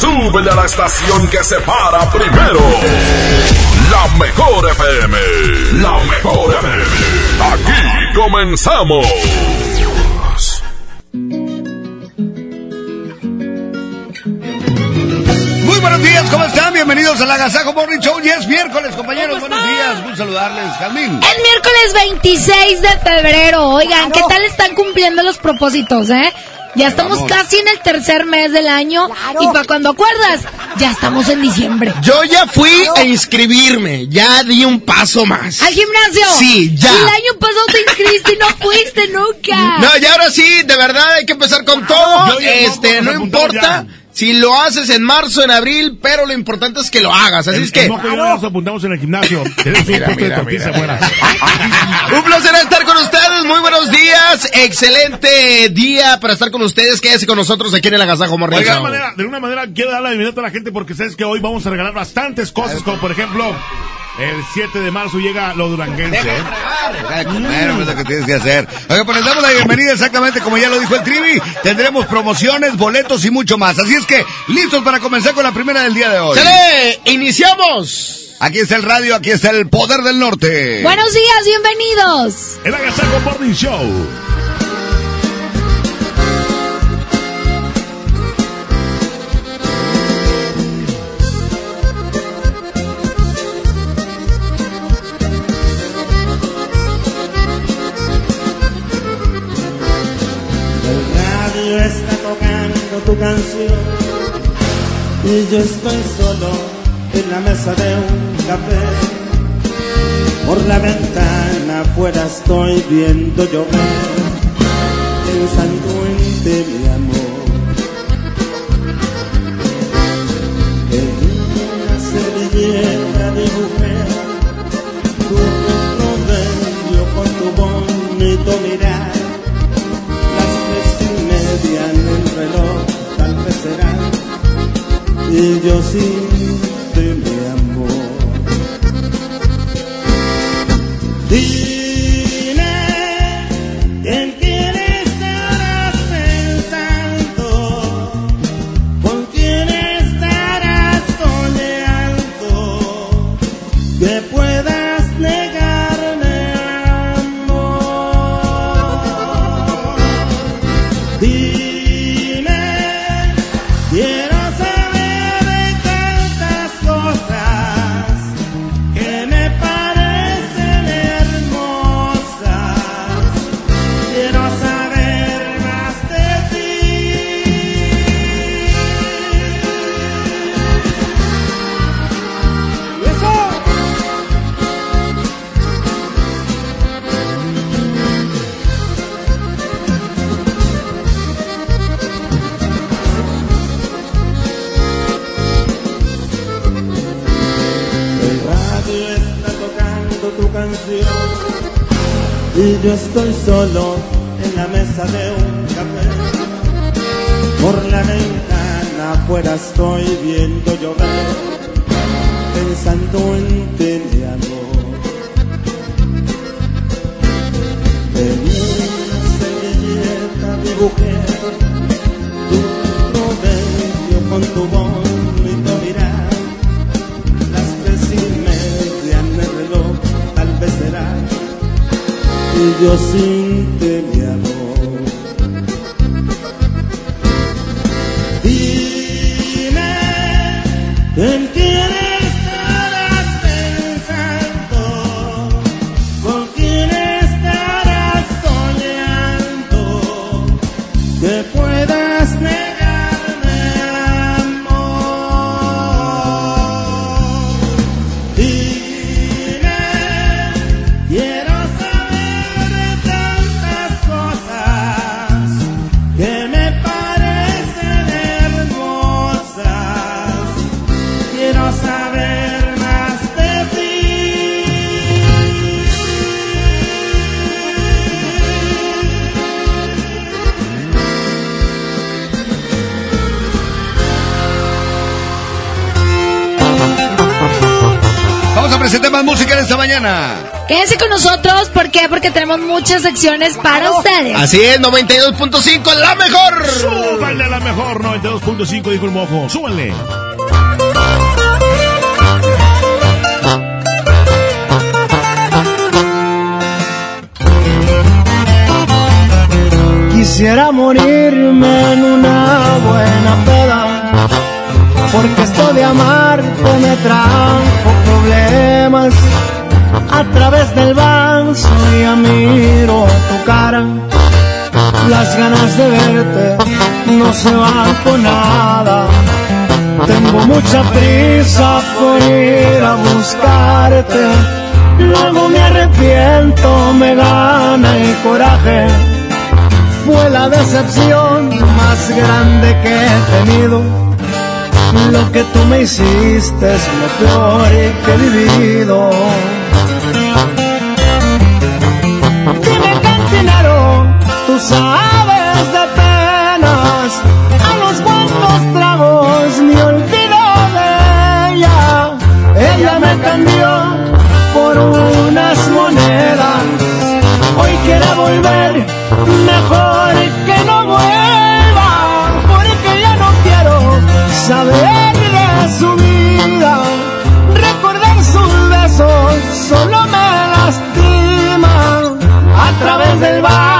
Súbele a la estación que se para primero. La mejor FM. La mejor FM. Aquí comenzamos. Muy buenos días, ¿cómo están? Bienvenidos al Agasajo Morning Show. Ya es miércoles, compañeros. Buenos días. Un saludarles, Jamín. El miércoles 26 de febrero. Oigan, ¿qué tal están cumpliendo los propósitos, eh? Ya estamos Vamos. casi en el tercer mes del año y para cuando acuerdas, ya estamos en diciembre. Yo ya fui a inscribirme, ya di un paso más. ¿Al gimnasio? Sí, ya. Y el año pasado te inscribiste y no fuiste nunca. No, y ahora sí, de verdad hay que empezar con todo. Yo Este, no importa ya. Si lo haces en marzo, en abril, pero lo importante es que lo hagas. Así es que yo nos apuntamos en el gimnasio. Un Mira, mira, mira. placer estar con ustedes. Muy buenos días. Excelente día para estar con ustedes. Quédese con nosotros aquí en el Agasajo Morning De manera, de alguna manera quiero dar la bienvenida a la gente porque sabes que hoy vamos a regalar bastantes cosas, como por ejemplo, el 7 de marzo llega lo duranguense. ¿eh? Deja de comer, es lo que tienes que hacer. Oiga, pues les damos la bienvenida exactamente como ya lo dijo el Trivi. Tendremos promociones, boletos y mucho más. Así es que, listos para comenzar con la primera del día de hoy. ¡Sale! ¡Iniciamos! Aquí está el radio, aquí está el poder del norte. Buenos días, bienvenidos. El Agasajo Morning Show. Yo estoy solo en la mesa de un café. Por la ventana afuera estoy viendo llover, pensando en ti, y yo sin ¿por qué? Porque tenemos muchas secciones para ustedes. Así es, 92.5, la mejor. Súbanle a la mejor 92.5, dijo el mojo. Súbanle. Quisiera morirme en una buena peda, porque esto de amarte me trajo problemas. A través del vaso ya miro tu cara, las ganas de verte no se van con nada. Tengo mucha prisa por ir a buscarte, luego me arrepiento, me gana el coraje fue la decepción más grande que he tenido. Lo que tú me hiciste es lo peor que he vivido. Sabes de penas, a los cuantos tragos me olvido de ella. Ella me cambió por unas monedas, hoy quiere volver mejor que no vuelva, porque ya no quiero saber de su vida. Recordar sus besos solo me lastima. A través del vaso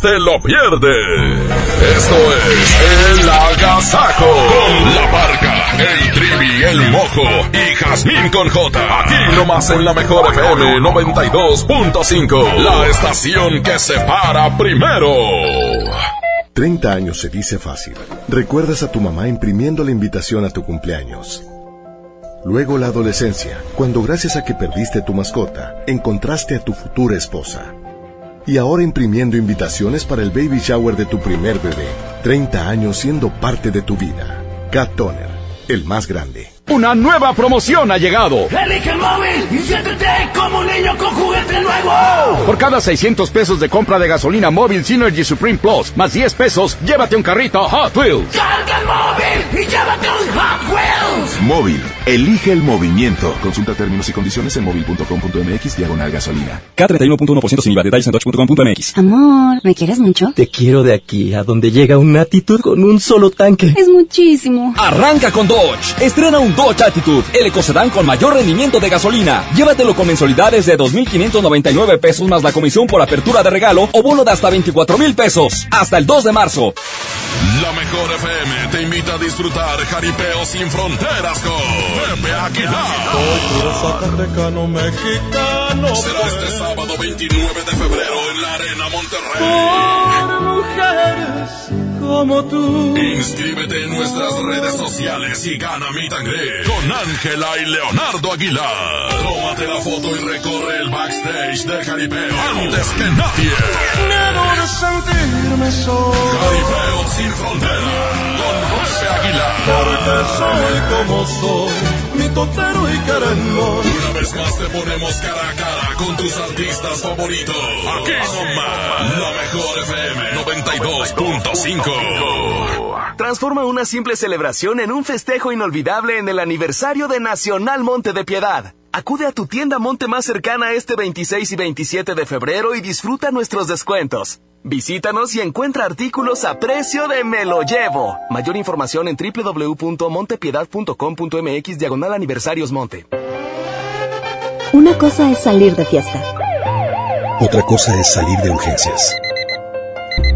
Te lo pierdes. Esto es El Agasajo con la barca el Trivi, el Mojo y Jazmín con J. Aquí nomás en la mejor FM 92.5. La estación que se para primero. 30 años se dice fácil. Recuerdas a tu mamá imprimiendo la invitación a tu cumpleaños. Luego la adolescencia, cuando gracias a que perdiste tu mascota, encontraste a tu futura esposa. Y ahora imprimiendo invitaciones para el baby shower de tu primer bebé. 30 años siendo parte de tu vida. Cat Toner el más grande. Una nueva promoción ha llegado. Elige el móvil y siéntete como un niño con juguete nuevo. Por cada 600 pesos de compra de gasolina móvil Synergy Supreme Plus, más 10 pesos, llévate un carrito Hot Wheels. Carga el móvil y llévate un Hot Wheels. Móvil, elige el movimiento. Consulta términos y condiciones en móvil.com.mx diagonal gasolina. K31.1% sin IVA. Detalles en dodge.com.mx. Amor, ¿me quieres mucho? Te quiero de aquí a donde llega una actitud con un solo tanque. Es muchísimo. Arranca con Dodge. Estrena un Dodge Attitude, el ecocedán con mayor rendimiento de gasolina. Llévatelo con mensualidades de 2.599 pesos más la comisión por apertura de regalo o bono de hasta 24 mil pesos. Hasta el 2 de marzo. La mejor FM te invita a disfrutar jaripeo sin fronteras con Pepe Aguilar. Mexicano. Será este sábado 29 de febrero en la Arena Monterrey. Por mujeres como tú. Inscríbete en nuestras redes sociales y gana mi tangre con Ángela y Leonardo Aguilar. Tómate la foto y recorre el backstage de Jaripeo antes que nadie. Miedo de sentirme solo. Jaripeo sin frontera con José Aguilar. Porque soy como soy, mi totero y querendón. Una vez más te ponemos cara a cara con tus artistas favoritos. Aquí La mejor FM 92.5. Transforma una simple celebración en un festejo inolvidable en el aniversario de Nacional Monte de Piedad. Acude a tu tienda Monte más cercana este 26 y 27 de febrero y disfruta nuestros descuentos. Visítanos y encuentra artículos a precio de me lo llevo. Mayor información en www.montepiedad.com.mx diagonal aniversarios Monte. Una cosa es salir de fiesta. Otra cosa es salir de urgencias.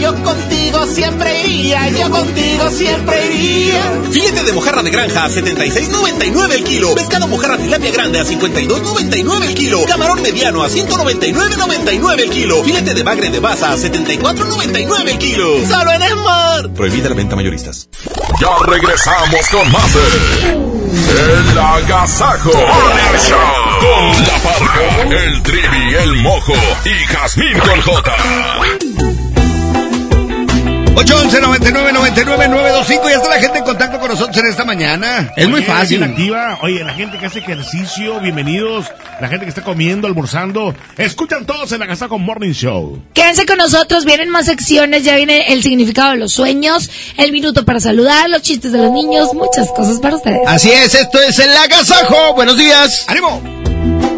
yo contigo siempre iría, yo contigo siempre iría. Filete de mojarra de granja a 76.99 el kilo. Pescado mojarra tilapia grande a 52.99 el kilo. Camarón mediano a 199.99 el kilo. Filete de bagre de baza a 74.99 el kilo. Solo en Smart. Prohibida la venta mayoristas. Ya regresamos con más de El Agasajo Morning Show. Con la parca, el trivi, el mojo y Jazmín con J. 811 99 99 925 Ya está la gente en contacto con nosotros en esta mañana. Es muy fácil. activa. Oye, la gente que hace ejercicio, bienvenidos. La gente que está comiendo, almorzando. Escuchan todos en la casa con Morning Show. Quédense con nosotros, vienen más secciones, ya viene el significado de los sueños, el minuto para saludar, los chistes de los niños, muchas cosas para ustedes. Así es, esto es el agasajo. Buenos días. ¡Ánimo!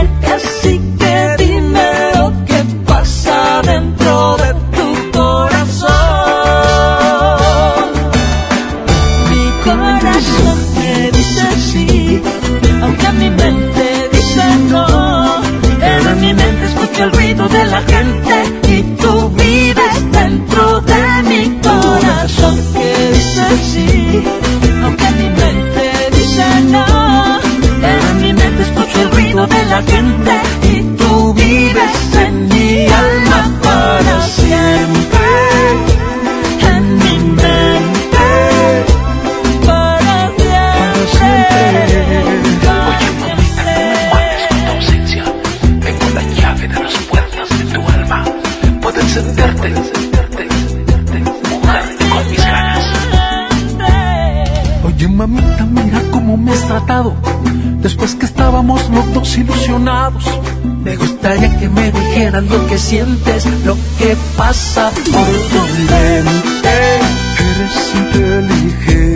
aunque mi mente dice no. En mi mente escucho el ruido de la gente Después que estábamos los dos ilusionados. Me gustaría que me dijeras lo que sientes, lo que pasa por tu mente. Eres inteligente.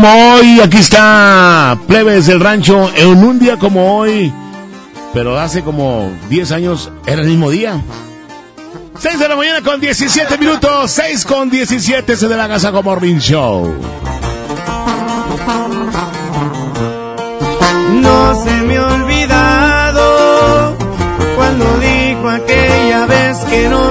Como hoy, aquí está Plebes del Rancho. En un día como hoy, pero hace como 10 años, era el mismo día. 6 de la mañana con 17 minutos, 6 con 17 se de la Casa Morning Show. se me ha olvidado cuando dijo aquella vez que no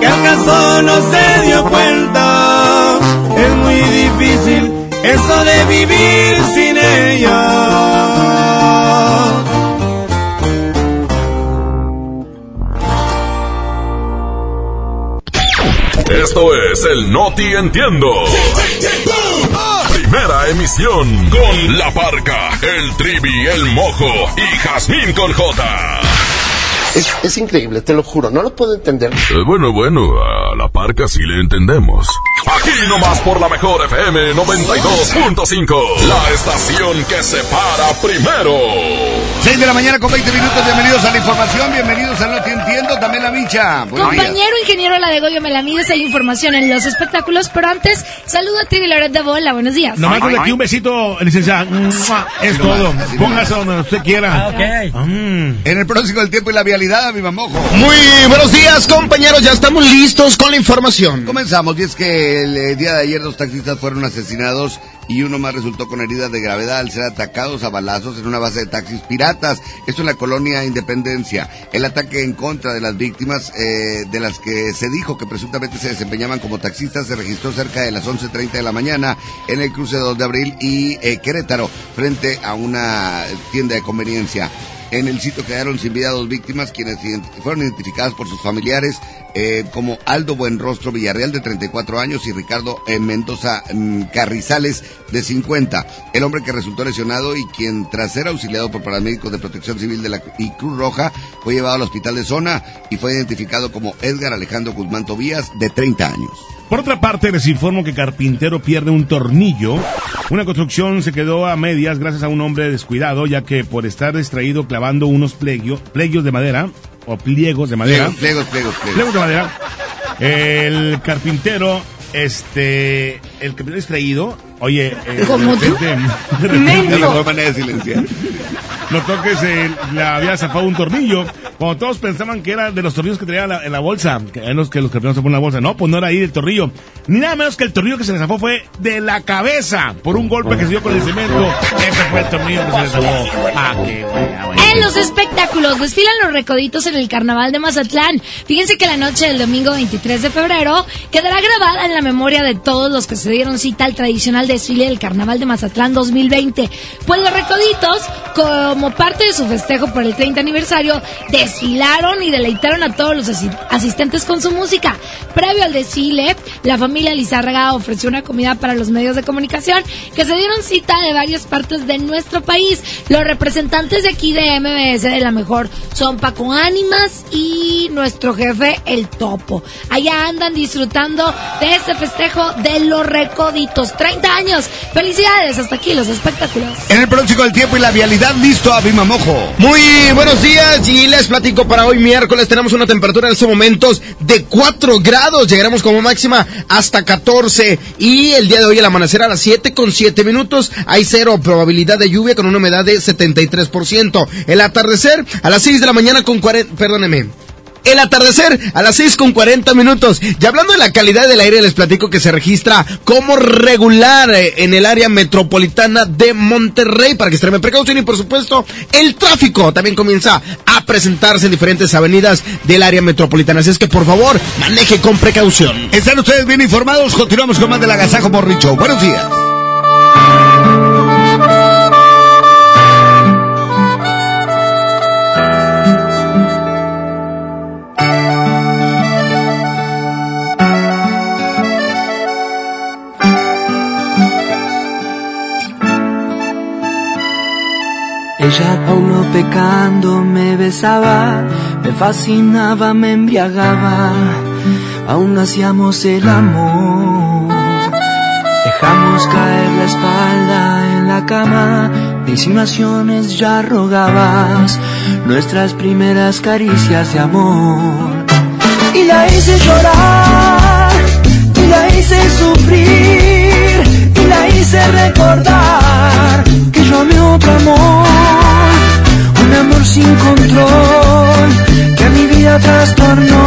que al caso no se dio cuenta. Es muy difícil eso de vivir sin ella. Esto es el Noti Entiendo. Primera emisión con La Parca, el Trivi, el Mojo y Jazmín con J. Es, es increíble, te lo juro, no lo puedo entender. Eh, bueno, bueno, a La Parca sí le entendemos. Aquí nomás por la mejor FM 92.5, la estación que se para primero. 6 de la mañana con 20 minutos, bienvenidos a la información, bienvenidos a No Te Entiendo, también la micha. Buenos días. Compañero ingeniero la de Goyo Melamides, hay información en los espectáculos, pero antes, saludo a ti, Loret de Bola, buenos días. Nomás desde aquí un besito, licenciada. Es todo. Póngase donde usted quiera. En el próximo del tiempo y la vialidad, mi mamojo. Muy buenos días, compañeros. Ya estamos listos con la información. Comenzamos, y es que el eh, día de ayer dos taxistas fueron asesinados y uno más resultó con heridas de gravedad al ser atacados a balazos en una base de taxis piratas. Esto en la colonia Independencia. El ataque en contra de las víctimas, eh, de las que se dijo que presuntamente se desempeñaban como taxistas, se registró cerca de las 11.30 de la mañana en el cruce 2 de abril y eh, Querétaro, frente a una tienda de conveniencia. En el sitio quedaron sin vida dos víctimas, quienes fueron identificadas por sus familiares eh, como Aldo Buenrostro Villarreal, de 34 años, y Ricardo eh, Mendoza mm, Carrizales, de 50. El hombre que resultó lesionado y quien, tras ser auxiliado por paramédicos de protección civil de la y Cruz Roja, fue llevado al hospital de zona y fue identificado como Edgar Alejandro Guzmán Tobías, de 30 años. Por otra parte, les informo que Carpintero pierde un tornillo. Una construcción se quedó a medias gracias a un hombre descuidado, ya que por estar distraído clavando unos plegio- plegios de madera, o pliegos de madera, Pliegos, pliegos, pliegos, pliegos. De madera. El carpintero, este, el carpintero distraído, oye, eh, ¿Cómo de tú? de la mejor manera de silenciar. notó que se le había zafado un tornillo Cuando todos pensaban que era de los tornillos que traía la- en la bolsa, que en los que los campeones se ponen en la bolsa. No, pues no era ahí el tornillo. Ni nada menos que el tornillo que se le zafó fue de la cabeza por un golpe que se dio con el cemento. Ese fue el tornillo que se le zafó. Ah, qué. En los espectáculos desfilan los recoditos en el carnaval de Mazatlán. Fíjense que la noche del domingo 23 de febrero quedará grabada en la memoria de todos los que se dieron cita al tradicional desfile del carnaval de Mazatlán 2020. Pues los recoditos, como parte de su festejo por el 30 aniversario, desfilaron y deleitaron a todos los asi- asistentes con su música. Previo al desfile, la familia Lizárraga ofreció una comida para los medios de comunicación que se dieron cita de varias partes de nuestro país. Los representantes de aquí de MBS de la mejor son Paco Ánimas y nuestro jefe El Topo. Allá andan disfrutando de este festejo de los recoditos. 30 años. Felicidades. Hasta aquí los espectáculos. En el pronóstico del tiempo y la vialidad, listo a Mojo. Muy buenos días y les platico para hoy miércoles tenemos una temperatura en estos momentos de 4 grados, llegaremos como máxima hasta 14 y el día de hoy el amanecer a las 7 con 7 minutos hay cero probabilidad de lluvia con una humedad de 73%. El atardecer a las 6 de la mañana con 40, perdóneme. El atardecer a las 6 con 40 minutos. Y hablando de la calidad del aire, les platico que se registra como regular eh, en el área metropolitana de Monterrey para que extreme precaución y por supuesto el tráfico también comienza a presentarse en diferentes avenidas del área metropolitana. Así es que por favor, maneje con precaución. ¿Están ustedes bien informados? Continuamos con más del Agasajo Morricho. Buenos días. Ella aún pecando me besaba, me fascinaba, me embriagaba, aún hacíamos el amor. Dejamos caer la espalda en la cama, de insinuaciones ya rogabas, nuestras primeras caricias de amor. Y la hice llorar, y la hice sufrir, y la hice recordar que yo amé otro amor sin control, que mi vida trastornó,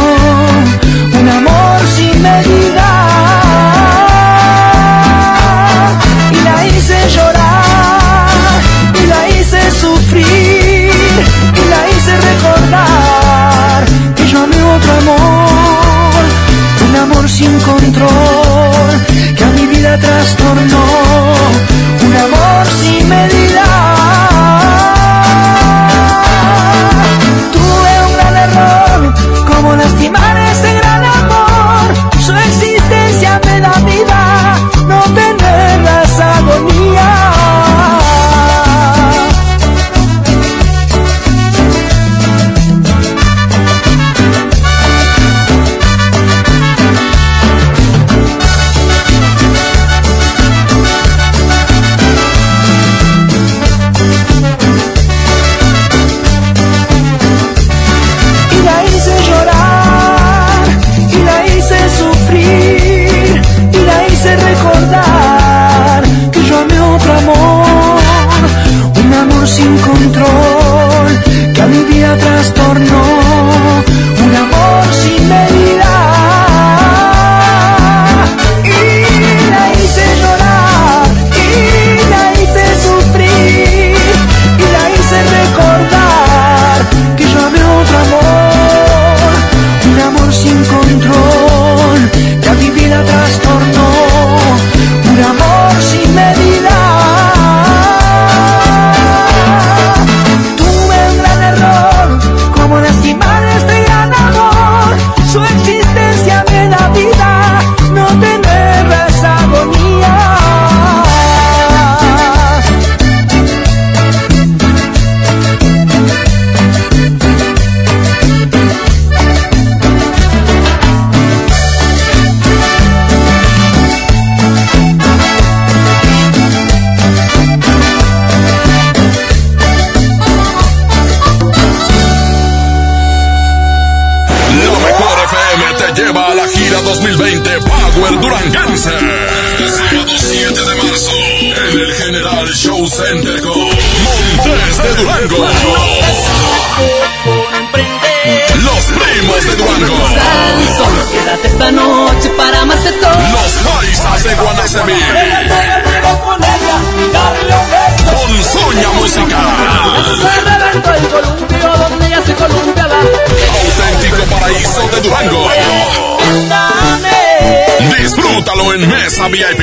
VIP.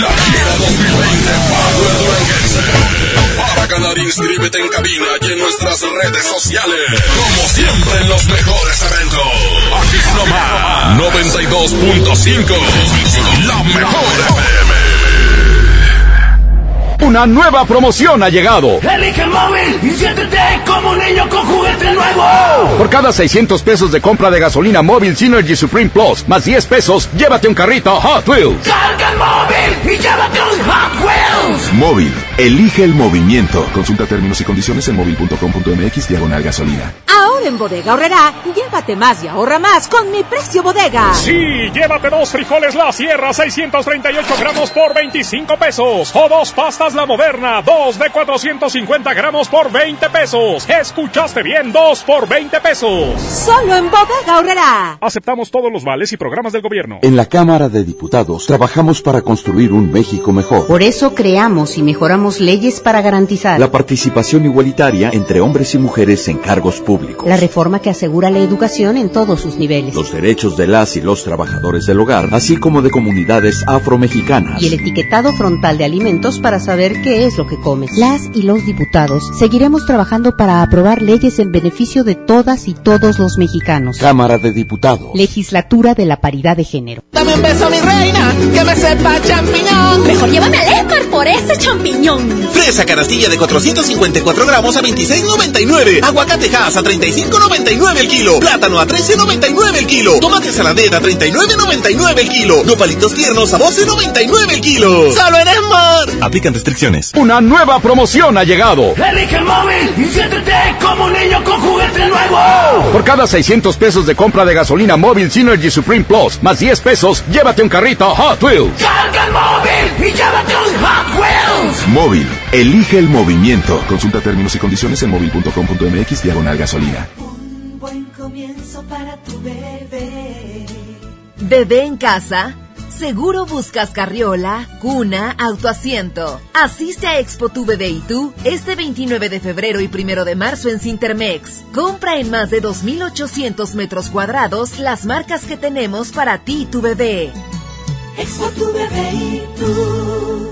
La gira 2020 Pablo el Duranguense. Para ganar, inscríbete en cabina y en nuestras redes sociales. Como siempre en los mejores eventos. Aquí nomás. 92.5. La mejor FM. Una nueva promoción ha llegado. Elige el móvil y siéntete como un niño con juguete nuevo. Por cada 600 pesos de compra de gasolina móvil Synergy Supreme Plus, más 10 pesos, llévate un carrito Hot Wheels. Móvil, elige el movimiento. Consulta términos y condiciones en móvil.com.mx diagonal gasolina. En Bodega Horrera, llévate más y ahorra más con mi precio bodega. Sí, llévate dos frijoles La Sierra 638 gramos por 25 pesos. O dos pastas La Moderna, dos de 450 gramos por 20 pesos. Escuchaste bien, dos por 20 pesos. Solo en Bodega Horrera. Aceptamos todos los vales y programas del gobierno. En la Cámara de Diputados trabajamos para construir un México mejor. Por eso creamos y mejoramos leyes para garantizar La participación igualitaria entre hombres y mujeres en cargos públicos. La reforma que asegura la educación en todos sus niveles Los derechos de las y los trabajadores del hogar, así como de comunidades afromexicanas. y el etiquetado frontal de alimentos para saber qué es lo que comes. Las y los diputados seguiremos trabajando para aprobar leyes en beneficio de todas y todos los mexicanos. Cámara de Diputados. Legislatura de la paridad de género. Dame un beso, mi reina, que me sepa champiñón. Mejor llévame al Esmar por ese champiñón. Fresa canastilla de 454 gramos a 26.99. Aguacate Hass a 35.99 el kilo. Plátano a 13.99 el kilo. Tomate saladera a 39.99 el kilo. Nopalitos tiernos a 12.99 el kilo. ¡Solo en Esmar! Aplican restricciones. Una nueva promoción ha llegado. Elige el móvil y siéntete como un niño con juguete nuevo. Por cada 600 pesos de compra de gasolina móvil Synergy Supreme Plus, más 10 pesos, llévate un carrito Hot Wheels. Carga el móvil y llévate un. Móvil, elige el movimiento. Consulta términos y condiciones en móvil.com.mx diagonal gasolina. Buen comienzo para tu bebé. Bebé en casa. Seguro buscas carriola, cuna, autoasiento. Asiste a Expo Tu Bebé y tú este 29 de febrero y 1 de marzo en Cintermex. Compra en más de 2.800 metros cuadrados las marcas que tenemos para ti y tu bebé. Expo tu bebé y tú.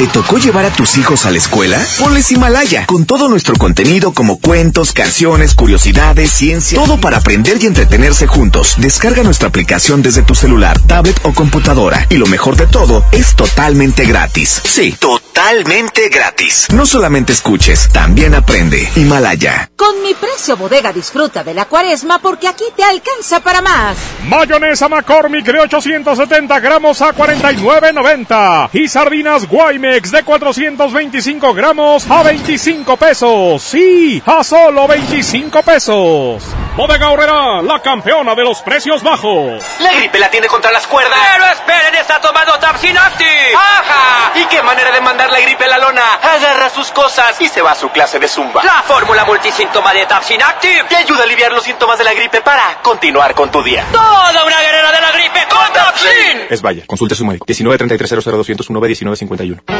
¿Te tocó llevar a tus hijos a la escuela? Ponles Himalaya, con todo nuestro contenido como cuentos, canciones, curiosidades, ciencia, todo para aprender y entretenerse juntos. Descarga nuestra aplicación desde tu celular, tablet o computadora. Y lo mejor de todo, es totalmente gratis. Sí, totalmente gratis. No solamente escuches, también aprende. Himalaya. Con mi precio bodega disfruta de la cuaresma porque aquí te alcanza para más. Mayonesa McCormick de 870 gramos a 49.90. Y sardinas De 425 gramos a 25 pesos. Sí, a solo 25 pesos. Bodega Horrera, la campeona de los precios bajos. La gripe la tiene contra las cuerdas. Pero esperen, está tomando Tapsin Active. ¡Ajá! ¿Y qué manera de mandar la gripe a la lona? Agarra sus cosas y se va a su clase de zumba. La fórmula multisíntoma de Tapsin Active. Te ayuda a aliviar los síntomas de la gripe para continuar con tu día. Toda una guerrera de la gripe con Tapsin. Es vaya, consulte a su médico. 19 33 00 201 19 51.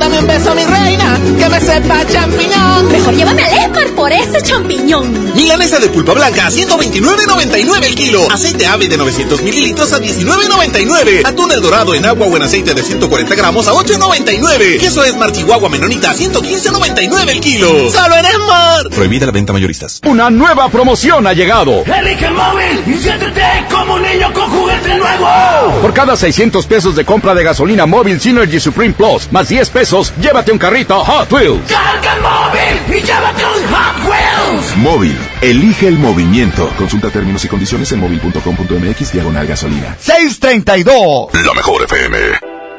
Dame un beso, mi reina, que me sepa champiñón. Mejor llévame al Esmar por ese champiñón. Milanesa de pulpa blanca a 129.99 el kilo. Aceite ave de 900 mililitros a 19.99. Atún el dorado en agua o en aceite de 140 gramos a 8.99. Queso es Chihuahua menonita a 115.99 el kilo. ¡Solo en Esmar! Prohibida la venta mayoristas. Una nueva promoción ha llegado. Elige el móvil y siéntete como un niño. Por cada 600 pesos de compra de gasolina móvil Synergy Supreme Plus, más 10 pesos, llévate un carrito Hot Wheels. Carga el móvil y llévate un Hot Wheels. Móvil. Elige el movimiento. Consulta términos y condiciones en móvil.com.mx diagonal gasolina. 632. La mejor FM.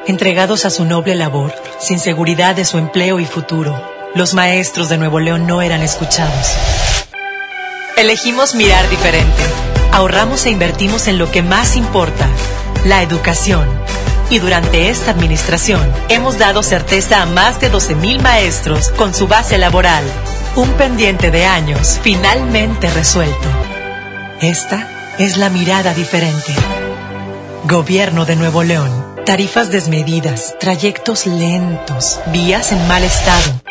Entregados a su noble labor, sin seguridad de su empleo y futuro, los maestros de Nuevo León no eran escuchados. Elegimos mirar diferente. Ahorramos e invertimos en lo que más importa, la educación. Y durante esta administración hemos dado certeza a más de 12.000 maestros con su base laboral. Un pendiente de años finalmente resuelto. Esta es la mirada diferente. Gobierno de Nuevo León. Tarifas desmedidas, trayectos lentos, vías en mal estado.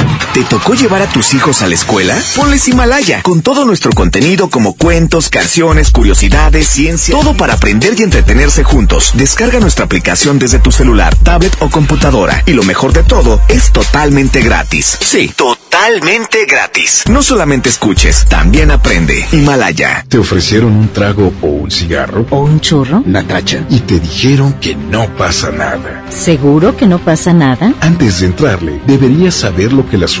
¿Te tocó llevar a tus hijos a la escuela? Ponles Himalaya, con todo nuestro contenido como cuentos, canciones, curiosidades, ciencia, todo para aprender y entretenerse juntos. Descarga nuestra aplicación desde tu celular, tablet o computadora. Y lo mejor de todo, es totalmente gratis. Sí, totalmente gratis. No solamente escuches, también aprende. Himalaya. ¿Te ofrecieron un trago o un cigarro? ¿O un churro? Natacha. Y te dijeron que no pasa nada. ¿Seguro que no pasa nada? Antes de entrarle, deberías saber lo que las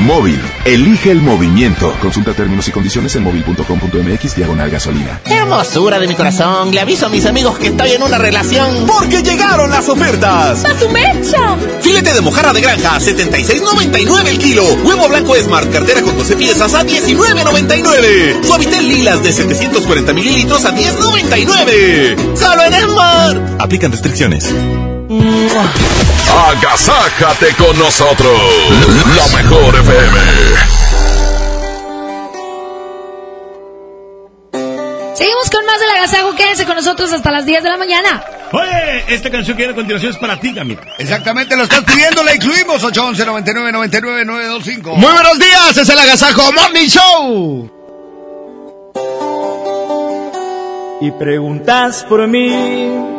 Móvil. Elige el movimiento. Consulta términos y condiciones en móvil.com.mx diagonal gasolina. Hermosura de mi corazón, le aviso a mis amigos que estoy en una relación. Porque llegaron las ofertas. ¡A su mecha! Filete de mojarra de granja, 76.99 el kilo. Huevo blanco Smart, cartera con 12 piezas a 19.99. Suavitel lilas de 740 mililitros a 10.99. ¡Solo en Smart! Aplican restricciones. Agasájate con nosotros. La mejor FM. Seguimos con más del agasajo. Quédense con nosotros hasta las 10 de la mañana. Oye, esta canción que viene a continuación es para ti, Camila. Exactamente, lo estás pidiendo, la incluimos. 811 99 99 925. Muy buenos días, es el Agasajo Morning Show. Y preguntas por mí,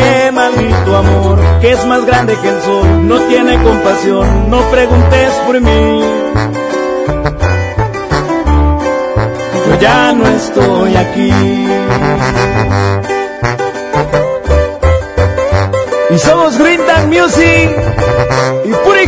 maldito amor, que es más grande que el sol, no tiene compasión, no preguntes por mí. Yo ya no estoy aquí. Y somos Green Music y Puri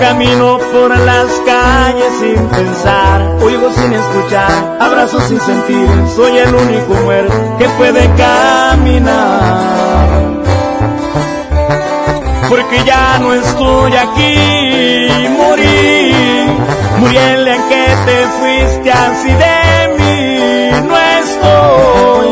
camino por las calles sin pensar, oigo sin escuchar, abrazo sin sentir, soy el único muerto que puede caminar. Porque ya no estoy aquí, morí, morí el día que te fuiste así de mí, no estoy,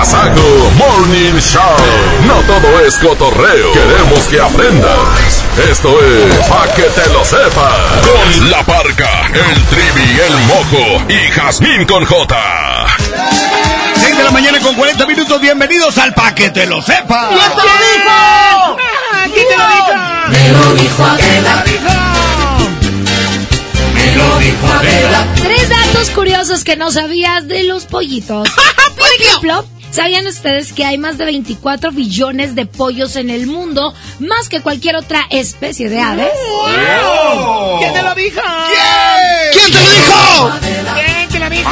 Morning Show. No todo es cotorreo. Queremos que aprendas. Esto es Pa' que te lo sepas. Con la parca, el trivi, el mojo y Jazmín con J. 6 de la mañana con 40 minutos. Bienvenidos al Pa' que te lo sepas. ¿Quién te lo dijo? ¿Quién te lo dijo? Me lo dijo Adela. Me lo dijo Adela. Tres datos curiosos que no sabías de los pollitos. Por ejemplo, ¿sabían ustedes que hay más de 24 billones de pollos en el mundo, más que cualquier otra especie de aves? ¿Quién te lo dijo? ¿Quién te lo dijo? ¿Quién te lo dijo?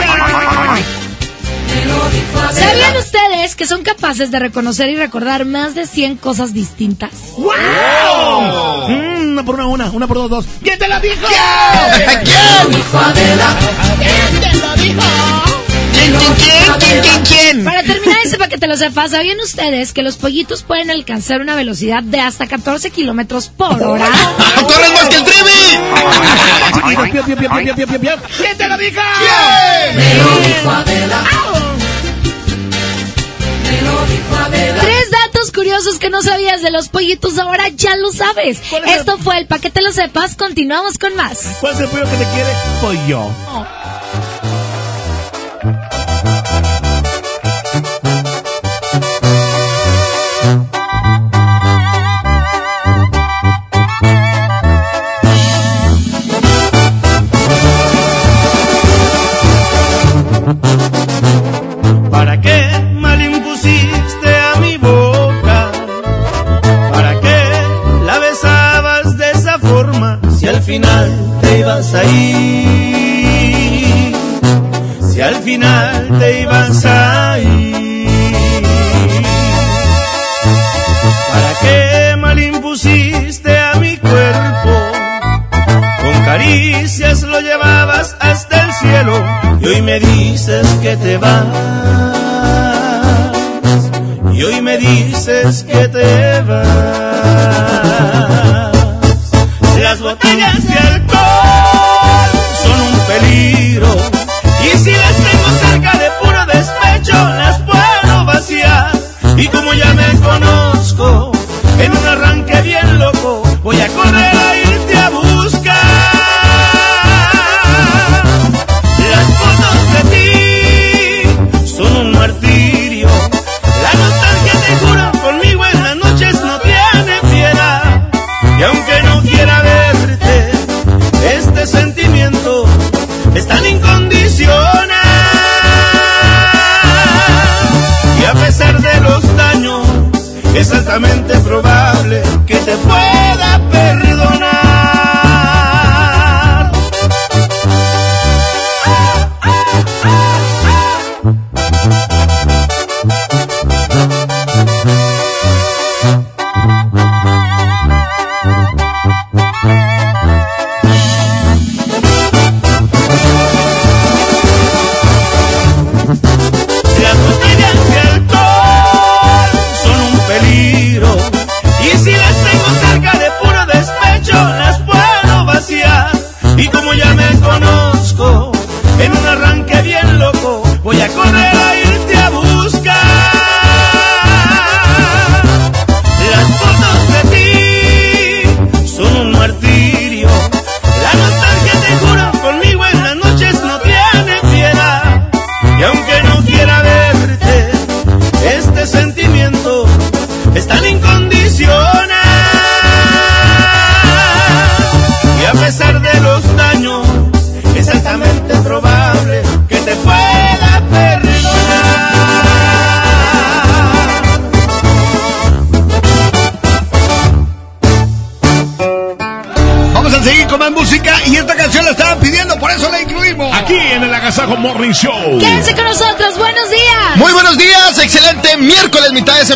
¿Sabían ustedes que son capaces de reconocer y recordar más de 100 cosas distintas? ¡Wow! Mm, una por una, una, una por dos, dos. ¿Quién te lo dijo? ¿Quién? ¿Quién te lo dijo? ¿Quién, quién, quién, quién, quién, quién? Para terminar ese para que te lo sepas, ¿sabían ustedes que los pollitos pueden alcanzar una velocidad de hasta 14 kilómetros por hora? ¡Corren más que el Trivi! ¿Quién te lo dijo? Tres datos curiosos que no sabías de los pollitos, ahora ya lo sabes. ¿Cuál es el- Esto fue el para que te lo sepas. Continuamos con más. ¿Cuál es el pollo que te quiere? Pollo.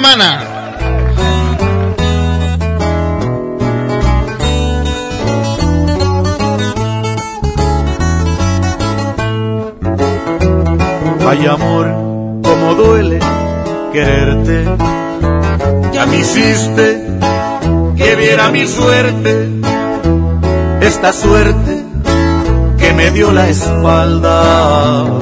semana. Ay amor, como duele quererte. Ya me hiciste que viera mi suerte, esta suerte que me dio la espalda.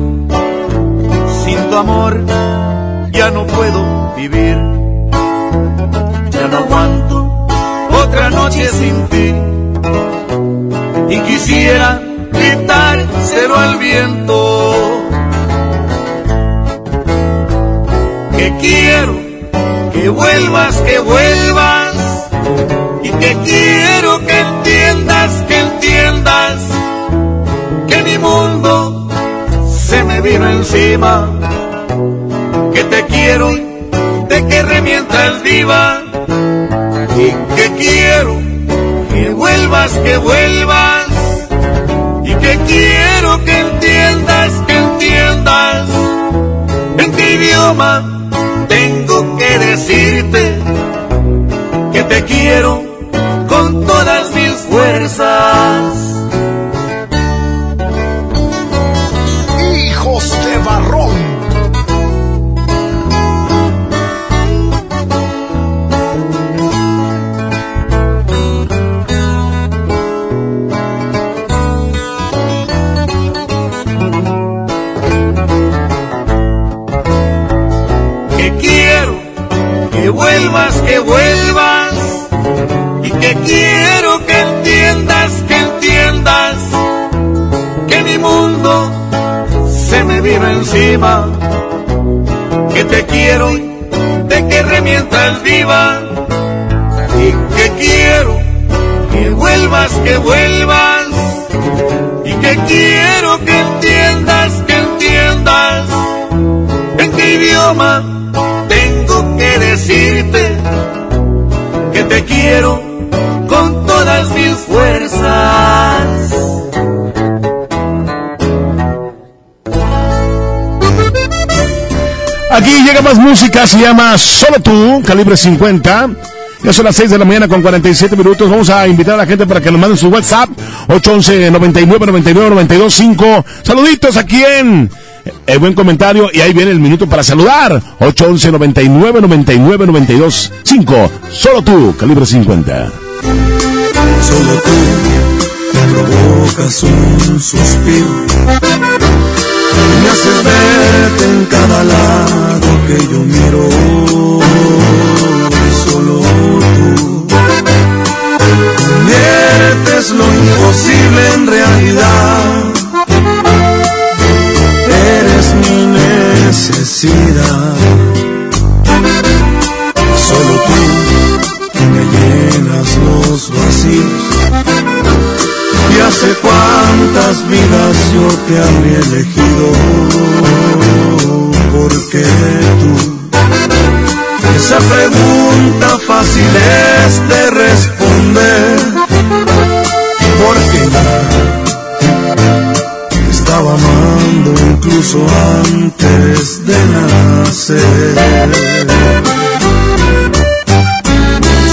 amor ya no puedo vivir. Ya no aguanto otra noche sin ti. Y quisiera gritárselo al viento. Que quiero que vuelvas, que vuelvas. Y que quiero que entiendas, que entiendas. Que mi mundo se me vino encima te quiero, de que remienta el diva. Y que quiero que vuelvas, que vuelvas. Y que quiero que entiendas, que entiendas. En qué idioma tengo que decirte que te quiero Que te quiero, de que remientas viva. Y que quiero que vuelvas, que vuelvas. Y que quiero que entiendas, que entiendas. En qué idioma tengo que decirte que te quiero con todas mis fuerzas. Aquí llega más música, se llama Solo tú, calibre 50. Ya son las 6 de la mañana con 47 minutos. Vamos a invitar a la gente para que nos manden su WhatsApp. 811 99 99 92 5. Saluditos aquí en el buen comentario y ahí viene el minuto para saludar. 811 99 99 92 5. Solo tú, calibre 50. Solo tú provocas un suspiro. Me haces verte en cada lado que yo miro. Solo tú conviertes lo imposible en realidad. Eres mi necesidad. Solo tú me llenas los vacíos. Y hace cuántas vidas yo te habría elegido, porque tú, esa pregunta fácil es de responder, porque ya te estaba amando incluso antes de nacer.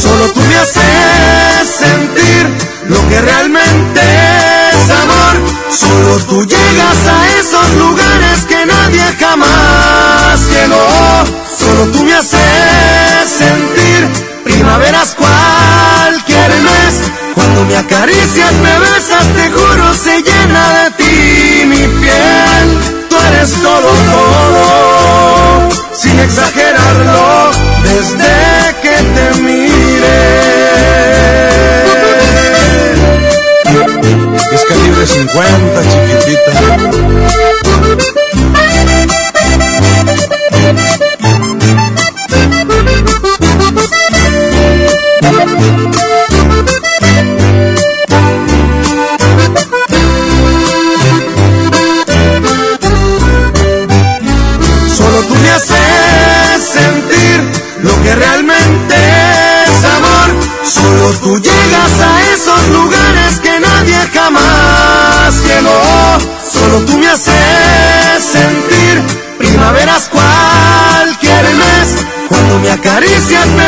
Solo tú me haces sentir lo que realmente es amor. Solo tú llegas a esos lugares que nadie jamás Solo tú me haces sentir primaveras cualquier mes. Cuando me acaricias, me besas, te juro, se llena de ti mi piel. Tú eres todo, todo, sin exagerarlo, desde que te mire. Es calibre 50, chiquitita. Cuando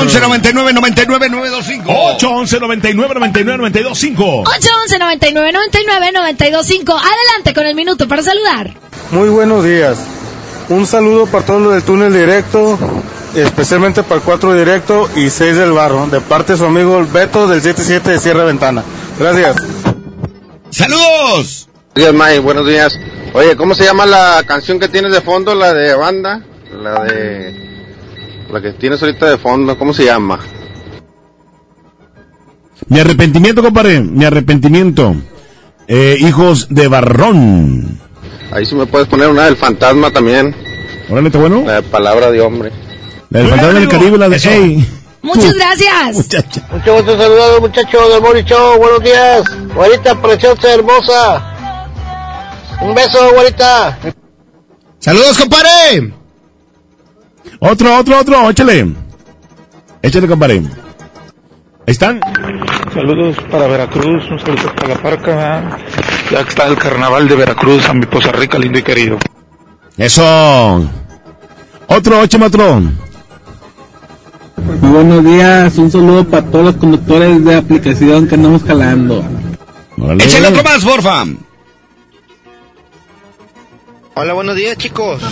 811 99 99 925. 811 99 99 925. 811 99 99 925. Adelante con el minuto para saludar. Muy buenos días. Un saludo para todos los del túnel directo, especialmente para el 4 directo y 6 del barro, de parte de su amigo Beto del 77 de Sierra Ventana. Gracias. ¡Saludos! Días, May, buenos días. Oye, ¿cómo se llama la canción que tienes de fondo, la de banda? La de... La que tienes ahorita de fondo, ¿cómo se llama? Mi arrepentimiento, compadre. Mi arrepentimiento. Eh, hijos de Barrón. Ahí sí me puedes poner una del fantasma también. Órale, ¿está bueno? La de palabra de hombre. La del fantasma del Caribe, la de Ey. Muchas gracias. Mucho gusto saludos, muchachos del Mori Show. Buenos días. Guarita preciosa, hermosa. Un beso, guarita. ¡Saludos, compadre! Otro, otro, otro, échale. Échale, compadre. Ahí están. Saludos para Veracruz, un saludo para la parca. Ya está el carnaval de Veracruz, a mi Poza Rica, lindo y querido. Eso. Otro, échame otro. Muy buenos días, un saludo para todos los conductores de aplicación que andamos jalando. Échale otro más, porfa. Hola, buenos días chicos.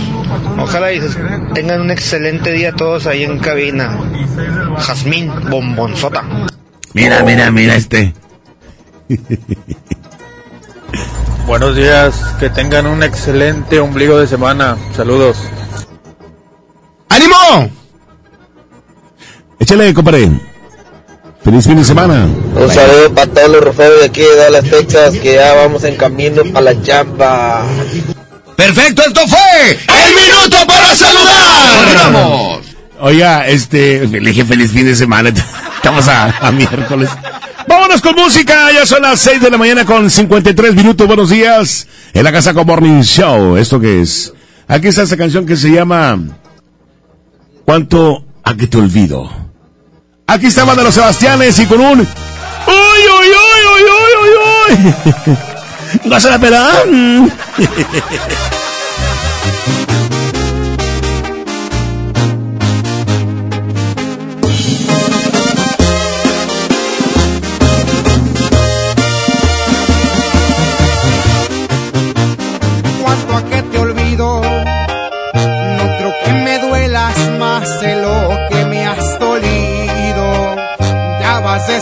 Ojalá y tengan un excelente día todos ahí en cabina. Jazmín Bombonzota. Mira, mira, mira este. Buenos días, que tengan un excelente ombligo de semana. Saludos. ¡Ánimo! Échale, compadre. Feliz fin de semana. Un saludo para todos los roferos de aquí de Dallas, Texas, que ya vamos en camino para la chamba. Perfecto, esto fue el minuto para saludar. Vamos. Oiga, este, le dije feliz fin de semana. Estamos a, a miércoles. Vámonos con música. Ya son las 6 de la mañana con 53 minutos. Buenos días. En la casa con Morning Show. ¿Esto qué es? Aquí está esta canción que se llama ¿Cuánto a que te olvido? Aquí está Banda Los Sebastianes y con un... ¡Uy, uy, uy, uy, uy, uy, uy! ¡Goza la pela!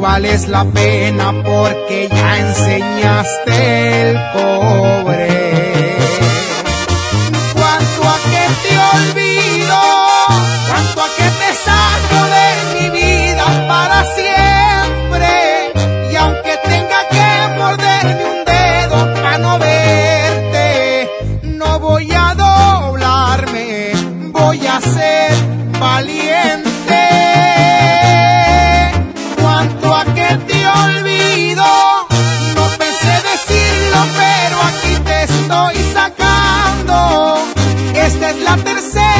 Vales la pena porque ya enseñaste el cobre. da terceira.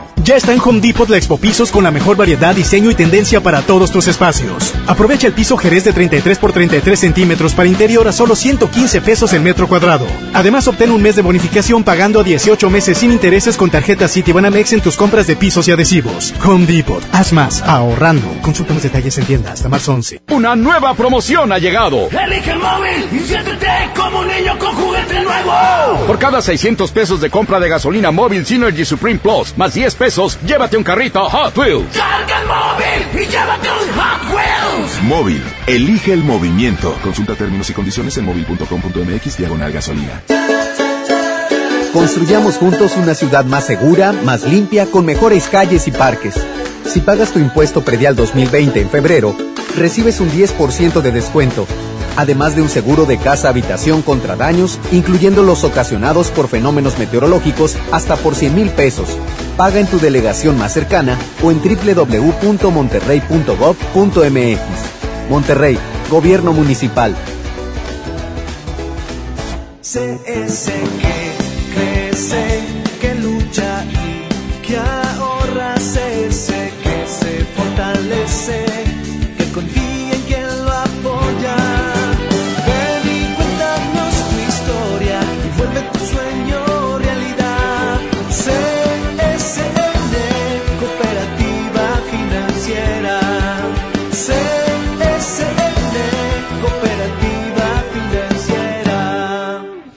Ya está en Home Depot la Expo Pisos con la mejor variedad, diseño y tendencia para todos tus espacios. Aprovecha el piso Jerez de 33 por 33 centímetros para interior a solo 115 pesos el metro cuadrado. Además, obtén un mes de bonificación pagando a 18 meses sin intereses con tarjeta Citibanamex en tus compras de pisos y adhesivos. Home Depot. Haz más ahorrando. Consulta más detalles en tienda hasta marzo 11. Una nueva promoción ha llegado. Elige el móvil y siéntete como un niño con juguete nuevo. Por cada 600 pesos de compra de gasolina móvil Synergy Supreme Plus, más 10 pesos, llévate un carrito Hot Wheels. Carga el móvil y llévate un Hot Wheels. Móvil, elige el movimiento. Consulta términos y condiciones en móvil.com.mx diagonal gasolina. Construyamos juntos una ciudad más segura, más limpia, con mejores calles y parques. Si pagas tu impuesto predial 2020 en febrero, recibes un 10% de descuento, además de un seguro de casa-habitación contra daños, incluyendo los ocasionados por fenómenos meteorológicos, hasta por 100 mil pesos. Paga en tu delegación más cercana o en www.monterrey.gov.mx. Monterrey, Gobierno Municipal.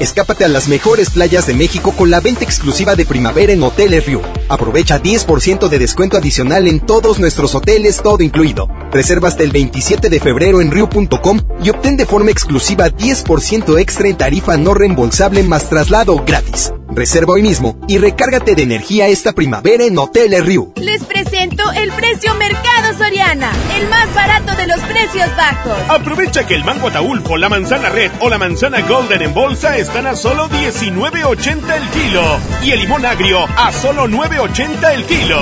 Escápate a las mejores playas de México con la venta exclusiva de primavera en Hoteles Riu. Aprovecha 10% de descuento adicional en todos nuestros hoteles, todo incluido. Reserva hasta el 27 de febrero en riu.com y obtén de forma exclusiva 10% extra en tarifa no reembolsable más traslado gratis. Reserva hoy mismo y recárgate de energía esta primavera en Hoteles Riu. Les presento el precio Mercado Soriana, el más barato de los precios bajos. Aprovecha que el mango ataulfo, la manzana red o la manzana golden en bolsa están a solo 19.80 el kilo y el limón agrio a solo 9.80 el kilo.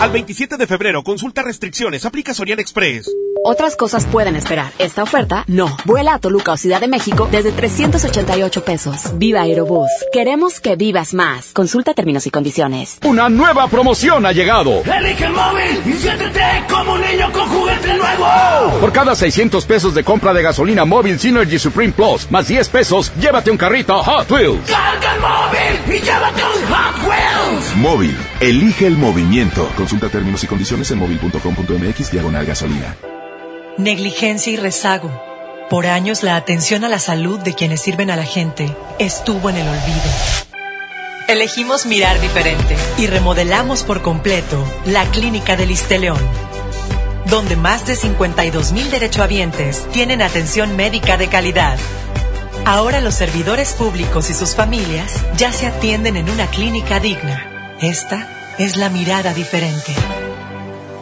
Al 27 de febrero, consulta restricciones, aplica Soriana Express. Otras cosas pueden esperar. Esta oferta, no. Vuela a Toluca o Ciudad de México desde 388 pesos. Viva Aerobús. Queremos que vivas más. Consulta términos y condiciones. Una nueva promoción ha llegado. Elige el móvil y siéntete como un niño con juguete nuevo. Por cada 600 pesos de compra de gasolina móvil Synergy Supreme Plus, más 10 pesos, llévate un carrito Hot Wheels. Carga el móvil y llévate un Hot Wheels. Móvil, elige el movimiento. Consulta términos y condiciones en móvil.com.mx diagonal gasolina. Negligencia y rezago. Por años la atención a la salud de quienes sirven a la gente estuvo en el olvido. Elegimos mirar diferente y remodelamos por completo la clínica del León, donde más de 52 mil derechohabientes tienen atención médica de calidad. Ahora los servidores públicos y sus familias ya se atienden en una clínica digna. Esta es la mirada diferente.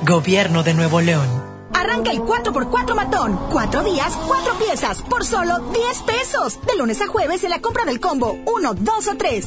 Gobierno de Nuevo León. Arranca el 4x4 matón. Cuatro días, cuatro piezas, por solo 10 pesos. De lunes a jueves en la compra del combo 1, 2 o 3.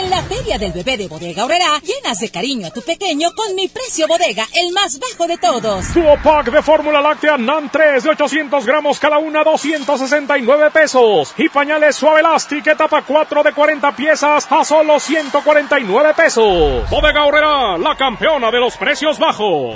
Feria del bebé de Bodega Horrera, llenas de cariño a tu pequeño con mi precio bodega, el más bajo de todos. Duo pack de fórmula láctea NAN 3 de 800 gramos cada una, 269 pesos. Y pañales suave elastic etapa 4 de 40 piezas a solo 149 pesos. Bodega Horrera, la campeona de los precios bajos.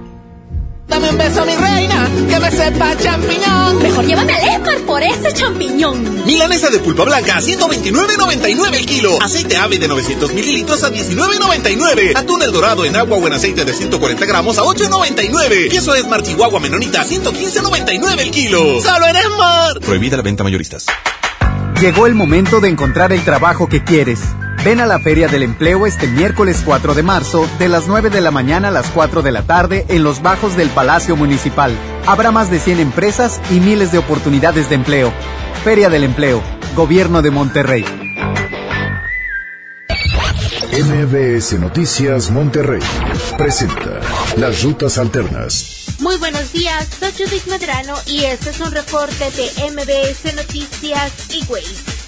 Dame un beso, mi reina, que me sepa champiñón. Mejor llévame al Esmar por ese champiñón. Milanesa de pulpa blanca a 129.99 el kilo. Aceite ave de 900 mililitros a 19.99. Atún el dorado en agua o en aceite de 140 gramos a 8.99. Queso Esmar Chihuahua Menonita a 115.99 el kilo. ¡Solo en Esmar! Prohibida la venta mayoristas. Llegó el momento de encontrar el trabajo que quieres. Ven a la Feria del Empleo este miércoles 4 de marzo, de las 9 de la mañana a las 4 de la tarde, en los bajos del Palacio Municipal. Habrá más de 100 empresas y miles de oportunidades de empleo. Feria del Empleo, Gobierno de Monterrey. MBS Noticias Monterrey presenta Las Rutas Alternas. Muy buenos días, soy Judith Medrano y este es un reporte de MBS Noticias y Waze.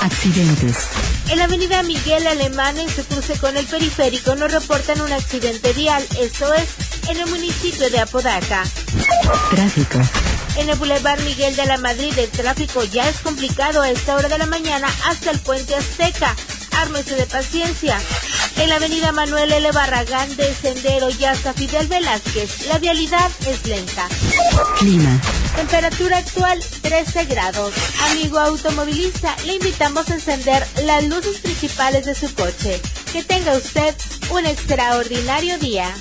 Accidentes. En la avenida Miguel Alemán, en su cruce con el periférico, nos reportan un accidente vial, esto es, en el municipio de Apodaca. Tráfico. En el Boulevard Miguel de la Madrid, el tráfico ya es complicado a esta hora de la mañana hasta el puente Azteca. Ármese de paciencia. En la avenida Manuel L. Barragán de Sendero y hasta Fidel Velázquez, la vialidad es lenta. Clima. Temperatura actual 13 grados. Amigo automovilista, le invitamos a encender las luces principales de su coche. Que tenga usted un extraordinario día.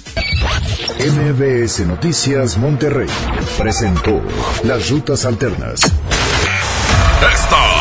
MBS Noticias Monterrey presentó Las Rutas Alternas. Esta es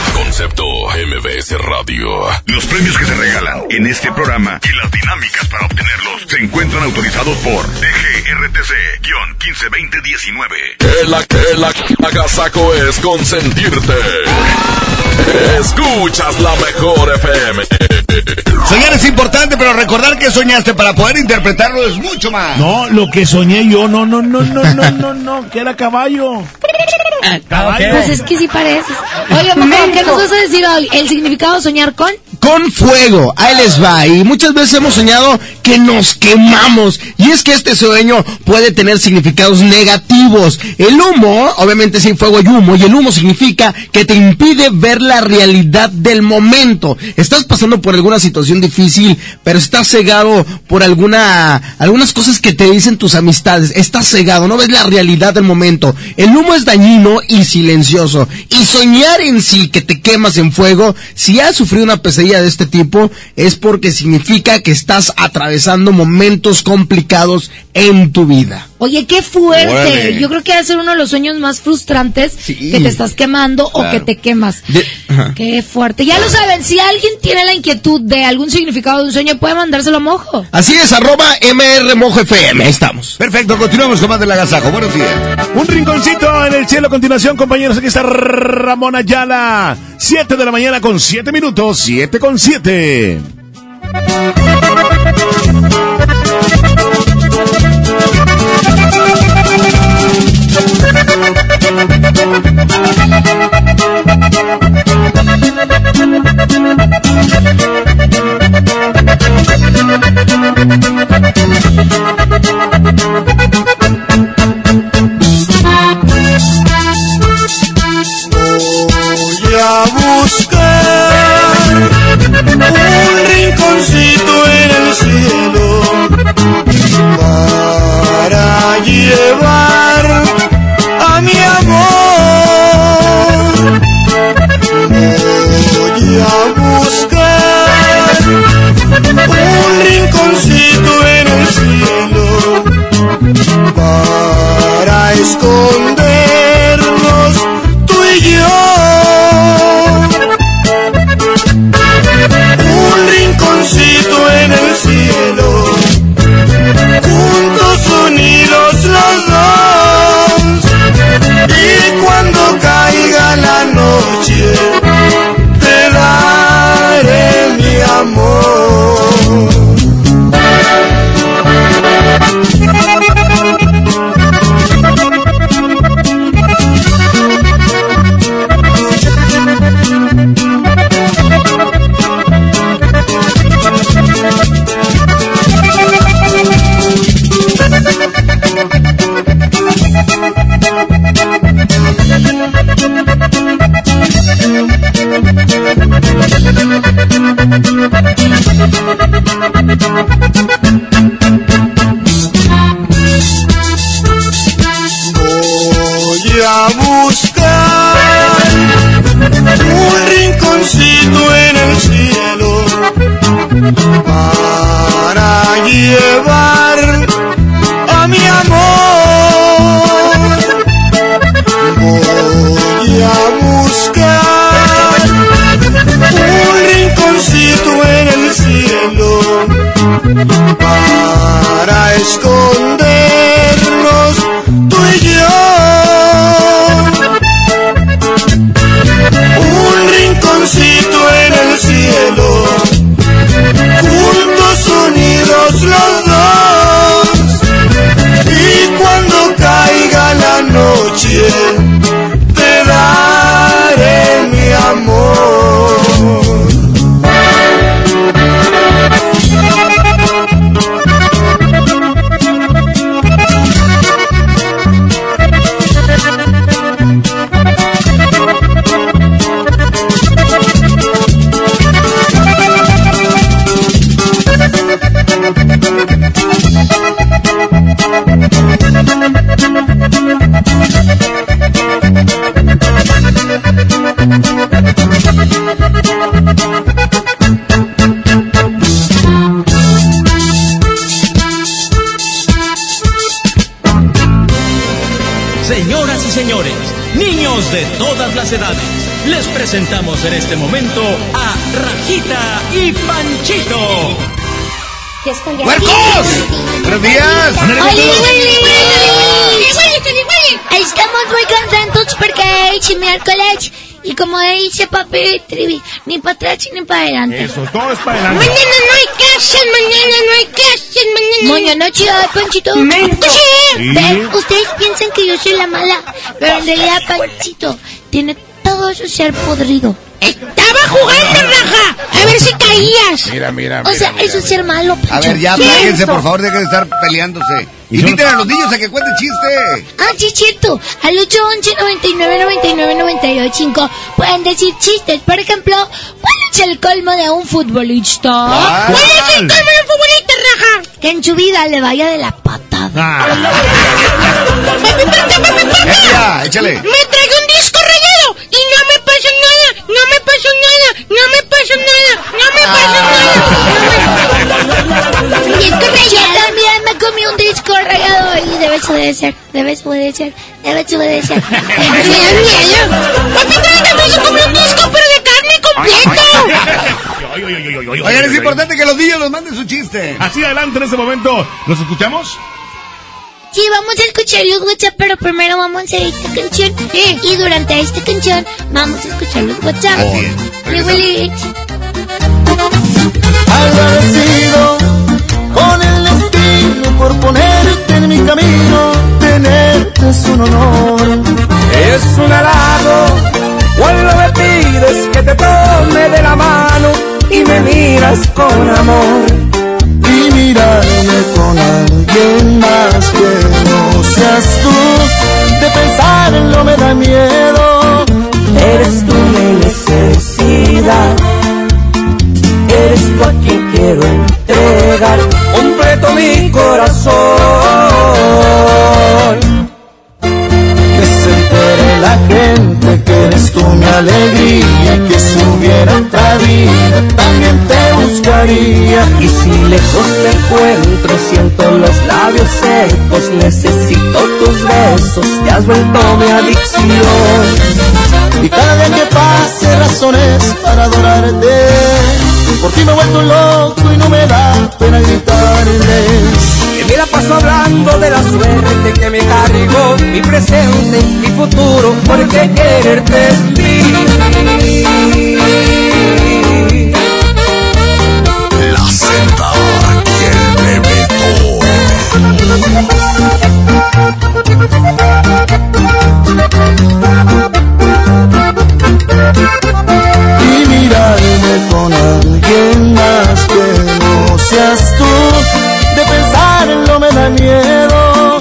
Concepto MBS Radio. Los premios que se regalan en este programa y las dinámicas para obtenerlos se encuentran autorizados por DGRTC-152019. El, el agasaco es consentirte. Escuchas la mejor FM. Soñar es importante, pero recordar que soñaste para poder interpretarlo es mucho más. No, lo que soñé yo, no, no, no, no, no, no, no, que era caballo. Caballo. Pues es que sí parece. Oye, mamá, ¿qué nos vas a decir hoy? ¿El significado de soñar con? Con fuego, ahí les va. Y muchas veces hemos soñado que nos quemamos. Y es que este sueño puede tener significados negativos. El humo, obviamente sin fuego hay humo, y el humo significa que te impide ver la realidad del momento. Estás pasando por alguna situación difícil, pero estás cegado por alguna, algunas cosas que te dicen tus amistades. Estás cegado, no ves la realidad del momento. El humo es dañino y silencioso. Y soñar en sí que te quemas en fuego, si has sufrido una pesadilla de este tipo, es porque significa que estás atravesando momentos complicados en tu vida. Oye, qué fuerte. Órale. Yo creo que debe ser uno de los sueños más frustrantes que te estás quemando o que te quemas. De-. Qué fuerte. Ya lo saben, si alguien tiene la inquietud de algún significado de un sueño, puede mandárselo a mojo. Así es, arroba MR Mojo FM. Ahí estamos. Perfecto, continuamos con más del agasajo. Buenos días. Un rinconcito en el cielo a continuación, compañeros. Aquí está Ramón Ayala. 7 de la mañana con 7 minutos. 7 con 7. Llevar a mi amor. Voy a buscar un rinconcito en el cielo para escondernos Voy a buscar un rinconcito en el cielo para llevar a mi amor. Voy a buscar para escondernos tú y yo. Un rinconcito en el cielo, juntos unidos los dos. Y cuando caiga la noche, Estamos muy contentos porque es miércoles y como dice papi Trivi, ni para atrás ni para adelante. Eso, todo es para adelante. Mañana no hay clases, mañana no hay clases, mañana. Mañana sí hay, Panchito. Sí. Ustedes piensan que yo soy la mala, pero en realidad Panchito tiene todo su ser podrido. Estaba jugando, caías. Mira, mira, O sea, mira, eso es ser malo, Pancho. A ver, ya, péguense, por favor, dejen de estar peleándose. Inviten a los niños a que cuenten chiste. Ah, sí, cierto. Al 811 99 99 98 pueden decir chistes. Por ejemplo, ¿cuál es el colmo de un futbolista? ¿Cuál? ¿Cuál es el colmo de un futbolista, raja? Que en su vida le vaya de la patada. Ya, échale. Me traigo un disco rayado y no me pasa nada, no me pasa nada, no me pasa nada, no rayado. Yo también me comí un disco rayado y debe obedecer, debe obedecer, debe obedecer. Me da miedo. Papi, pero también se come un disco, pero de carne completo. Oigan, es importante que los niños nos manden su chiste. Así adelante en este momento. ¿Los escuchamos? Sí, vamos a escuchar los WhatsApp, pero primero vamos a hacer esta canción. Y durante esta canción vamos a escuchar los WhatsApp. Así es. Agradecido con el destino por ponerte en mi camino. Tenerte es un honor. Es un halago cuando me pides que te tome de la mano y me miras con amor. Y mirarme con alguien más que no seas tú. De pensarlo me da miedo. Eres mi necesidad. Tú a quien quiero entregar completo mi corazón. Que se entere la gente que eres tú mi alegría. Que si hubiera otra vida también te buscaría. Y si lejos me encuentro, siento los labios secos, necesito tus besos, te has vuelto mi adicción. Y cada día que pase razones para adorarte. Por ti me he vuelto loco y no me da pena gritarles. Que me la paso hablando de la suerte que me cargó, mi presente, mi futuro, porque quererte es mí. La Z y el y con alguien más que no seas tú. De pensarlo me da miedo.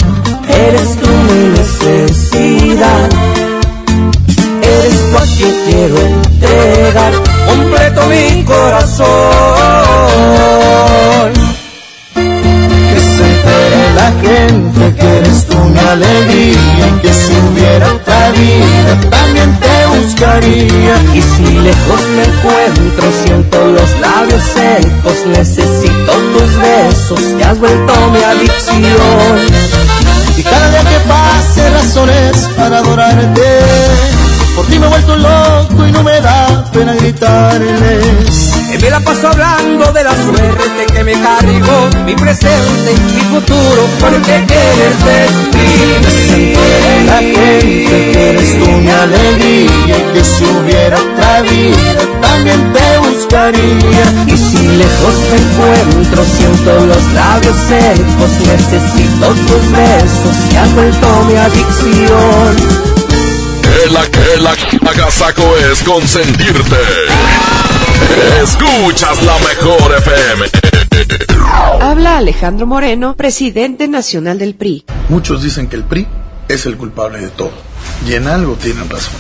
Eres tú mi necesidad, eres tú a quien quiero entregar completo mi corazón. Que se entere la gente que eres tú alegría. Que si hubiera otra vida también te buscaría. Y si lejos me encuentro, siento los labios secos, necesito tus besos, te has vuelto mi adicción. Y cada día que pase razones para adorarte. Me he vuelto loco y no me da pena gritarles. Que me la paso hablando de la suerte que me cargó, mi presente, mi futuro, porque quererte es mí. la gente que eres tú mi alegría y que si hubiera otra vida también te buscaría y si lejos me encuentro siento los labios secos necesito tus besos te has vuelto mi adicción Que la que la agasaco es consentirte. Escuchas la mejor FM. Habla Alejandro Moreno, presidente nacional del PRI. Muchos dicen que el PRI es el culpable de todo. Y en algo tienen razón.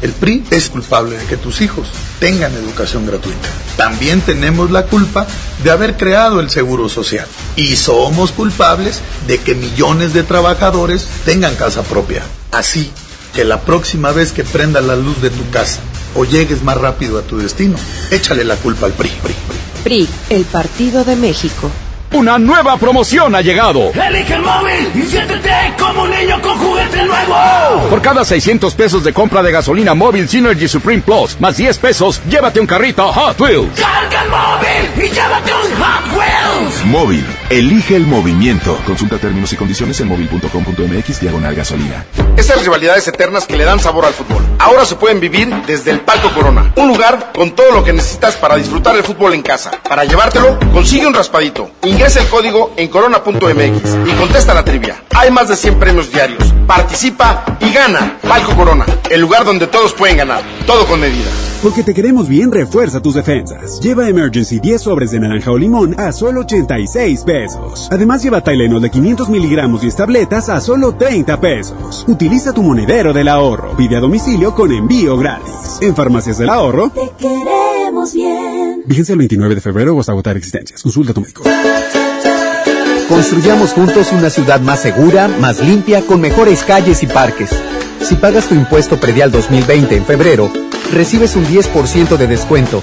El PRI es culpable de que tus hijos tengan educación gratuita. También tenemos la culpa de haber creado el Seguro Social. Y somos culpables de que millones de trabajadores tengan casa propia. Así que la próxima vez que prenda la luz de tu casa o llegues más rápido a tu destino, échale la culpa al PRI. PRI, PRI. PRI, el Partido de México. Una nueva promoción ha llegado. Elige el móvil y siéntete como un niño con juguete nuevo. Por cada 600 pesos de compra de gasolina móvil Synergy Supreme Plus, más 10 pesos, llévate un carrito Hot Wheels. Carga el móvil y llévate un Hot Wheels. Móvil, elige el movimiento. Consulta términos y condiciones en móvil.com.mx diagonal gasolina. Estas rivalidades eternas que le dan sabor al fútbol. Ahora se pueden vivir desde el Palco Corona. Un lugar con todo lo que necesitas para disfrutar el fútbol en casa. Para llevártelo, consigue un raspadito. Ingresa el código en corona.mx y contesta la trivia. Hay más de 100 premios diarios. Participa y gana. Palco Corona, el lugar donde todos pueden ganar. Todo con medida. Porque te queremos bien, refuerza tus defensas. Lleva Emergency 10 sobres de naranja o limón a solo 86 pesos. Además, lleva Tylenol de 500 miligramos y tabletas a solo 30 pesos. Utiliza tu monedero del ahorro. Pide a domicilio con envío gratis. En Farmacias del Ahorro. Te queremos bien. Vigencia el 29 de febrero o hasta agotar existencias. Consulta a tu médico. Construyamos juntos una ciudad más segura, más limpia, con mejores calles y parques. Si pagas tu impuesto predial 2020 en febrero, recibes un 10% de descuento.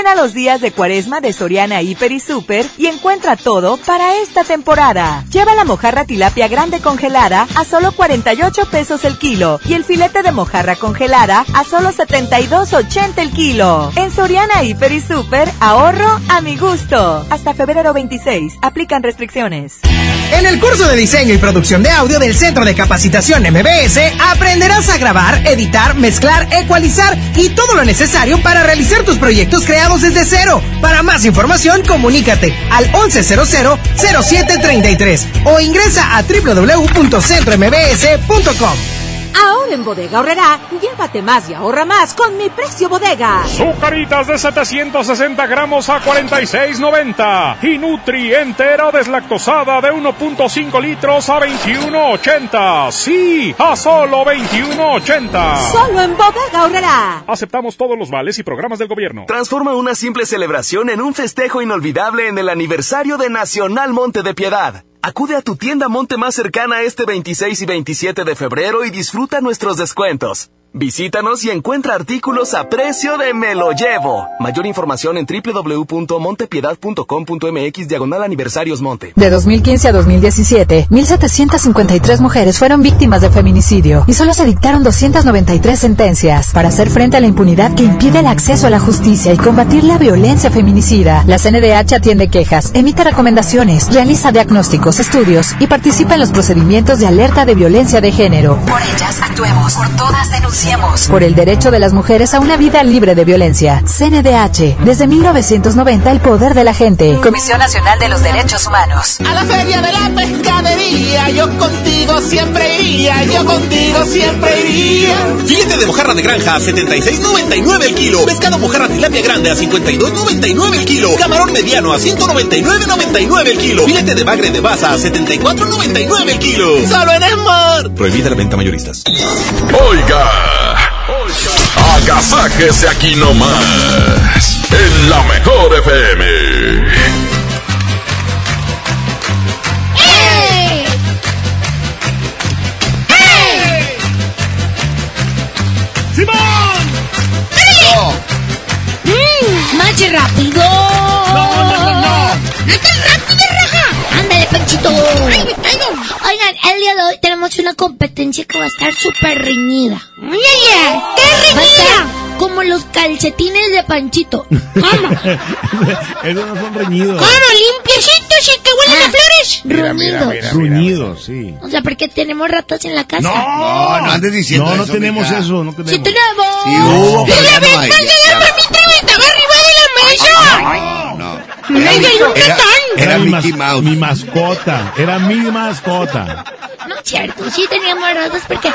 Ven a los días de cuaresma de Soriana Hiper y Super y encuentra todo para esta temporada. Lleva la mojarra tilapia grande congelada a solo 48 pesos el kilo y el filete de mojarra congelada a solo 72.80 el kilo. En Soriana Hiper y Super, ahorro a mi gusto. Hasta febrero 26, aplican restricciones. En el curso de diseño y producción de audio del Centro de Capacitación MBS, aprenderás a grabar, editar, mezclar, ecualizar y todo lo necesario para realizar tus proyectos desde cero. Para más información, comunícate al 1100-0733 o ingresa a www.centrombs.com. Ahora en Bodega Horrera, llévate más y ahorra más con mi precio bodega. Sucaritas de 760 gramos a 46.90 y Nutri entera deslactosada de 1.5 litros a 21.80. Sí, a solo 21.80. Solo en Bodega Horrera. Aceptamos todos los vales y programas del gobierno. Transforma una simple celebración en un festejo inolvidable en el aniversario de Nacional Monte de Piedad. Acude a tu tienda Monte más cercana este 26 y 27 de febrero y disfruta nuestros descuentos. Visítanos y encuentra artículos a precio de me lo llevo. Mayor información en www.montepiedad.com.mx diagonal aniversarios Monte. De 2015 a 2017, 1.753 mujeres fueron víctimas de feminicidio y solo se dictaron 293 sentencias. Para hacer frente a la impunidad que impide el acceso a la justicia y combatir la violencia feminicida, la CNDH atiende quejas, emite recomendaciones, realiza diagnósticos, estudios y participa en los procedimientos de alerta de violencia de género. Por ellas actuemos, por todas denunciamos. Por el derecho de las mujeres a una vida libre de violencia. CNDH. Desde 1990 el poder de la gente. Comisión Nacional de los Derechos Humanos. A la feria de la pescadería, yo contigo siempre iría, yo contigo siempre iría. Filete de mojarra de granja a 76.99 el kilo. Pescado mojarra tilapia grande a 52.99 el kilo. Camarón mediano a 199.99 el kilo. Filete de bagre de baza a 74.99 el kilo. Solo en Smart. Prohibida la venta mayoristas. Oiga. Agasáquese aquí nomás. En la mejor FM. ¡Ey! ¡Ey! ¡Simón! ¡Mmm! ¡Más rápido! ¡No, no, no, no! ¡No tan rápido, raja! ¡Ándale, Panchito! Oigan, el día de hoy tenemos una competencia que va a estar súper reñida. ¡Oye, qué reñida! Como los calcetines de Panchito. ¿Cómo? Esos no son reñidos. ¿Cómo? ¿Limpiecitos y que huelen a flores? Mira, mira, Ruñidos. mira, Ruñidos, sí. O sea, porque tenemos ratas en la casa. No, no andes diciendo No, no eso, tenemos mija. eso, no tenemos. ¡Sí tenemos! Sí hubo, ¡Y la no pasada ya- permítame estaba arriba de la mesa! No. ¡Me Era, era- era mi, mas- Mouse. mi mascota, era mi mascota. No es cierto, sí teníamos ratas porque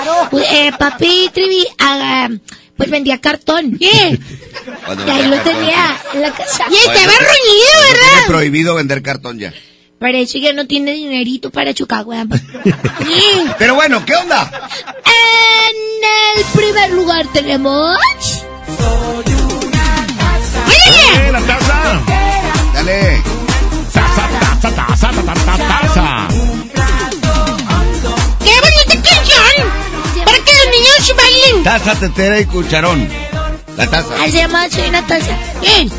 eh, papi Trivi ah, pues vendía cartón. Yeah. Y ahí lo tenía en la casa. Y estaba Tiene ¿verdad? prohibido vender cartón ya. Por eso ya no tiene dinerito para Chucagua. Pero bueno, ¿qué onda? En el primer lugar tenemos... ¡Eh, la taza! Dale. Taza, taza, taza, taza, taza, taza. ¡Qué bonita canción! Para que los niños bailen. Taza, tetera y cucharón. La taza. Ah, se llama Soy una taza. Bien.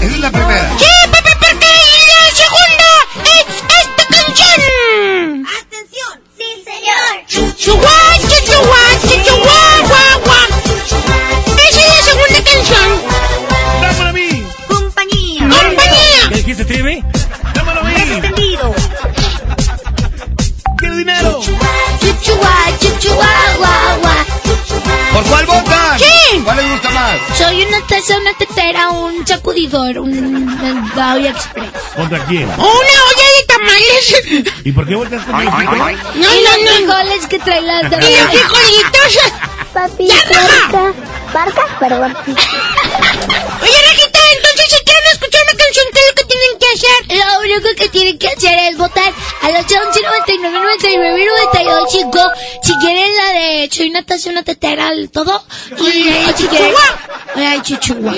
Esa es la primera. Sí, Pepe, porque la segunda es esta canción. ¡Atención! ¡Sí, señor! Chuchuá, chuchuá, ¡Compañía! ¿Qué dijiste, Trivi? ¡Dámelo a mí! ¡Entendido! ¡Quiero dinero! Guá. ¿Cuál votan? ¿Qué? ¿Cuál les gusta más? Soy una taza, una tetera, un sacudidor, un, una olla express. ¿Contra quién? ¡Una olla de tamales! ¿Y por qué votas con mi hijito? No, y los frijoles que trae la ¡Y los frijolitos! Papi, ¡Ya, barca, barca, pero escuchar una canción, ¿qué es lo que tienen que hacer? Lo único que tienen que hacer es votar al 811 99 99 925 Si quieren la de Soy una taza, una tetera, todo. Y si quieren... Ay, chichua.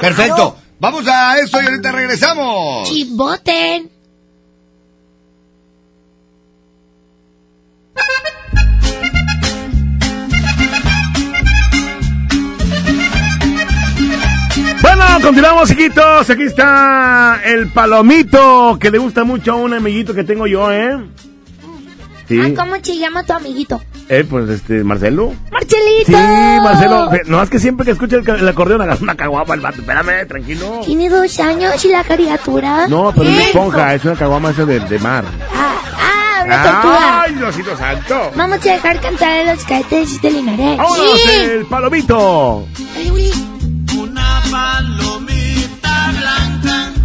Perfecto. Vamos a eso y ahorita regresamos. Sí, voten. Bueno, continuamos, chiquitos. Aquí está el palomito que le gusta mucho a un amiguito que tengo yo, ¿eh? Sí. Ah, ¿Cómo se llama tu amiguito? Eh, pues este, Marcelo. ¡Marcelito! Sí, Marcelo. Fe- No, es que siempre que escucha el, acordeón agarra una caguama el vato. Espérame, tranquilo. Tiene dos años y la criatura. No, pero es esponja, es una caguama esa de, de mar. Ah, ah, una tortuga. ¡Ay, Diosito santo! Vamos a dejar cantar a los cadetes de Linares. ¡Vámonos, el palomito! Una palomita blanca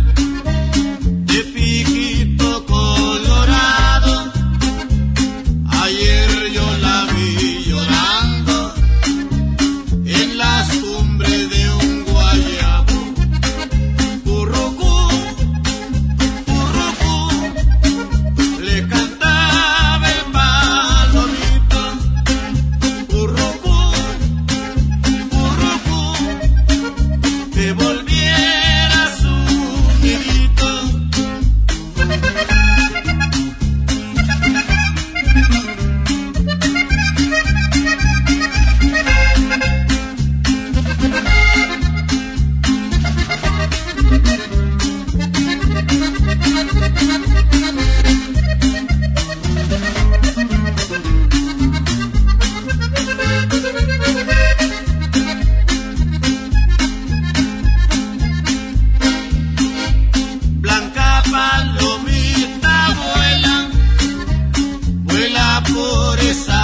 por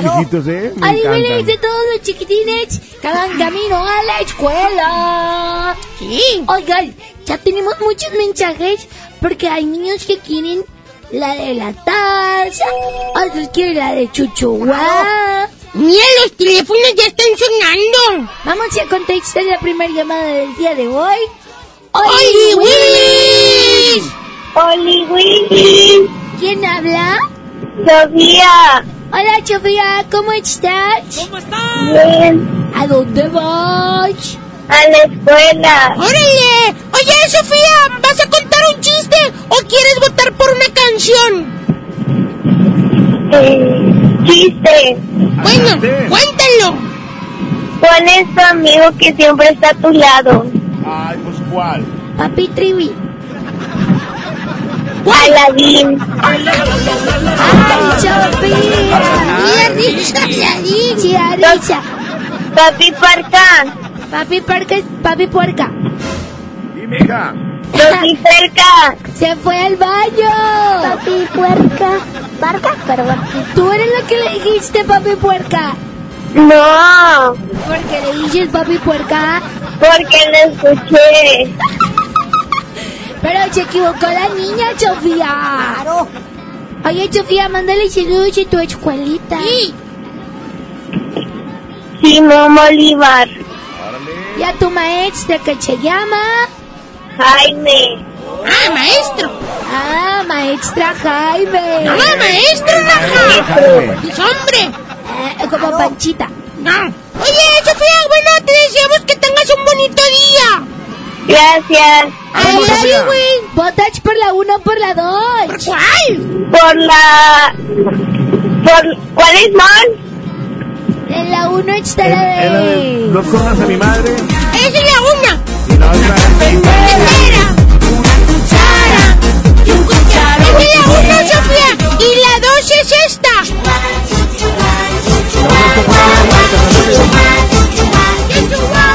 bien, hijitos, ¿eh? Me Adivinen encantan. de todos los chiquitines que hagan camino a la escuela. Sí. Oigan, ya tenemos muchos mensajes porque hay niños que quieren la de la taza, otros quieren la de chuchuá. Mira, los teléfonos ya están sonando. Vamos a contestar la primera llamada del día de hoy. ¡Oli Willis! ¡Oli Willis! ¿Quién habla? Sofía. Hola, Sofía, ¿cómo estás? ¿Cómo estás? Bien. ¿A dónde vas? A la escuela. ¡Órale! Oye, Sofía, ¿vas a contar un chiste o quieres votar por una canción? Eh, chiste. Bueno, cuéntalo. ¿Cuál es tu amigo que siempre está a tu lado? Ay, pues ¿cuál? Papi Trivi. Aladín. ¡Ay, Sofía! Mira, risa, Aladín. Sí, a risa. Papi Parca. Papi Puerca, papi Puerca. Dime, hija. Papi Cerca. Se fue al baño. Papi Puerca. Parca, perdón. Tú eres la que le dijiste papi Puerca. No, Porque le dices papi Puerca. porque lo escuché. Pero se equivocó la niña, Sofía. Claro. Oye, Sofía, mándale saludos a tu escuelita. Sí. Simón Bolívar. Y a tu maestra que se llama... Jaime. Ah, maestro. Ah, maestra Jaime. No, maestro. Jaime. Es hombre. Eh, como Panchita. No. Oye, Sofía, bueno, te deseamos que tengas un bonito día. Gracias. I love you, güey. ¿Votas por la 1 o por la 2? ¿Por cuál? Por la... Por... ¿Cuál es más? En la 1 está la Es la de dos cosas a mi madre Esa es la una. y la otra Entera. Esa es la una, Sofía. Y la dos es esta. La...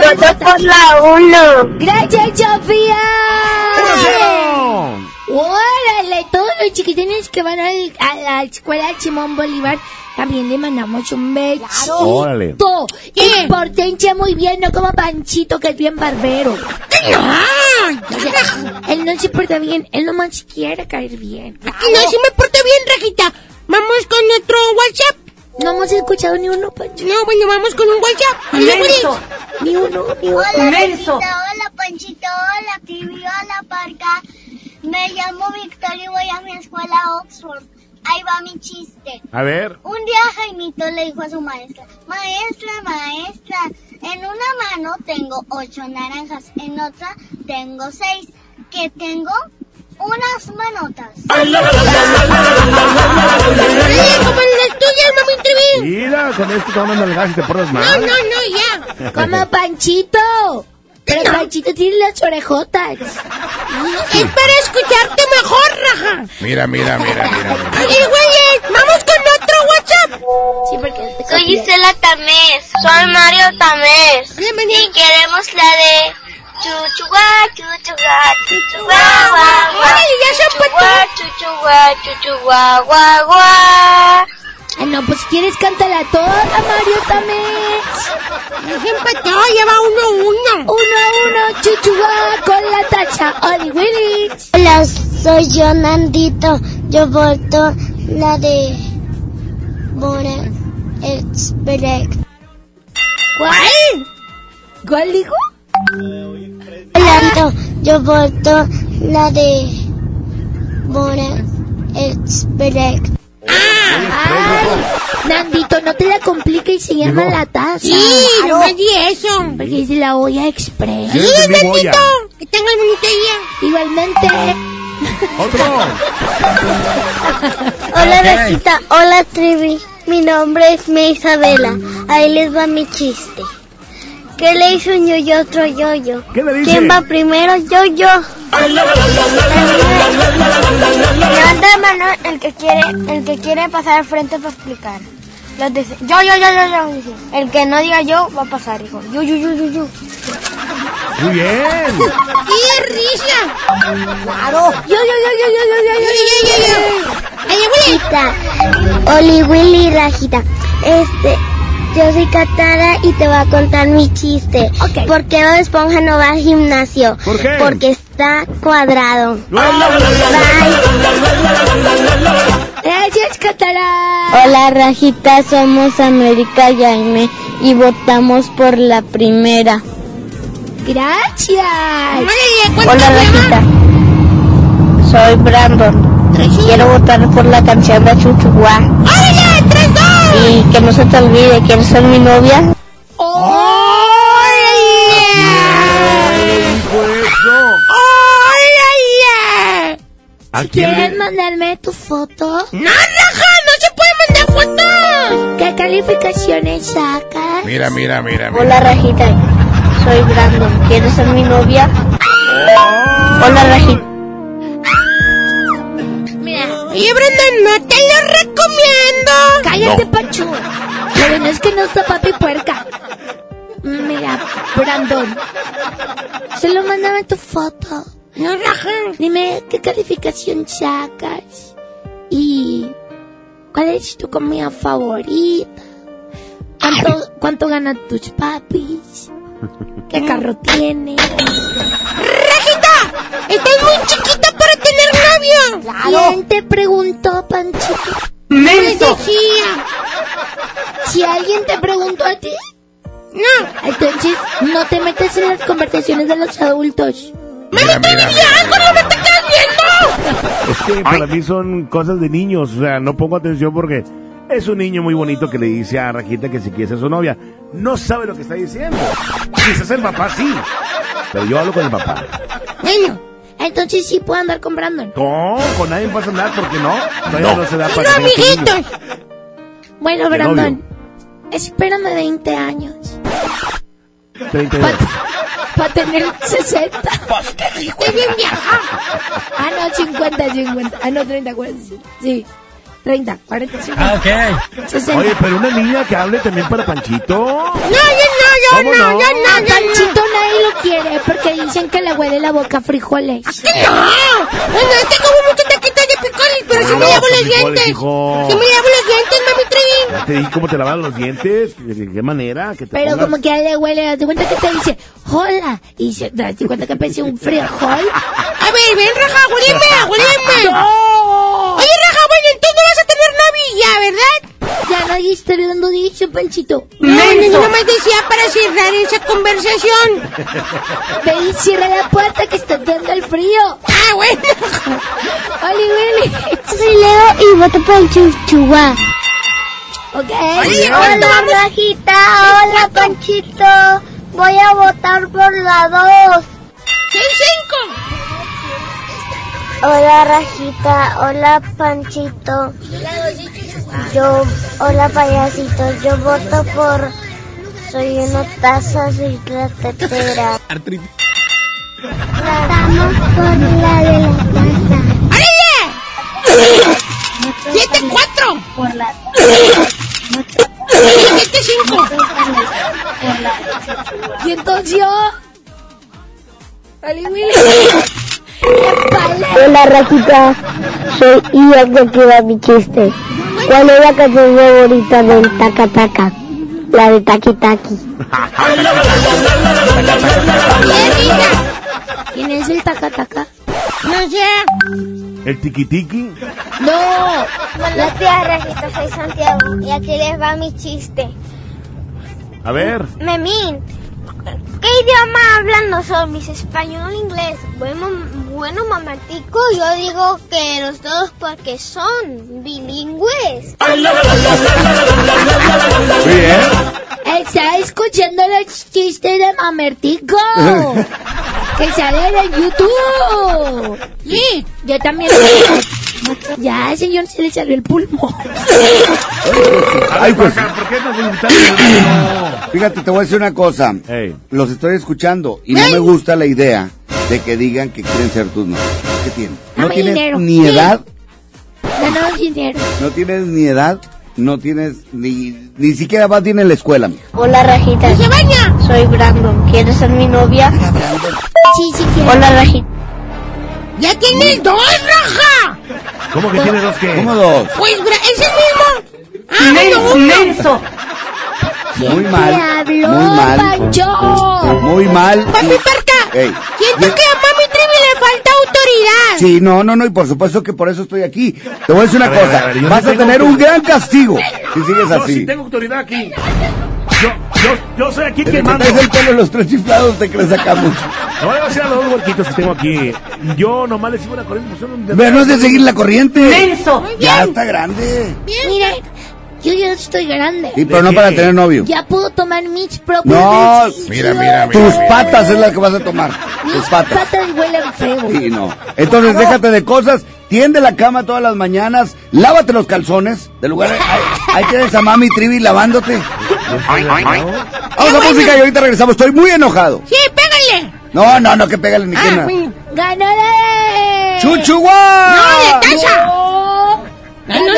Voto por la 1. ¡Gracias, Sofía! ¡Uno, ¡Órale! Todos los chiquitines que van al- a la escuela Simón Bolívar también le mandamos un beso. Órale. Y portense muy bien, no como Panchito, que es bien barbero. O sea, él no se porta bien, él nomás quiere caer bien. No, si me porto bien, Rajita. Vamos con otro WhatsApp. No hemos escuchado ni uno, Pancho. No, bueno, vamos con un WhatsApp. Ni uno, ni uno. Hola, Panchito, hola, Panchito, hola, TV, hola, Parca. Me llamo Victoria y voy a mi escuela Oxford. Ahí va mi chiste. A ver. Un día Jaimito le dijo a su maestra, maestra, maestra, en una mano tengo ocho naranjas, en otra tengo seis, que tengo unas manotas. Oye, como en mami Trivi. Mira, con esto te van a gas y te No, mal. no, no, ya. Como Panchito. Pero Panchito tiene las orejotas. Es para escucharte mejor, Raja. Mira, mira, mira, mira. Oye, güeyes, vamos con otro WhatsApp. Sí, porque te Soy. Isela Tamés, soy Mario Tamés. Bienvenido. Y queremos la de chuchuá, chuchuá, chuchuá, guá, guá. Órale, ya se Chuchuá, chuchuá, chuchuá, guá, guá. Ah, no, pues quieres cántala toda, Mario también. Ya se empató, ya va uno a uno. Uno a uno, chuchuá con la tacha. Oli Willis. Hola, soy yo, Nandito. Yo voto la de Bora Expect. ¿Cuál? ¿Cuál dijo? Hola, Nandito. Yo voto la de Bora Expect. Ay, Nandito, no te la compliques y se llama la taza. Sí, no me di eso. Porque es la olla express. Yo entendí boya. Que tengas bonito día. Igualmente. Otro. Hola, Ok. Rajita. Hola, Trivi. Mi nombre es Isabela. Ahí les va mi chiste. ¿Qué le hizo un yo-yo a otro yo-yo? ¿Qué le dice? ¿Quién va primero? Yo-yo. Levanta la mano el que quiere, el que quiere pasar al frente para explicar. Los dice, yo, yo, yo, yo, yo. dice. El que no diga yo va a pasar, hijo. Yo, yo, yo, yo, yo. Muy bien. ¡Qué risa! Claro. Yo, yo, yo, yo, yo, yo, yo, yo, yo, yo. Willy. Rajita, Oli Willy Rajita. Este, yo soy Katara y te voy a contar mi chiste. Ok. ¿Por qué Bob Esponja no va al gimnasio? ¿Por qué? Porque está cuadrado. Bye. Gracias, Catalán. Hola, Rajita, somos América Jaime y votamos por la primera. Gracias. Hola, Rajita. Soy Brandon. Quiero votar por la canción de Chuchuá. ¡Órale! ¡Tres, dos! Y que no se te olvide, ¿quieres ser mi novia? ¿A Si quién ¿Quieres le- mandarme tu foto? ¡No, Raja! ¡No se puede mandar fotos! ¿Qué calificaciones sacas? Mira, mira, mira. mira. Hola, Rajita. Soy Brandon. ¿Quieres ser mi novia? Hola, Rajita. Oye, Brandon, no te lo recomiendo. Cállate, Pachu. Lo bueno es que no está papi puerca. Mira, Brandon. Solo mándame tu foto. No, Raja. Dime qué calificación sacas. Y cuál es tu comida favorita. ¿Cuánto, cuánto ganan tus papis? ¿Qué carro tienes? ¡Rajita! ¡Estás muy chiquita para novio! ¿Quién te preguntó, Panchito? ¡Me decía! Si alguien te preguntó a ti, No. entonces no te metes en las conversaciones de los adultos. Mira, mira, mira. ¡No me te quedas viendo! Es que para mí son cosas de niños, o sea, no pongo atención porque es un niño muy bonito que le dice a Rajita que si quiere ser su novia. No sabe lo que está diciendo. Quizás el papá sí, pero yo hablo con el papá. Bueno, entonces sí puedo andar con Brandon. No, con nadie pasa nada porque no. Todavía no, se da para ¡No, amiguitos! Bueno, De Brandon, espérame 20 años 32. para tener 60. ¡Estoy bien vieja! Ah, no, 50, 50. Ah, no, 30, 40. Sí, 30, 40, 50. Ah, ok. 60. Oye, pero una niña que hable también para Panchito. No, yo no, yo ¿Cómo no, no? yo no, A yo Panchito nadie lo quiere porque dicen que le huele la boca a frijoles. no. Bueno, este como muchos taquitos de picoles, pero si No, me lavo los frijoles, dientes. hijo. Si me lavo los dientes, mami Trin. Ya te dije cómo te lavas los dientes. ¿De qué manera? Que te Pero pongas- como que a él le huele, de cuenta que te dice, hola. Y se te das cuenta que parece un frijol. A ver, ven, Raja, huéleme, huéleme. Oye, novia, ¿verdad? Ya nadie está dando dicho, Panchito. No, no, yo nomás decía para cerrar esa conversación. Ve y cierra la puerta que está dando el frío. Ah, bueno. Oli, Willy. Soy Leo y voto por el Chuchuá. Ok. Hola, Rajita. Hola, Panchito. Voy a votar por la dos. Seis, cinco. Hola, Rajita. Hola, Panchito. Yo, hola, payasito. Yo voto por. Soy una taza, soy la tetera. Votamos por la de la taza. ¡Órale! Siete, cuatro. Por la Siete, cinco. Y entonces yo. Oli, Willy. Hola, Rajita. Soy Ian de que va mi chiste. ¿Cuál es la canción favorita del Taca Taca? La de Taki Taki. ¿Quién es el taca taca? No sé. El tiki tiki. No. Buenos días, Rajita. Soy Santiago. Y aquí les va mi chiste. A ver. Memín, ¿qué idioma hablan los zombies? ¿Español o inglés? Bueno, bueno, mamatico, yo digo que los dos porque son bilingües. Muy bien. Está escuchando los chistes de Mamertico. que salen en YouTube. Sí, yo también. Ya, señor, se le salió el pulmón. Ay, pues. ¿Por qué nos invitaron? Fíjate, te voy a decir una cosa. Los estoy escuchando y no me gusta la idea de que digan que quieren ser tus novios. ¿Qué tienes? No Dame tienes dinero. ni edad, dinero. no tienes ni edad, no tienes ni ni siquiera vas bien en la escuela. mija. Hola, Rajita. ¡Se baña! Soy Brandon. ¿Quieres ser mi novia? Sí, sí quiero. Hola, Rajita. ¡Ya tienes dos, Raja! ¿Cómo que tienes dos que? ¿Cómo dos? Pues, bra- ¿es el mismo? ¡Ah! Muy mal. habló, Muy mal. Pancho. Muy mal. Papi Parca, Ey, siento que a Mami Trivi le falta autoridad. Sí, no, no, no, y por supuesto que por eso estoy aquí. Te voy a decir una A ver, cosa, a ver, yo vas a tener un gran castigo si sigues así. sí tengo autoridad aquí. Yo, yo, yo soy aquí Desde quien que mando. traes el pelo los tres chiflados te crees acá mucho. No voy a decir a los dos huerquitos que tengo aquí. Yo nomás les sigo la corriente. pues, Pero no es de seguir la corriente. Menso. Ya está grande. Mira, yo ya estoy grande. Sí, pero no para tener novio. Ya puedo tomar mis propios No, decisiones. tus patas es la que vas a tomar. Tus patas. patas huelen feo. Sí, no. Entonces déjate de cosas, tiende la cama todas las mañanas, lávate los calzones, de lugar ahí, tienes a mami Trivi lavándote. Vamos a música y ahorita regresamos, estoy muy enojado. Sí, pégale. No, no, no, que pégale ni que Ah, nada. ¡Ganó de... ¡Chuchuá! No, de taza. ¡Ganó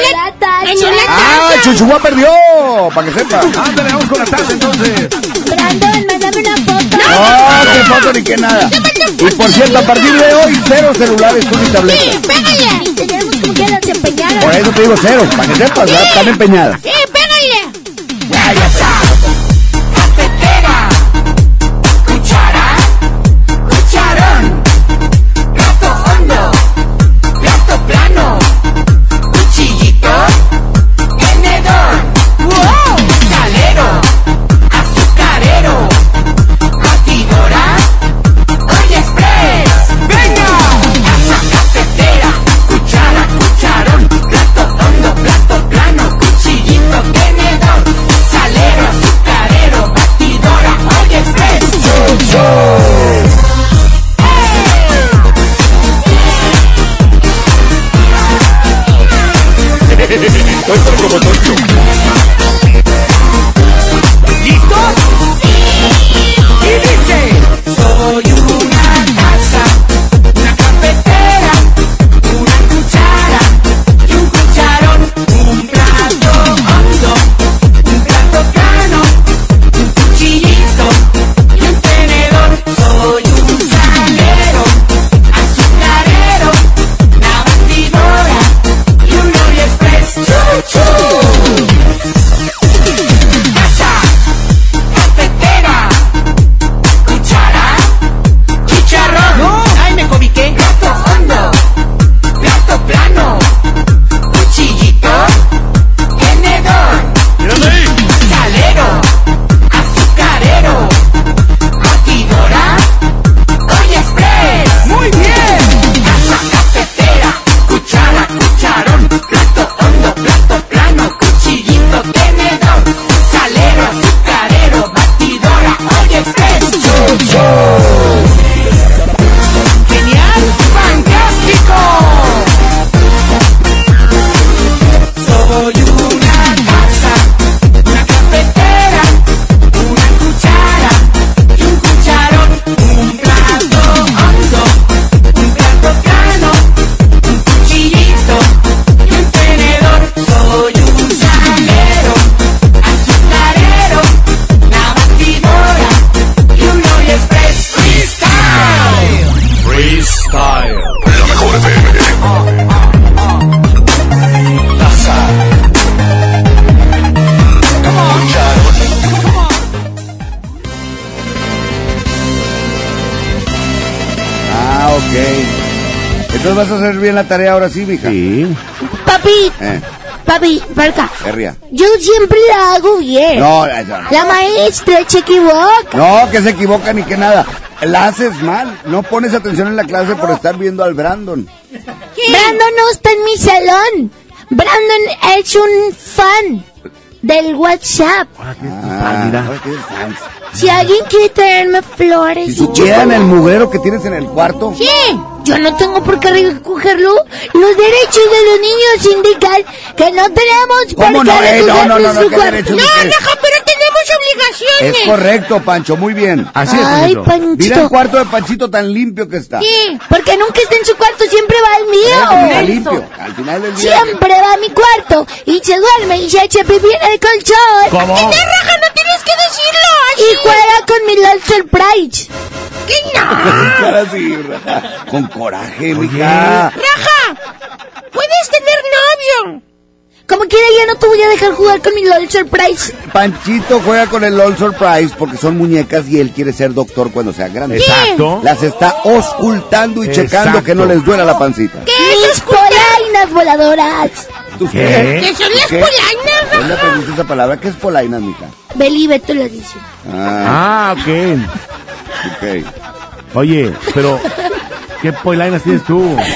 ¡Ah, Chuchuá perdió! Para que sepa. Ándale, vamos con la taza entonces. Brandon, mándame una foto. No, qué foto ni qué nada. Y por cierto, a partir de hoy, cero celulares con mi tableta. ¡Pégale! Y tenemos como que las empeñaron. Por eso te digo cero, para que sepas, ¿verdad? están empeñadas. Sí, pégale. Ya, ya está. ¿Listos? Vas a hacer bien la tarea ahora sí, mija. Sí. Papi, Eh, papi, Barca. Herria. Yo siempre la hago bien. No, eso no. La maestra se equivoca. No, que se equivoca ni que nada. La haces mal. No pones atención en la clase por estar viendo al Brandon. Brandon no está en mi salón. Brandon es un fan del WhatsApp. Ah, mira. ahora tienes fans. Si alguien quiere traerme flores Si y supieran el mugrero que tienes en el cuarto. Sí, yo no tengo por qué recogerlo. Los derechos de los niños indican que no tenemos por ¿Cómo qué no? Eh, no, no, no, no, ¿qué derechos No, qué? Raja, pero tenemos obligaciones. Es correcto, Pancho, muy bien. Así es, Ay, Panchito. Panchito. Mira el cuarto de Panchito tan limpio que está. Sí, porque nunca está en su cuarto, siempre va al Está mío. limpio. Al final del día. Siempre va a mi cuarto y se duerme y se echa pipí en el colchón. ¿Cómo? No, Raja, no tienes que decirlo así. Y juega con mi LOL Surprise. ¿Qué no? Con coraje, mija. Raja, puedes tener novio. Como quiera, ya no te voy a dejar jugar con mi LOL Surprise. Panchito juega con el LOL Surprise porque son muñecas y él quiere ser doctor cuando sea grande. Exacto. Las está oscultando y Exacto. checando que no les duela la pancita. Mis polainas voladoras. ¿Tú ¿Qué? ¿Qué son las ¿Qué? polainas, ¿Dónde aprendiste esa palabra? ¿Qué es polaina, mija? Believe, tú lo dices. Ah, Ah, ok. ok. Oye, pero ¿qué polainas tienes tú?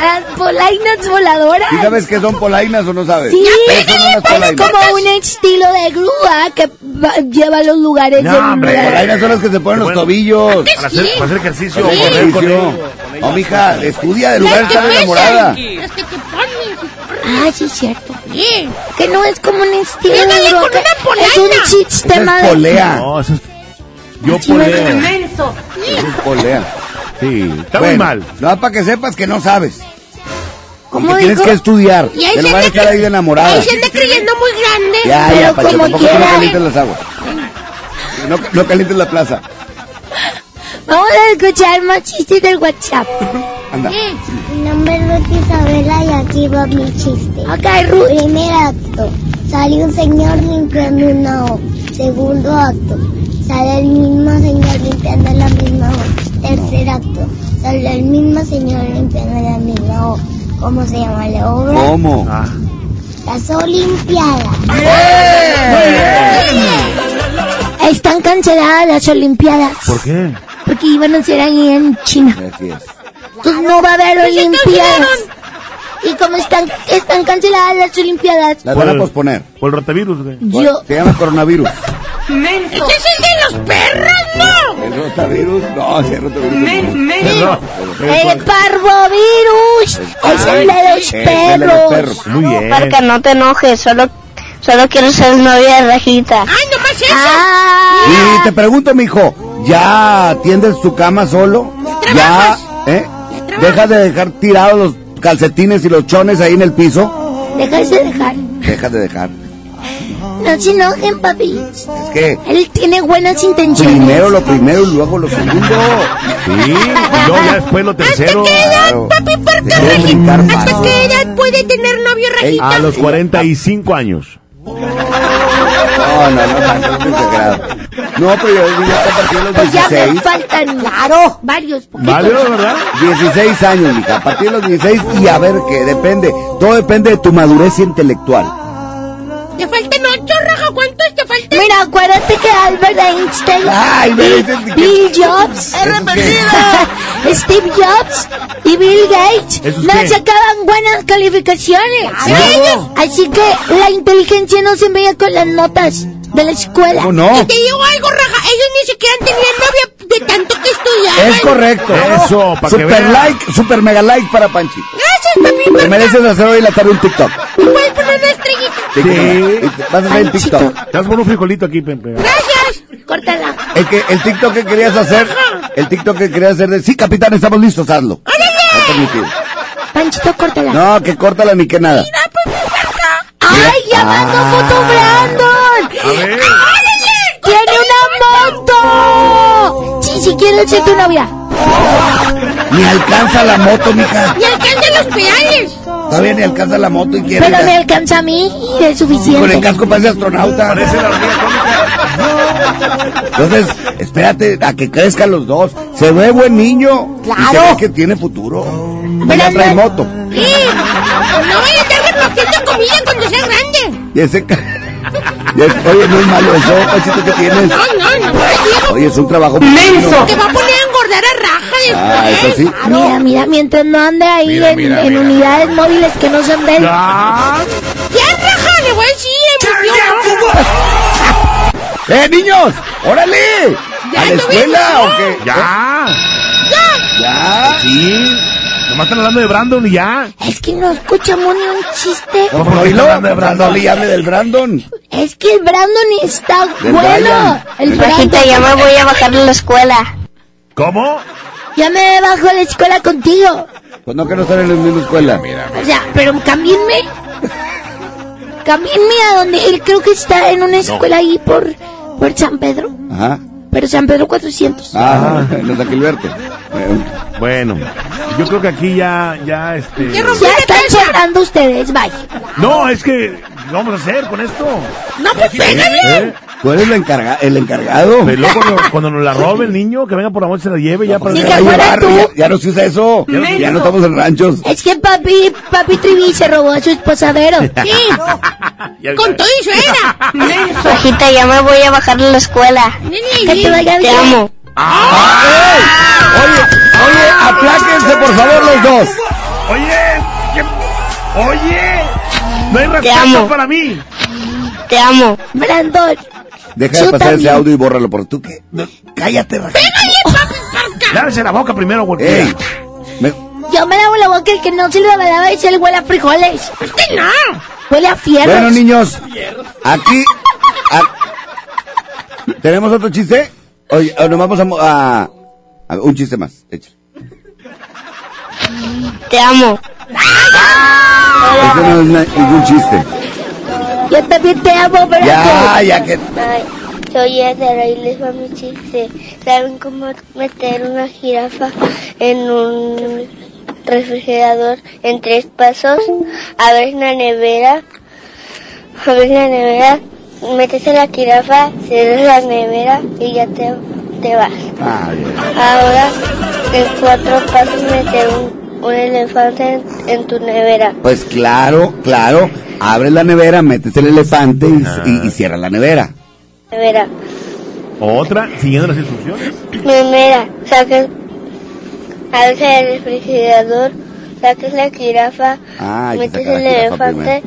Las polainas voladoras. ¿Sí sabes qué son polainas o no sabes? Sí, ¿Qué son unas es como un estilo de grúa que va- lleva a los lugares No, del hombre, lugar. Polainas son las que se ponen los Bueno, tobillos. Para hacer, para hacer ejercicio, Sí. correr con Ejercicio. No, mija, estudia de lugar estar enamorada. Las que te ponen. Ah, sí, cierto. Sí. Que no es como un estilo de grúa. Es un sistema es de... polea. No, eso es... Yo poleo. Inmenso. Polea. Sí, está muy Bueno, mal. No, para que sepas que no sabes. ¿Cómo que tienes dijo? que estudiar. Y ahí En se lugar de anda estar ahí de enamorada. Se anda creyendo muy grande. Ya, Pero ya, Pancho, como tampoco tú no quiera. calientes las aguas. No, no calientes la plaza. Vamos a escuchar más chistes del WhatsApp. Anda. Mi nombre es Ruth Isabela y aquí va mi chiste. Ok, Ruth. Primer acto. Sale un señor limpiando una O. Segundo acto. Sale el mismo señor limpiando la misma O. Tercer acto. Sale el mismo señor limpiando la misma O. ¿Cómo se llama la obra? ¿Cómo? Ah. Las Olimpiadas. Están canceladas las Olimpiadas. ¿Por qué? Porque iban a ser ahí en China. Entonces no va a haber Olimpiadas. Y como están, están canceladas las Olimpiadas, Las van a posponer. Por el rotavirus, güey. yo... Se llama coronavirus. Menso. Ese es el de los perros, ¿no? ¿El rotavirus? No, sí, el rotavirus. Men- menso. El parvovirus es el de los Es el de los perros. Muy bien. Porque no te enojes, solo, solo quiero ser novia de Rajita. Ay, nomás eso. Ah, Y te pregunto, mijo, ¿ya atiendes tu cama solo? ¿Ya? ¿Eh? ¿Dejas de dejar tirados los calcetines y los chones ahí en el piso? déjase de dejar. Dejas de dejar. No se enojen, papi. Es que Él tiene buenas intenciones. primero lo primero y luego lo segundo. Sí, y luego ya después lo tercero. Claro. Papi, ¿por Te qué, quiero Rajita? ¿Hasta qué edad puede tener novio, Rajita? A los 45 años. No, no, no, tanto, no es exagerado. No, pero yo ya está a partir de los Pues ya me 16. faltan, claro, varios. poquitos. ¿Vale, verdad? 16 años, mija. A partir de los 16 y a ver qué, depende. Todo depende de tu madurez intelectual. Te faltan ocho, Raja. ¿Cuántos te faltan? Mira, acuérdate que Albert Einstein, Ay, me Bill, Jobs, Steve Jobs y Bill Gates ¿Esos no qué? sacaban buenas calificaciones. Así que la inteligencia no se veía con las notas de la escuela. ¿Cómo no? Y te digo algo, Raja. Ellos ni siquiera tenían novia de tanto que estudiaban. Es correcto. Eso, para que Super vean. like, super mega like para Panchi. Gracias, papi. Te mereces hacer hoy la tarde un TikTok. ¿Puedes poner una estrellita? Sí, Vas a hacer el. TikTok. Te vas un frijolito aquí, Pepe. Gracias. Córtala. El, que, el TikTok que querías hacer, el TikTok que querías hacer de, sí, capitán, estamos listos, hazlo. No permitido. Panchito, córtala. No, que córtala ni que nada. ¡Ay, ya mandó Ah. foto Brandon! A ver. ¡Tiene una moto! Sí, sí, quiero ser tu novia. Ni alcanza la moto, mija. Y alcanzan los pedales. Todavía ni alcanza la moto y quiere. Pero me alcanza a mí y es Con el suficiente. casco parece astronauta. Parece la. Entonces, espérate a que crezcan los dos. Se ve buen niño. Y se Claro. ve que tiene futuro. Ya Pero trae no- moto. Sí. No vaya a estar repartiendo comida cuando sea grande. Y ese ca- y es- Oye, no es malo eso, Pachito, que tienes. No, no, no. Oye, es un trabajo Menso. te va a poner a engordar a Raja después. Ah, eso sí. Mira, mira, mientras no ande ahí Mira, en, mira, en mira. unidades móviles que no son de él. Ya. Ya, Raja, le voy a decir. dio- ¡Eh, niños! ¡Órale! Ya ¿A la escuela o qué? Ya. ¿Ya? Sí. Nomás están hablando de Brandon y ya. Es que no escuchamos ni un chiste. No, ¿Por pero qué oílo, está hablando de Brandon? no le hable del Brandon. Es que el Brandon está Del bueno. Brian. El Brandon. ya me voy a bajar de la escuela. ¿Cómo? Ya me bajo de la escuela contigo. Pues no que no están en la misma escuela. O sea, pero cámbienme. Cámbienme a donde él creo que está en una escuela ahí por, por San Pedro. Ajá. Pero San Pedro 400. Ah, en los Aquilberto. Eh, Bueno. Yo creo que aquí ya, ya, este... Ya están sonando ustedes, vaya. No, es que, ¿qué vamos a hacer con esto? No, pues pégale. ¿Eh? ¿Tú eres la encarga- el encargado? Luego cuando, cuando nos la robe el niño, que venga por la noche se la lleve ya para... Ni Ya, que fuera llevar, tú. ya, ya no se usa eso. Ya, ya no estamos en ranchos. Es que papi, papi Trivi se robó a su esposadero. Ya- Con todo y suegra. Rajita, ya me voy a bajar de la escuela. Que te vaya Te bien. amo. Oye, oye, apláquense por favor los dos. Oye, ¿qué- oye, no hay Te respeto amo. para mí. Te amo. Brandon. Deja de pasar ese audio y bórralo por tú que. no, cállate, Rajita. Lávese la boca primero, porque... Ey, me- Yo me lavo la boca el que no se le lavaba y se le huele a frijoles. Usted no. Huele a fierros. Bueno, niños, aquí. a- ¿Tenemos otro chiste? Oye, o nos vamos a, a- a- Un chiste más. Échale. Te amo. Ese no es na- ningún chiste. Yo también te amo, Brandon. Ya, ya que. Ay, soy Edera y les va mi chiste. ¿Saben cómo meter una jirafa en un refrigerador en tres pasos? Abres la nevera, abres la nevera, metes a la jirafa, cierras la nevera y ya te, te vas. Ah, bien. Ahora, en cuatro pasos meter un, un elefante en, en tu nevera. Pues claro, claro. Abres la nevera, metes el elefante y, y, y cierras la nevera. Nevera. Otra, siguiendo las instrucciones. Primera, sacas, abres el refrigerador, sacas la jirafa, Ah, metes el elefante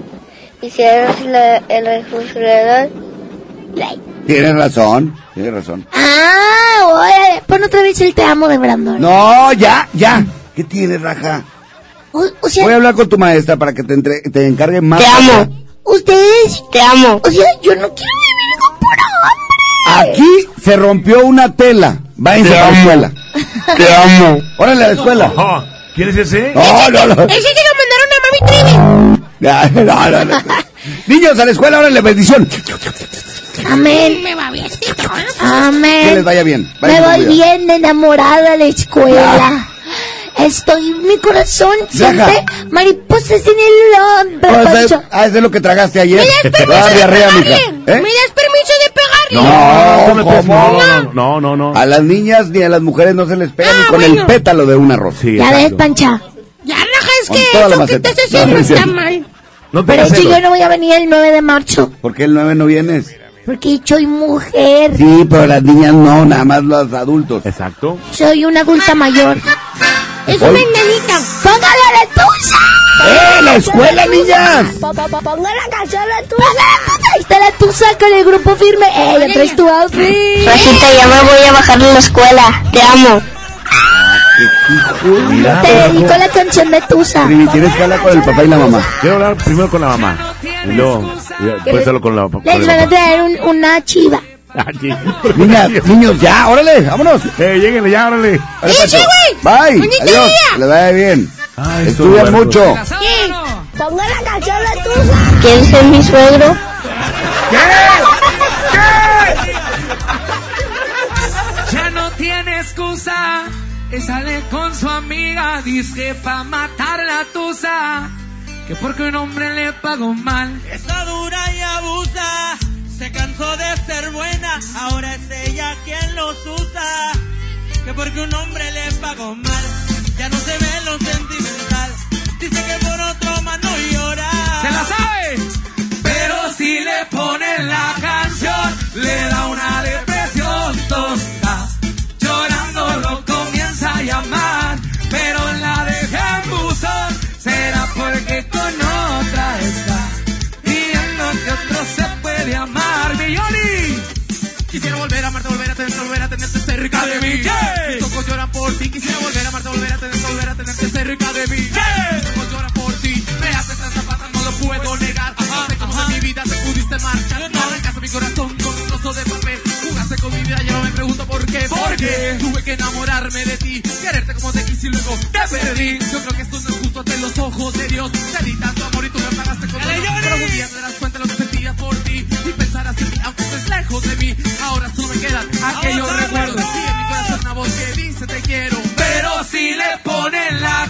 y cierras la- el refrigerador. Tienes razón, tienes razón. Ah, órale. Pon otra vez el te amo de Brandon. No, ya, ya. ¿Qué tienes, Raja? O, o sea, Voy a hablar con tu maestra para que te, entre- te encargue más. Te amo. ustedes. Te amo. O sea, yo no quiero vivir con puro hambre. Aquí se rompió una tela. Váyanse a la escuela. Te amo. Órale a la escuela. ¿Quién es ese? No, no, no. Ese que lo mandaron a Mami Trivi. No, no, no. Niños, a la escuela, órale, bendición. Amén. Me va bien. Que les Amén. vaya bien. Me Vayan con voy bien enamorada a la escuela. Estoy, mi corazón siente mariposas en el hombro. Ese- eso- ah, ese es lo que tragaste ayer. ¿Me das Te permiso de diarrea, pegarle? ¿Eh? ¿Me das permiso de pegarle? No, no, me no, no, no. A las niñas ni a las mujeres no se les pega ni Ah, con el bueno. pétalo de una rosa. Sí, Ya ves. Pancha. Ya, raja, es Con que la eso que estás haciendo es está mal. No Pero yo no voy a venir el 9 de marzo. ¿Por qué el 9 no vienes? Porque soy mujer. Sí, pero las niñas no, nada más los adultos. Exacto. Soy una adulta mayor. Es una enanita. ¡Póngale la tusa! ¡Eh, la escuela, niñas! Ponga la canción la tusa. Ahí está la tusa con el grupo firme. ¡Eh, ya traes tu outfit! Rajita, ya me voy a bajar de la escuela. Te amo. Mira. Te dedico la canción de tusa. Trivi, tienes que hablar con el papá y la mamá. Quiero hablar primero con la mamá. Y luego, después hablo con la con Les el van a papá. traer un- una chiva. Aquí. Niñas, niños, ya, órale, vámonos. Eh, lléguenle ya, órale. ¡Eche, Pacho. güey! Bye, Bonito adiós, día. que les vaya bien. Ay, Estudian estuvo mucho. ¿Qué? Ponga la canción de tusa. ¿Quieres ser mi suegro? Ya no tiene excusa. Y sale con su amiga. Dice pa' matar la tusa. Que porque un hombre le pagó mal. Está dura y abusa. Se cansó de ser buena. Ahora es ella quien los usa. Que porque un hombre le pagó mal. Ya no se ve lo sentimental. Dice que por otro más no llora. ¿Se la sabe? Pero si le ponen la canción, le da una depresión tonta. Llorando lo llamar, pero la deja en buzón. Será porque con otra está, viendo que otro se puede amar. Milloni. Quisiera volver a amarte, volver a tenerte, volver a tenerte cerca de mí. Mis ojos lloran por ti. Quisiera volver a amarte, volver a tenerte, volver a tenerte cerca de mí. Mis ojos lloran por ti. Me haces tanta falta, no lo puedo negar. No sé cómo de mi vida te pudiste marchar. No arrancaste mi corazón con un trozo de papel. Mi vida, yo me pregunto por qué. Porque tuve que enamorarme de ti. Quererte como te quise y luego te perdí. Yo creo que esto no es justo ante los ojos de Dios. Te di tanto amor y tú me pagaste con dolor. Pero algún día te darás cuenta de lo que sentía por ti. Y pensarás en mí, aunque estés lejos de mí. Ahora solo me quedan aquellos recuerdos. Y en mi corazón una voz que dice te quiero. Pero si le ponen la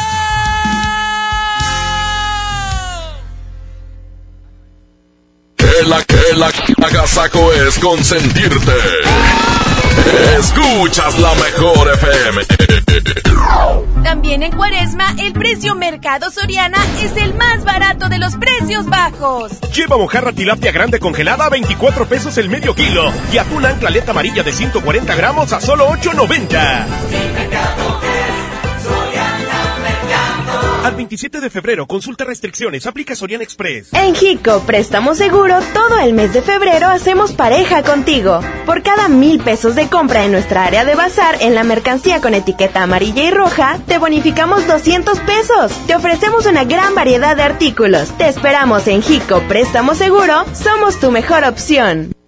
El, el agasaco es consentirte. Escuchas la mejor FM. También en Cuaresma, el precio Mercado Soriana es el más barato de los precios bajos. Lleva mojarra tilapia grande congelada a 24 pesos el medio kilo y atún anclaleta amarilla de 140 gramos a solo 8.90. Al 27 de febrero, consulta restricciones, aplica Sorian Express. En Jico Préstamo Seguro, todo el mes de febrero hacemos pareja contigo. Por cada mil pesos de compra en nuestra área de bazar en la mercancía con etiqueta amarilla y roja, te bonificamos 200 pesos. Te ofrecemos una gran variedad de artículos. Te esperamos en Jico Préstamo Seguro, somos tu mejor opción.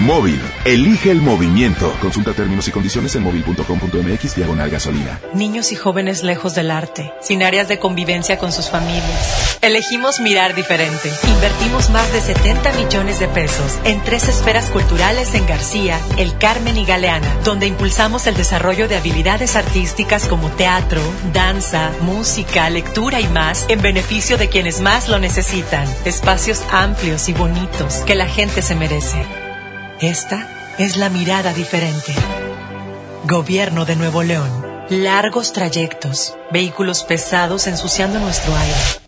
Móvil, elige el movimiento. Consulta términos y condiciones en móvil.com.mx diagonal gasolina. Niños y jóvenes lejos del arte, sin áreas de convivencia con sus familias. Elegimos mirar diferente. Invertimos más de 70 millones de pesos en tres esferas culturales en García, El Carmen y Galeana, donde impulsamos el desarrollo de habilidades artísticas como teatro, danza, música, lectura y más en beneficio de quienes más lo necesitan. Espacios amplios y bonitos que la gente se merece. Esta es la mirada diferente. Gobierno de Nuevo León. Largos trayectos, vehículos pesados ensuciando nuestro aire.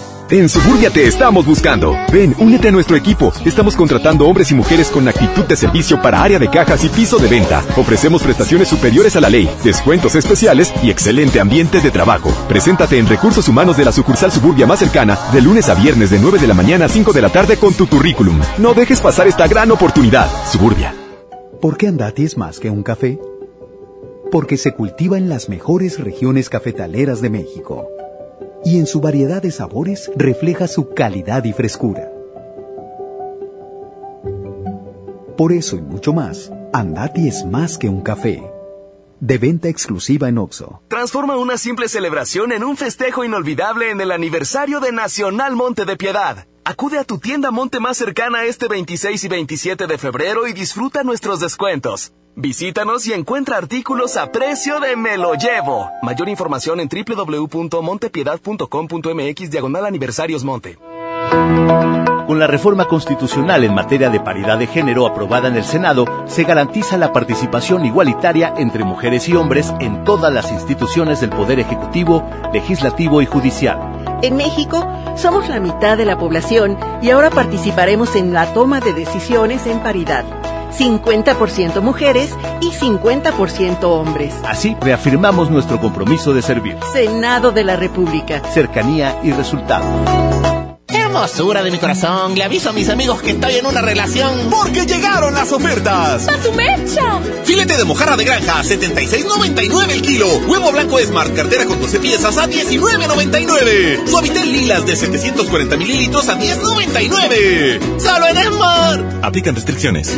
En Suburbia te estamos buscando. Ven, únete a nuestro equipo. Estamos contratando hombres y mujeres con actitud de servicio para área de cajas y piso de venta. Ofrecemos prestaciones superiores a la ley, descuentos especiales y excelente ambiente de trabajo. Preséntate en Recursos Humanos de la sucursal Suburbia más cercana de lunes a viernes de 9 de la mañana a 5 de la tarde con tu currículum. No dejes pasar esta gran oportunidad. Suburbia. ¿Por qué Andati es más que un café? Porque se cultiva en las mejores regiones cafetaleras de México y en su variedad de sabores refleja su calidad y frescura. Por eso y mucho más, Andati es más que un café. De venta exclusiva en Oxo. Transforma una simple celebración en un festejo inolvidable en el aniversario de Nacional Monte de Piedad. Acude a tu tienda Monte más cercana este 26 y 27 de febrero y disfruta nuestros descuentos. Visítanos y encuentra artículos a precio de me lo llevo. Mayor información en www.montepiedad.com.mx diagonal aniversarios Monte. Con la reforma constitucional en materia de paridad de género aprobada en el Senado, se garantiza la participación igualitaria entre mujeres y hombres en todas las instituciones del Poder Ejecutivo, Legislativo y Judicial. En México somos la mitad de la población y ahora participaremos en la toma de decisiones en paridad. 50% mujeres y 50% hombres. Así reafirmamos nuestro compromiso de servir. Senado de la República. Cercanía y resultado. Hermosura de mi corazón, le aviso a mis amigos que estoy en una relación. Porque llegaron las ofertas. ¡A su mecha! Filete de mojarra de granja, 76.99 el kilo. Huevo blanco Smart, cartera con 12 piezas a 19.99. Suavitel lilas de 740 mililitros a 10.99. Solo en Smart. Aplican restricciones.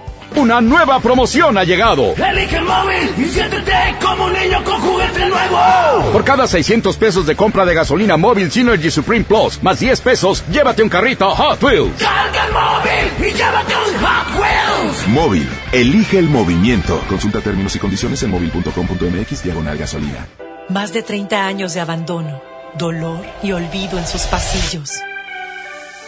Una nueva promoción ha llegado. Elige el móvil y siéntete como un niño con juguete nuevo. Por cada 600 pesos de compra de gasolina móvil Synergy Supreme Plus, más 10 pesos, llévate un carrito Hot Wheels. Carga el móvil y llévate un Hot Wheels. Móvil, elige el movimiento. Consulta términos y condiciones en móvil.com.mx diagonal gasolina. Más de 30 años de abandono, dolor y olvido en sus pasillos.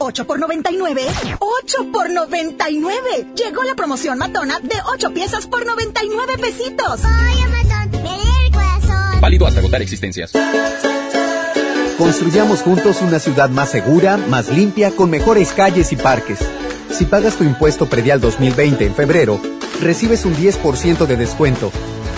8 por 99. 8 por 99. Llegó la promoción matona de 8 piezas por 99 pesitos. Ay, matón, me lee el corazón. Válido hasta agotar existencias. Construyamos juntos una ciudad más segura, más limpia, con mejores calles y parques. Si pagas tu impuesto predial 2020 en febrero, recibes un 10% de descuento,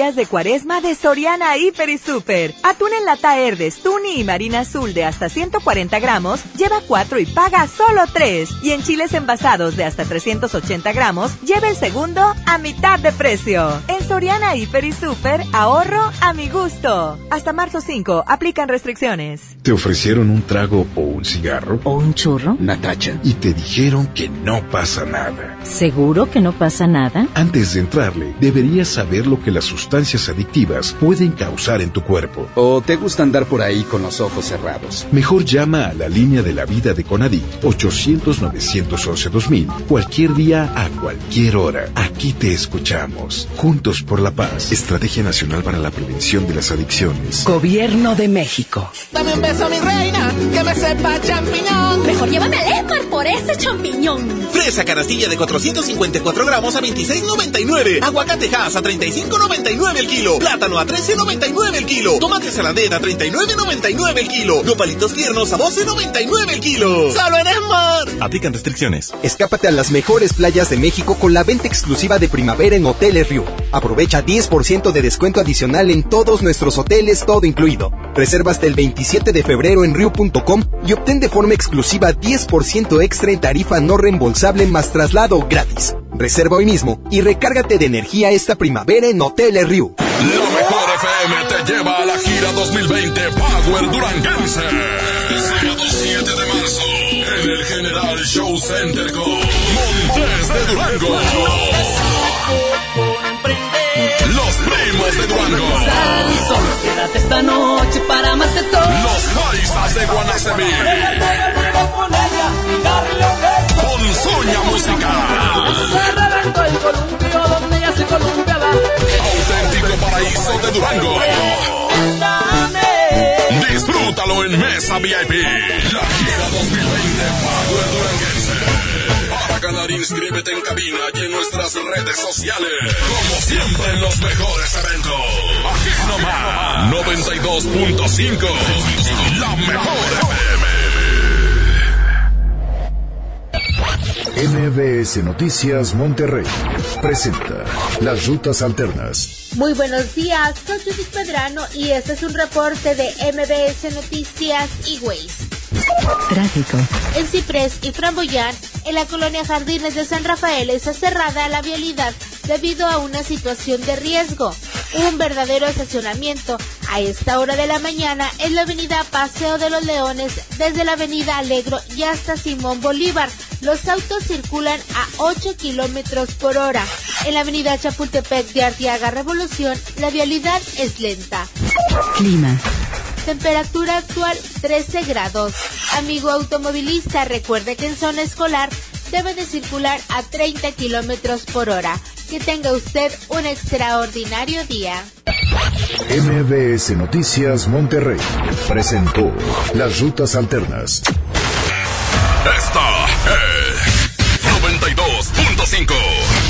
Días de cuaresma de Soriana Hiper y Super. Atún en lata Herdes, Tuni y Marina Azul de hasta 140 gramos, lleva 4 y paga solo 3. Y en chiles envasados de hasta 380 gramos, lleva el segundo a mitad de precio. En Soriana Hiper y Super, ahorro a mi gusto. Hasta marzo 5, aplican restricciones. ¿Te ofrecieron un trago o un cigarro? ¿O un churro? Natacha. Y te dijeron que no pasa nada. ¿Seguro que no pasa nada? Antes de entrarle, deberías saber lo que las sustancias adictivas pueden causar en tu cuerpo. ¿O te gusta andar por ahí con los ojos cerrados? Mejor llama a la línea de la vida de Conadic 800-911-2000 cualquier día a cualquier hora. Aquí te escuchamos. Juntos por la paz. Estrategia Nacional para la Prevención de las Adicciones. Gobierno de México. Dame un beso, mi reina, que me sepa champiñón. Mejor llévame al Esmar por ese champiñón. Fresa canastilla de 454 gramos a 26.99. Aguacate Hass a 35.99 el kilo. Plátano a 13.99 el kilo. Tomate saladera a 39.99 el kilo. Nopalitos tiernos a 12.99 el kilo. ¡Solo en Esmar! Aplican restricciones. Escápate a las mejores playas de México con la venta exclusiva de primavera en Hoteles Rio. Aprovecha 10% de descuento adicional en todos nuestros hoteles, todo incluido. Reserva hasta el 27 de febrero en Rio.com y obtén de forma exclusiva 10% extra en tarifa no reembolsable más traslado gratis. Reserva hoy mismo y recárgate de energía esta primavera en Hoteles Rio. La mejor FM te lleva a la gira 2020 Power Duranguense. Sábado 7 de marzo en el General Show Center con Montes de Durango. Los primos de Durango. Solo quédate esta noche para más de todo. Los paisas de Guanacemí. Ponzoña Musical. Se reventó el columpio donde se. Auténtico paraíso de Durango. Disfrútalo en Mesa VIP. La gira 2020 Power Duranguense. Para ganar, inscríbete en cabina y en nuestras redes sociales. Como siempre en los mejores eventos. Aquí nomás. 92.5. La mejor MBS Noticias Monterrey presenta Las Rutas Alternas. Muy buenos días, soy Judith Pedrano y este es un reporte de MBS Noticias y Ways. Tráfico. En Ciprés y Framboyán, en la colonia Jardines de San Rafael, está cerrada la vialidad debido a una situación de riesgo. Un verdadero estacionamiento a esta hora de la mañana en la avenida Paseo de los Leones desde la avenida Alegro y hasta Simón Bolívar. Los autos circulan a 8 kilómetros por hora. En la avenida Chapultepec de Artiaga Revolución, la vialidad es lenta. Clima. Temperatura actual 13 grados. Amigo automovilista, recuerde que en zona escolar debe de circular a 30 kilómetros por hora. Que tenga usted un extraordinario día. MBS Noticias Monterrey presentó Las Rutas Alternas. Esta es 92.5.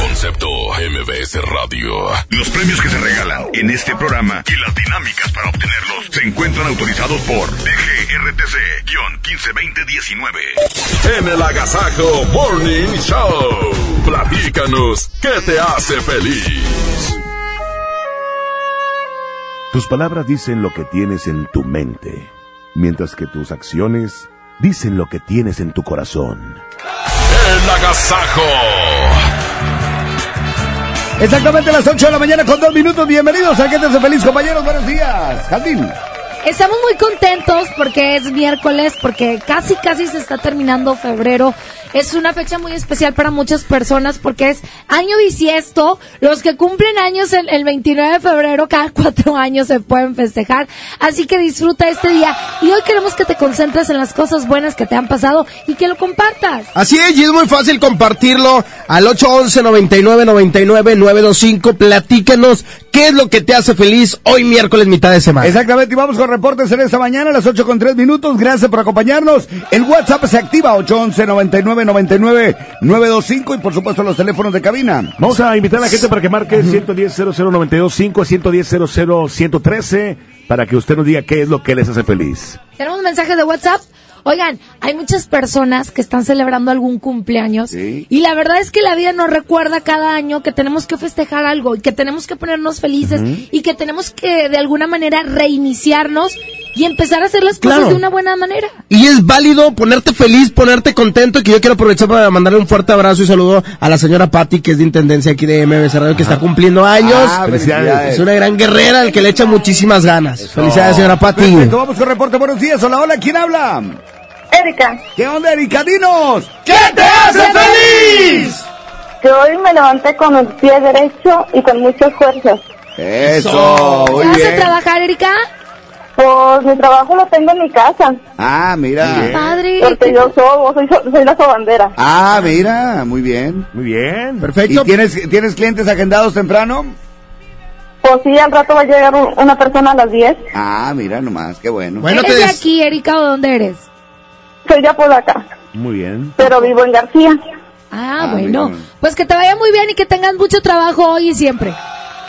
Concepto MBS Radio. Los premios que se regalan en este programa y las dinámicas para obtenerlos se encuentran autorizados por DGRTC-152019. En el Agasajo Morning Show. Platícanos qué te hace feliz. Tus palabras dicen lo que tienes en tu mente, mientras que tus acciones dicen lo que tienes en tu corazón. El Agasajo. Exactamente a las 8 de la mañana con dos minutos. Bienvenidos a Que te hace feliz, compañeros. Buenos días. Jardín. Estamos muy contentos porque es miércoles, porque casi casi se está terminando febrero. Es una fecha muy especial para muchas personas porque es año bisiesto. Los que cumplen años el, el 29 de febrero, cada cuatro años se pueden festejar. Así que disfruta este día. Y hoy queremos que te concentres en las cosas buenas que te han pasado y que lo compartas. Así es, y es muy fácil compartirlo al 811-9999-925. Platícanos qué es lo que te hace feliz hoy miércoles mitad de semana. Exactamente, y vamos con reportes en esta mañana a las 8 con 3 minutos. Gracias por acompañarnos. El WhatsApp se activa 811-9999-925 y por supuesto los teléfonos de cabina. Vamos a invitar a la gente para que marque 110 00925 110 113 para que usted nos diga qué es lo que les hace feliz. Tenemos un mensaje de WhatsApp. Oigan, hay muchas personas que están celebrando algún cumpleaños y la verdad es que la vida nos recuerda cada año que tenemos que festejar algo y que tenemos que ponernos felices y que tenemos que de alguna manera reiniciarnos y empezar a hacer las cosas Claro. de una buena manera. Y es válido ponerte feliz, ponerte contento, que yo quiero aprovechar para mandarle un fuerte abrazo y saludo a la señora Patti, que es de Intendencia aquí de MBS Radio, que está cumpliendo años. Ah, felicidades. Es una gran guerrera, al que le echa muchísimas ganas. Felicidades, señora Patti. Perfecto, vamos con reporte. Buenos días. Hola, hola. ¿Quién habla? Erika. ¿Qué onda, Erika? Dinos. ¿Qué te hace feliz? Que hoy me levanté con el pie derecho y con muchas fuerzas. Eso, ¿Qué muy vas a trabajar, Erika? Pues mi trabajo lo tengo en mi casa. Ah, mira. Padre. Porque yo soy, soy, soy la sobandera. Ah, mira, muy bien. Muy bien. Perfecto. ¿Y tienes, tienes clientes agendados temprano? Pues sí, al rato va a llegar un- una persona a las 10. Ah, mira nomás, qué bueno. ¿Eres de aquí, Erika, o dónde eres? Soy ya por acá, Muy bien. pero vivo en García. Ah, bueno. Pues que te vaya muy bien y que tengas mucho trabajo hoy y siempre.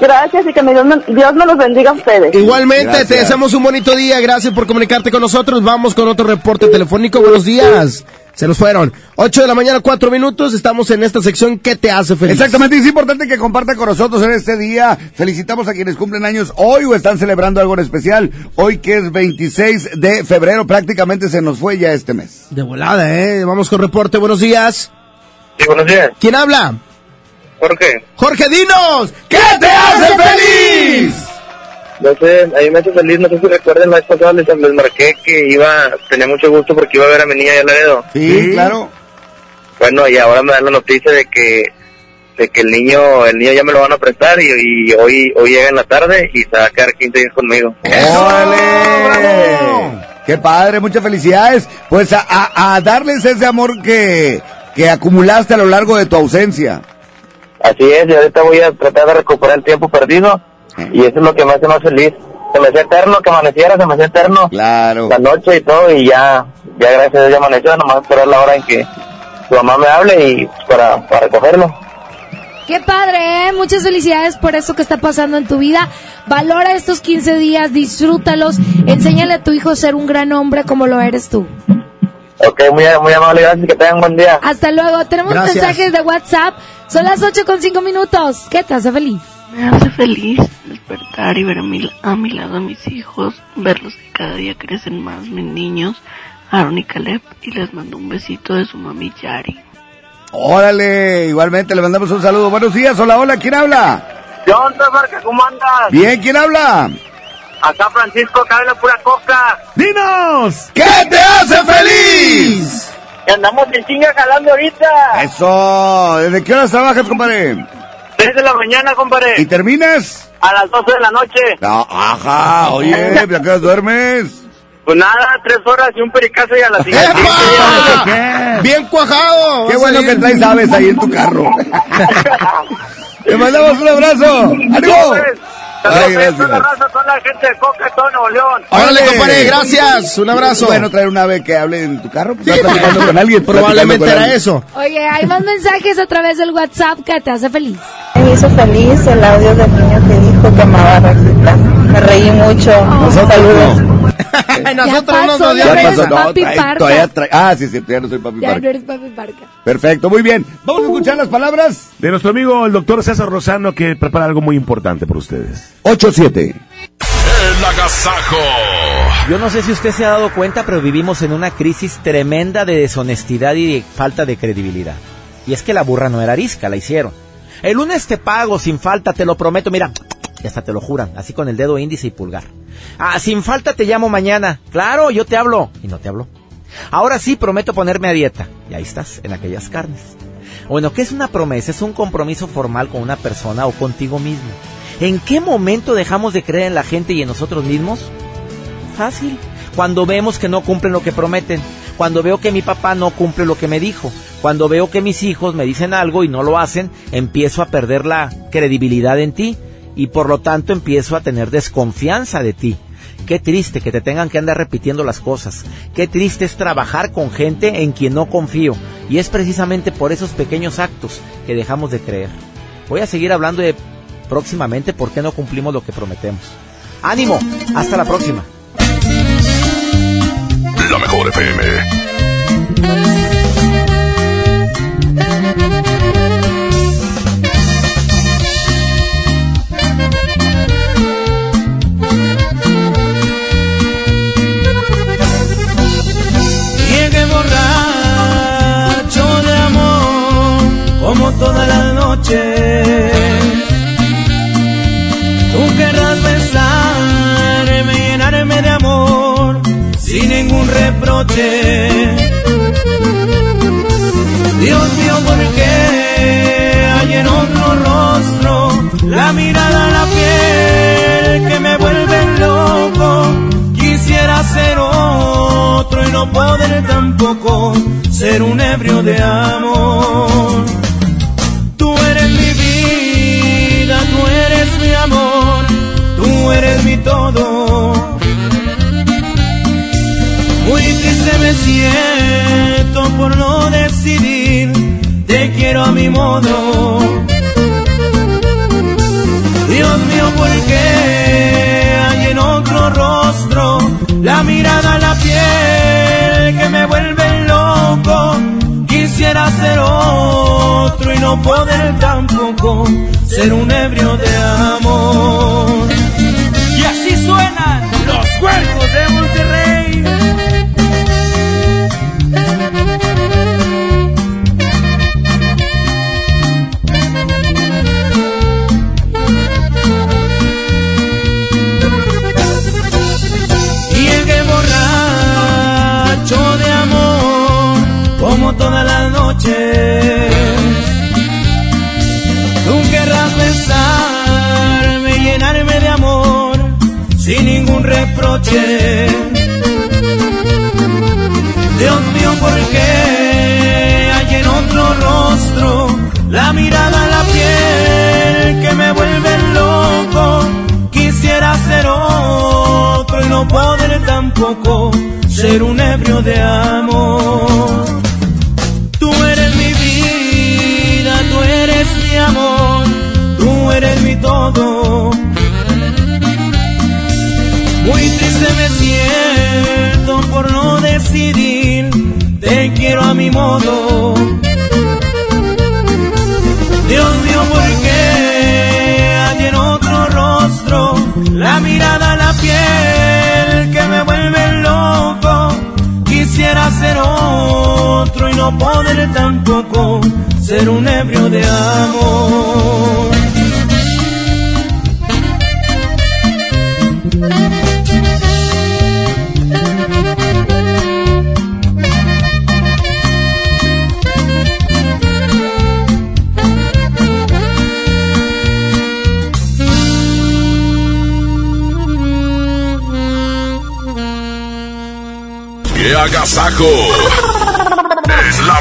Gracias y que me- Dios, me, Dios me los bendiga a ustedes. Igualmente, te deseamos un bonito día. Gracias por comunicarte con nosotros. Vamos con otro reporte telefónico. Buenos días. Se nos fueron. 8 de la mañana, 4 minutos. Estamos en esta sección ¿Qué te hace feliz? Exactamente, y es importante que compartan con nosotros en este día. Felicitamos a quienes cumplen años hoy o están celebrando algo en especial. Hoy que es 26 de febrero, prácticamente se nos fue ya este mes. De volada, ¿eh? Vamos con reporte. Buenos días. Sí, buenos días. ¿Quién habla? Jorge. Jorge Dinos. ¿Qué te hace feliz? No sé, a mí me hace feliz, no sé si recuerdan, la vez pasada les, les marqué que iba, tenía mucho gusto porque iba a ver a mi niña de Laredo. Sí, claro. Bueno, y ahora me dan la noticia de que de que el niño el niño ya me lo van a prestar y, y hoy hoy llega en la tarde y se va a quedar 15 días conmigo. ¡Órale! ¡Qué padre! Muchas felicidades. Pues a, a- a darles ese amor que, que acumulaste a lo largo de tu ausencia. Así es, y ahorita voy a tratar de recuperar el tiempo perdido y eso es lo que me hace más feliz. Se me hacía eterno que amaneciera, se me hacía eterno claro. la noche y todo y ya, ya gracias a Dios ya amaneció, nomás esperar la hora en que su mamá me hable y para, para recogerlo. Qué padre, ¿eh? Muchas felicidades por eso que está pasando en tu vida. Valora estos 15 días, disfrútalos. Enséñale a tu hijo a ser un gran hombre como lo eres tú. Ok, muy, muy amable, gracias, que tengan buen día. Hasta luego. Tenemos Gracias. mensajes de WhatsApp. Son las 8 con 5 minutos. ¿Qué te hace feliz? Me hace feliz despertar y ver a mi, a mi lado a mis hijos, verlos que cada día crecen más mis niños, Aaron y Caleb, y les mando un besito de su mami Yari. Órale, igualmente le mandamos un saludo. Buenos días, hola, hola, ¿quién habla? ¿Qué onda, Marca? ¿Cómo andas? Bien, ¿quién habla? Acá Francisco, acá la pura coca. ¡Dinos! ¿Qué te hace feliz? Andamos en chinga jalando ahorita. Eso, ¿desde qué horas trabajas, compadre? 3 de la mañana, compadre. ¿Y terminas? A las 12 de la noche. No, ajá, oye, ¿a qué horas duermes? Pues nada, tres horas y un pericazo y a la siguiente. Bien cuajado. Qué bueno que traes aves ahí en tu carro. Te mandamos un abrazo. ¡Ánimo! Ay, Saludos a toda la gracias. raza, toda la gente de Coca, todo Nuevo León. Órale, compadre, gracias. Un abrazo. Bueno, traer un ave que hable en tu carro. Pues, estás platicando con alguien. Probablemente con era alguien. eso. Oye, hay más mensajes a través del WhatsApp que te hace feliz. Me hizo feliz el audio del niño que dijo que amaba a. Me reí mucho. Saludos. Nosotros Ya nos pasó, odiamos. ya Ya eres pasó, no, papi parca. Ah, sí, sí, ya no soy papi Ya parca. no eres papi parca. Perfecto, muy bien. Vamos a escuchar las palabras. De nuestro amigo el doctor César Rosano que prepara algo muy importante para ustedes. 8-7. El agasajo. Yo no sé si usted se ha dado cuenta, pero vivimos en una crisis tremenda de deshonestidad y de falta de credibilidad. Y es que la burra no era arisca, la hicieron. El lunes te pago sin falta, te lo prometo, mira, y hasta te lo juran, así con el dedo índice y pulgar. Ah, sin falta te llamo mañana. Claro, yo te hablo. Y no te hablo. Ahora sí prometo ponerme a dieta. Y ahí estás, en aquellas carnes. Bueno, ¿qué es una promesa? Es un compromiso formal con una persona o contigo mismo. ¿En qué momento dejamos de creer en la gente y en nosotros mismos? Fácil. Cuando vemos que no cumplen lo que prometen. Cuando veo que mi papá no cumple lo que me dijo. Cuando veo que mis hijos me dicen algo y no lo hacen, empiezo a perder la credibilidad en ti y por lo tanto empiezo a tener desconfianza de ti. Qué triste que te tengan que andar repitiendo las cosas. Qué triste es trabajar con gente en quien no confío. Y es precisamente por esos pequeños actos que dejamos de creer. Voy a seguir hablando de próximamente por qué no cumplimos lo que prometemos. ánimo, hasta la próxima. La mejor FM. Sin ningún reproche. Dios mío, ¿por qué hay en otro rostro la mirada, la piel que me vuelve loco? Quisiera ser otro y no poder tampoco ser un ebrio de amor. Tú eres mi vida, tú eres mi amor, tú eres mi todo. Triste me siento por no decidir, te quiero a mi modo. Dios mío, ¿por qué hay en otro rostro la mirada, la piel que me vuelve loco? Quisiera ser otro y no poder tampoco ser un ebrio de amor. Noches. Tú querrás besarme, llenarme de amor, sin ningún reproche. Dios mío, ¿por qué hay en otro rostro la mirada, la piel que me vuelve loco? Quisiera ser otro y no poder tampoco ser un ebrio de amor. Eres mi vida, tú eres mi amor, modo. Muy triste me siento por no decidir, te quiero a mi modo. Dios mío, ¿por qué hay en otro rostro la mirada, la piel que me vuelve loco? Quisiera ser otro y no poder tampoco ser un ebrio de amor. ¡Qué agasajo! Es la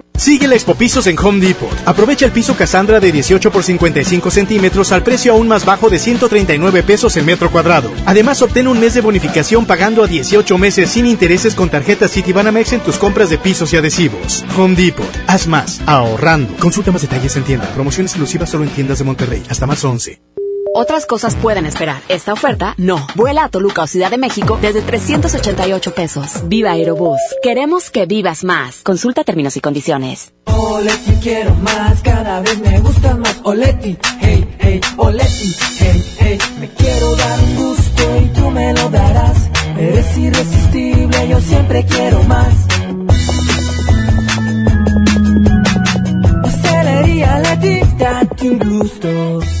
Sigue la Expo Pisos en Home Depot. Aprovecha el piso Cassandra de 18 por 55 centímetros al precio aún más bajo de 139 pesos el metro cuadrado. Además, obtén un mes de bonificación pagando a 18 meses sin intereses con tarjeta Citibanamex en tus compras de pisos y adhesivos. Home Depot. Haz más, ahorrando. Consulta más detalles en tienda. Promoción exclusiva solo en tiendas de Monterrey. Hasta marzo 11. Otras cosas pueden esperar. Esta oferta, no. Vuela a Toluca o Ciudad de México desde 388 pesos. Viva Aerobús. Queremos que vivas más. Consulta términos y condiciones. Oleti quiero más, cada vez me gusta más. Oleti, hey, hey, Oleti, hey, hey. Me quiero dar un gusto y tú me lo darás. Eres irresistible, yo siempre quiero más. Pastelería Leti, date un gusto.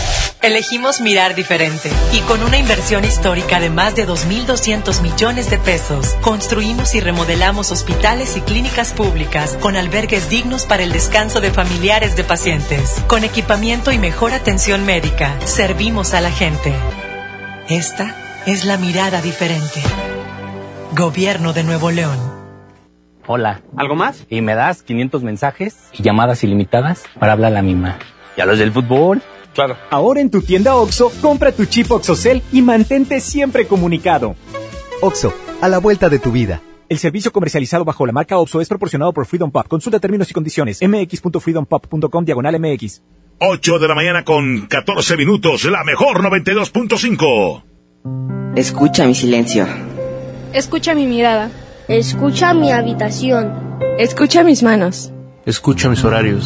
Elegimos mirar diferente y con una inversión histórica de más de 2.200 millones de pesos, construimos y remodelamos hospitales y clínicas públicas con albergues dignos para el descanso de familiares de pacientes. Con equipamiento y mejor atención médica, servimos a la gente. Esta es la mirada diferente. Gobierno de Nuevo León. Hola. ¿Algo más? Y me das 500 mensajes y llamadas ilimitadas para hablar a la misma. ¿Y a los del fútbol? Claro. Ahora en tu tienda OXO, compra tu chip OXOCEL y mantente siempre comunicado. OXO, a la vuelta de tu vida. El servicio comercializado bajo la marca OXO es proporcionado por Freedom Pop. Consulta términos y condiciones. mx.freedompop.com diagonal mx. 8 de la mañana con 14 minutos, la mejor 92.5. Escucha mi silencio. Escucha mi mirada. Escucha mi habitación. Escucha mis manos. Escucha mis horarios.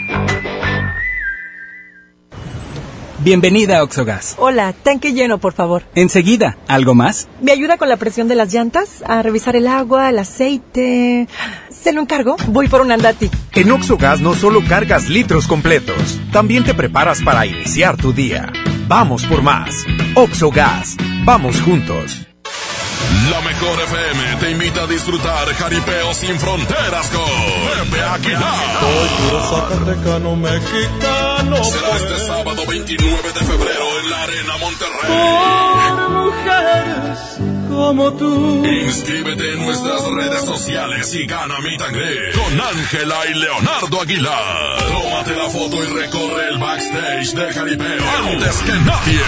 Bienvenida a Oxogas. Hola, tanque lleno, por favor. Enseguida, ¿algo más? ¿Me ayuda con la presión de las llantas? A revisar el agua, el aceite. ¿Se lo encargo? Voy por un andati. En Oxogas no solo cargas litros completos, también te preparas para iniciar tu día. Vamos por más. Oxogas. Vamos juntos. La mejor FM te invita a disfrutar jaripeo sin fronteras con Pepe Aguilar. Zacatecano mexicano. Será este sábado 29 de febrero en la Arena Monterrey. Por mujeres como tú. Inscríbete en nuestras redes sociales y gana mi tangre con Ángela y Leonardo Aguilar. Tómate la foto y recorre el backstage de Jaripeo antes que nadie.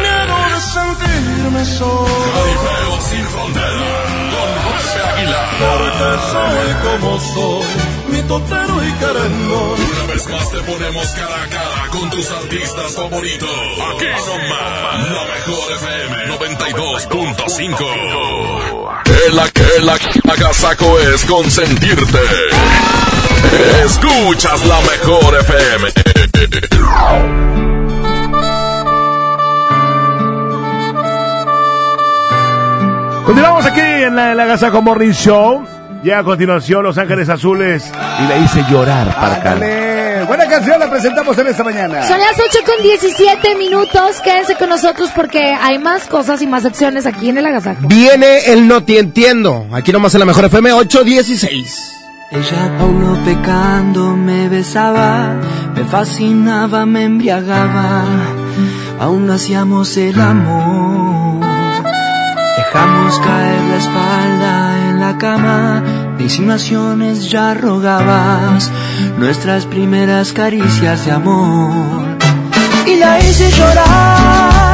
Miedo de sentirme solo. Jaripeo sin frontera con José Aguilar. Porque soy como soy, mi totero y querendón. Una vez más te ponemos cara a cara con tus artistas favoritos. Aquí nomás, la mejor FM 92.5. El, el agasaco es consentirte. Escuchas la mejor FM. Continuamos aquí en la, en la Agasaco Morning Show. Ya a continuación Los Ángeles Azules y le hice llorar para acá. Ándale. Buena canción la presentamos en esta mañana. Son las 8 con 17 minutos. Quédense con nosotros porque hay más cosas y más acciones aquí en el agasajo. Viene el No Te Entiendo. Aquí nomás en la mejor FM 816. Ella Paulo pecando me besaba, me fascinaba, me embriagaba, aún no hacíamos el amor. Dejamos caer la espalda cama, de insinuaciones ya rogabas, nuestras primeras caricias de amor. Y la hice llorar,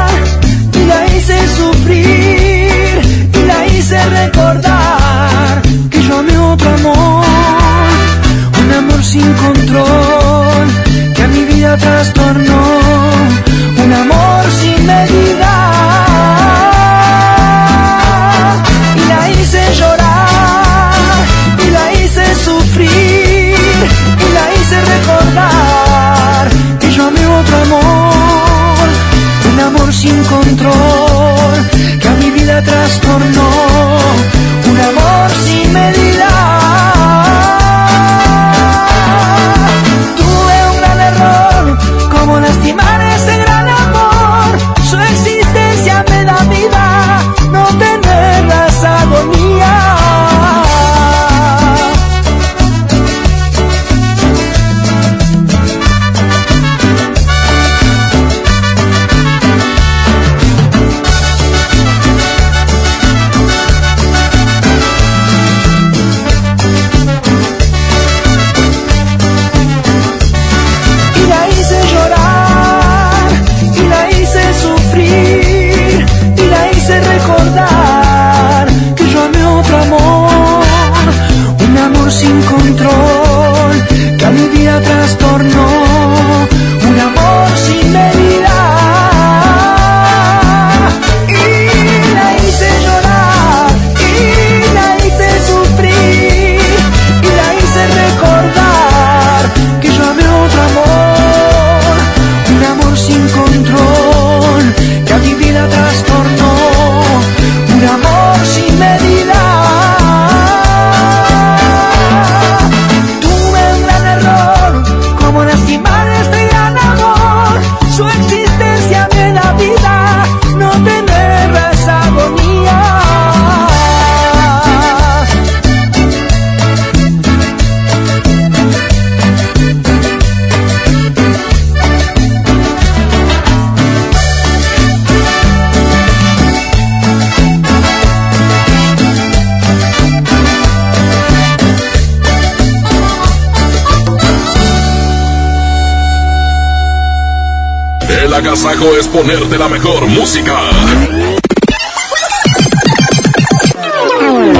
ponerte la mejor música.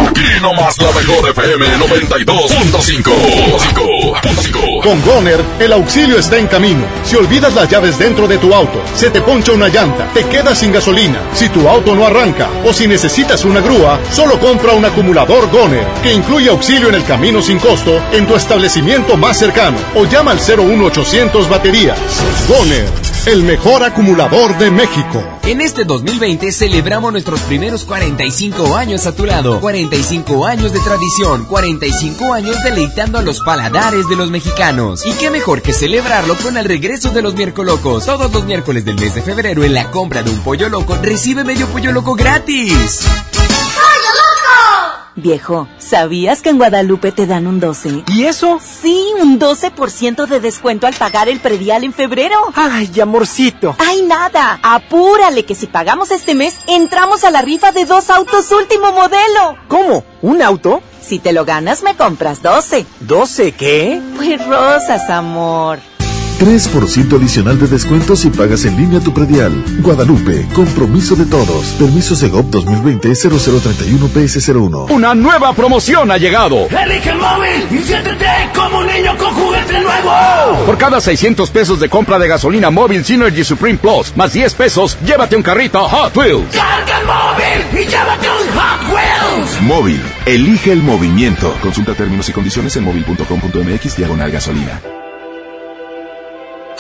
Aquí nomás la mejor FM 92.5. Con Goner, el auxilio está en camino. Si olvidas las llaves dentro de tu auto, se te poncha una llanta, te quedas sin gasolina, si tu auto no arranca o si necesitas una grúa, solo compra un acumulador Goner, que incluye auxilio en el camino sin costo en tu establecimiento más cercano o llama al 01800 baterías. Goner, el mejor acumulador de México. En este 2020 celebramos nuestros primeros 45 años a tu lado. 45 años de tradición, 45 años deleitando a los paladares de los mexicanos. Y qué mejor que celebrarlo con el regreso de los miércoles locos. Todos los miércoles del mes de febrero en la compra de un pollo loco recibe medio pollo loco gratis. ¡Pollo loco! Viejo, ¿sabías que en Guadalupe te dan un 12? ¿Y eso? Sí, un 12% de descuento al pagar el predial en febrero. Ay, amorcito. Ay, nada. Apúrale que si pagamos este mes, entramos a la rifa de dos autos último modelo. ¿Cómo? ¿Un auto? Si te lo ganas, me compras 12. ¿12 qué? Pues rosas, amor. 3% adicional de descuento si pagas en línea tu predial. Guadalupe, compromiso de todos. Permiso Segov 2020-0031-PS01. Una nueva promoción ha llegado. Elige el móvil y siéntete como un niño con juguete nuevo. Por cada 600 pesos de compra de gasolina móvil Synergy Supreme Plus, más 10 pesos, llévate un carrito Hot Wheels. Carga el móvil y llévate un Hot Wheels. Móvil, elige el movimiento. Consulta términos y condiciones en móvil.com.mx diagonal gasolina.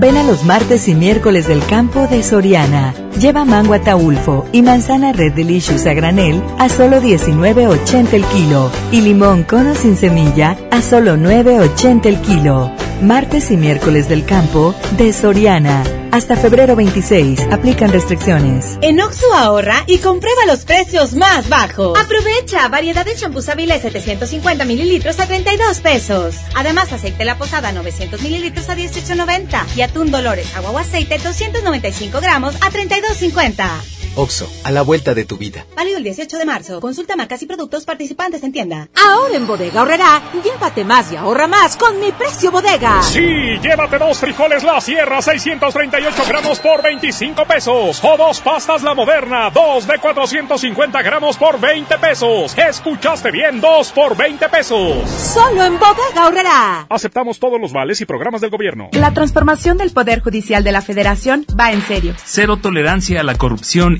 Ven a los martes y miércoles del campo de Soriana. Lleva mango ataulfo y manzana Red Delicious a granel a solo 19.80 el kilo y limón cono sin semilla a solo 9.80 el kilo. Martes y miércoles del campo de Soriana. Hasta febrero 26. Aplican restricciones. En Oxo ahorra y comprueba los precios más bajos. Aprovecha variedad de champús Avilés 750 mililitros a 32 pesos. Además, aceite La Posada 900 mililitros a 18.90 y atún Dolores agua o aceite 295 gramos a 32.50. Oxo, a la vuelta de tu vida. Válido el 18 de marzo. Consulta marcas y productos participantes en tienda. Ahora en Bodega Horrera, llévate más y ahorra más con mi precio bodega. Sí, llévate dos frijoles La Sierra 638 gramos por 25 pesos. O dos pastas La Moderna, dos de 450 gramos por 20 pesos. Escuchaste bien, dos por 20 pesos. Solo en Bodega Horrera. Aceptamos todos los vales y programas del gobierno. La transformación del Poder Judicial de la Federación va en serio. Cero tolerancia a la corrupción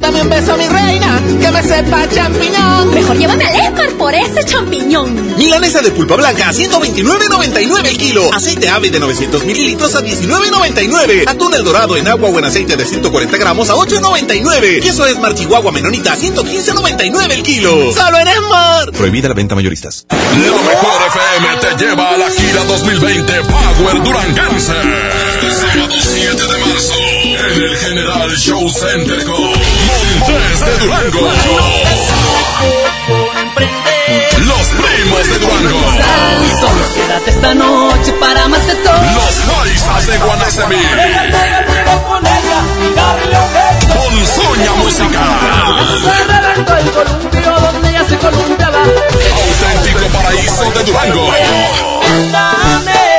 Dame un beso, mi reina, que me sepa champiñón. Mejor llévame al Esmar por ese champiñón. Milanesa de pulpa blanca a 129.99 el kilo. Aceite ave de 900 mililitros a 19.99. Atún el dorado en agua o en aceite de 140 gramos a 8.99. Queso Esmar Chihuahua Menonita a 115.99 el kilo. ¡Solo en Esmar! Prohibida la venta mayoristas. La mejor FM te lleva a la gira 2020 Power Duranguense. Este sábado 7 de marzo en el General Show Center con Montes de Durango. Los primos de Durango. Solo quédate esta noche para más de todo. Los paisas de Guanacemí. Musical. ya se columpiaba. Auténtico paraíso de Durango.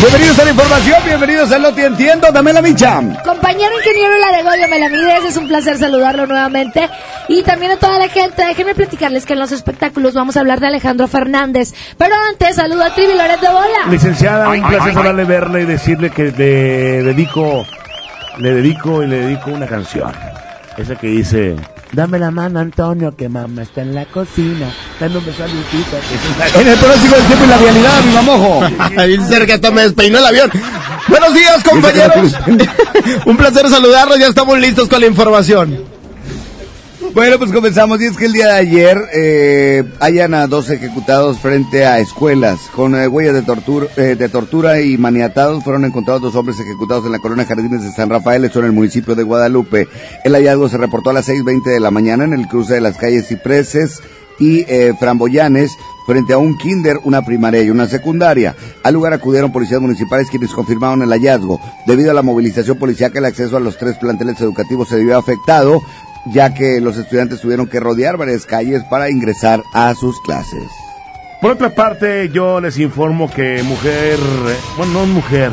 Bienvenidos a la información, bienvenidos a Lo Te Entiendo, dame la micha. Compañero ingeniero Laregoyo Melamides, es un placer saludarlo nuevamente. Y también a toda la gente, déjenme platicarles que en los espectáculos vamos a hablar de Alejandro Fernández. Pero antes, saludo a Trivi Loret de Bola. Licenciada, un placer saludarle, verle y decirle que le dedico, le dedico y le dedico una canción. Esa que dice, Dame la mano, Antonio, que mamá está en la cocina. Dame un beso a Lupita. En el pronóstico del tiempo y la realidad, mi mamojo. Ahí cerca hasta me despeinó el avión. Buenos días, compañeros. Un placer saludarlos. Ya estamos listos con la información. Bueno, pues comenzamos. Y es que el día de ayer eh, hayan a dos ejecutados frente a escuelas con eh, huellas de tortura, eh, de tortura y maniatados. Fueron encontrados dos hombres ejecutados en la colonia Jardines de San Rafael, esto en el municipio de Guadalupe. El hallazgo se reportó a las 6.20 de la mañana en el cruce de las calles Cipreses y eh, Framboyanes frente a un kinder, una primaria y una secundaria. Al lugar acudieron policías municipales quienes confirmaron el hallazgo. Debido a la movilización policial, el acceso a los tres planteles educativos se vio afectado, ya que los estudiantes tuvieron que rodear varias calles para ingresar a sus clases. Por otra parte, yo les informo que mujer, bueno, no mujer,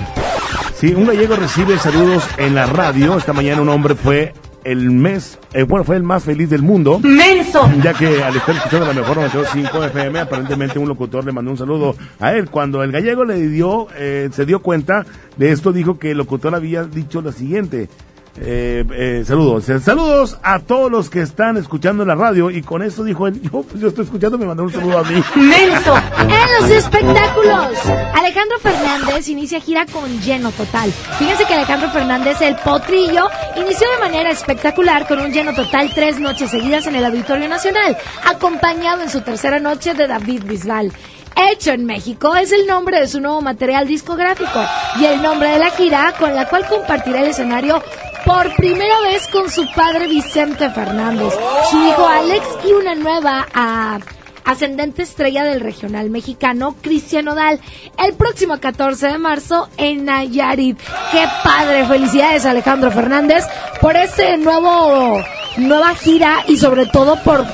sí, un gallego recibe saludos en la radio. Esta mañana un hombre fue el mes, eh, bueno, fue el más feliz del mundo. ¡Menso! Ya que al estar escuchando la mejor 92.5 FM, aparentemente un locutor le mandó un saludo a él. Cuando el gallego le dio, eh, se dio cuenta de esto, dijo que el locutor había dicho lo siguiente. Eh, eh, saludos, Eh, saludos a todos los que están escuchando la radio y con eso dijo él, yo, pues, yo estoy escuchando, me mandó un saludo a mí. ¡Menso! En los espectáculos, Alejandro Fernández inicia gira con lleno total. Fíjense que Alejandro Fernández, el potrillo, inició de manera espectacular con un lleno total tres noches seguidas en el Auditorio Nacional, acompañado en su tercera noche de David Bisbal. Hecho en México es el nombre de su nuevo material discográfico y el nombre de la gira con la cual compartirá el escenario por primera vez con su padre Vicente Fernández, su hijo Alex y una nueva ah, ascendente estrella del regional mexicano, Cristian Odal, el próximo 14 de marzo en Nayarit. ¡Qué padre! Felicidades Alejandro Fernández por este nuevo, nueva gira y sobre todo por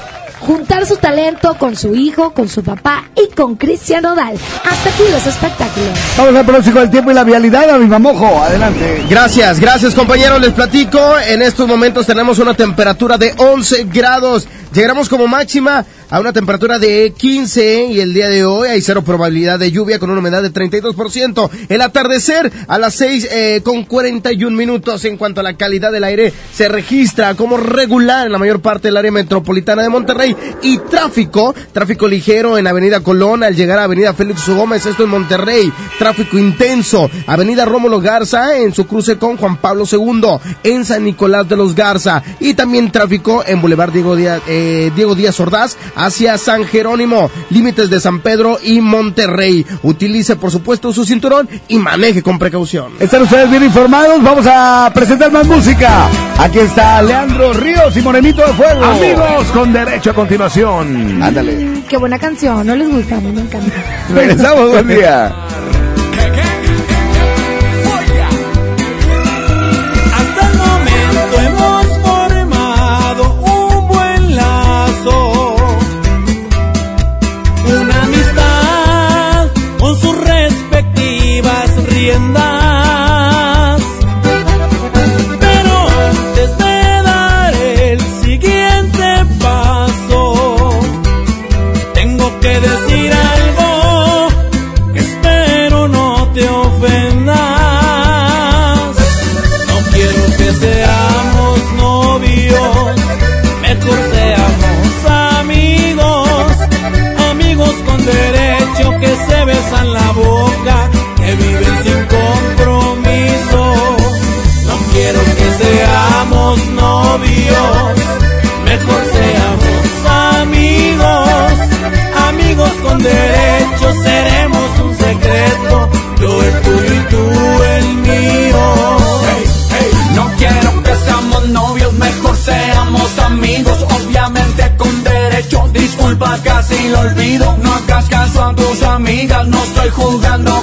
juntar su talento con su hijo, con su papá y con Cristian Odal. Hasta aquí los espectáculos. Vamos al pronóstico del tiempo y la vialidad, a mi mamojo. Adelante. Gracias, gracias compañeros. Les platico. En estos momentos tenemos una temperatura de 11 grados. Llegaremos como máxima a una temperatura de 15 y el día de hoy hay cero probabilidad de lluvia con una humedad de 32%. El atardecer a las 6 eh, con 41 minutos. En cuanto a la calidad del aire se registra como regular en la mayor parte del área metropolitana de Monterrey. Y tráfico, tráfico ligero en Avenida Colón al llegar a Avenida Félix Gómez, esto en Monterrey, tráfico intenso, Avenida Rómulo Garza en su cruce con Juan Pablo II, en San Nicolás de los Garza. Y también tráfico en Boulevard Diego eh, Diego Díaz Ordaz hacia San Jerónimo, límites de San Pedro y Monterrey. Utilice por supuesto su cinturón y maneje con precaución. Están ustedes bien informados, vamos a presentar más música. Aquí está Leandro Ríos y Morenito de Fuego. Amigos con derecho a continuación. Ándale. Mm, Qué buena canción, ¿no les gusta? A mí me encanta. Regresamos, buen día. Seamos novios, mejor seamos amigos, amigos con derecho seremos un secreto, yo el tuyo y tú el mío. No quiero que seamos novios, mejor seamos amigos, obviamente con derecho. Disculpa, casi lo olvido. No hagas caso a tus amigas, no estoy jugando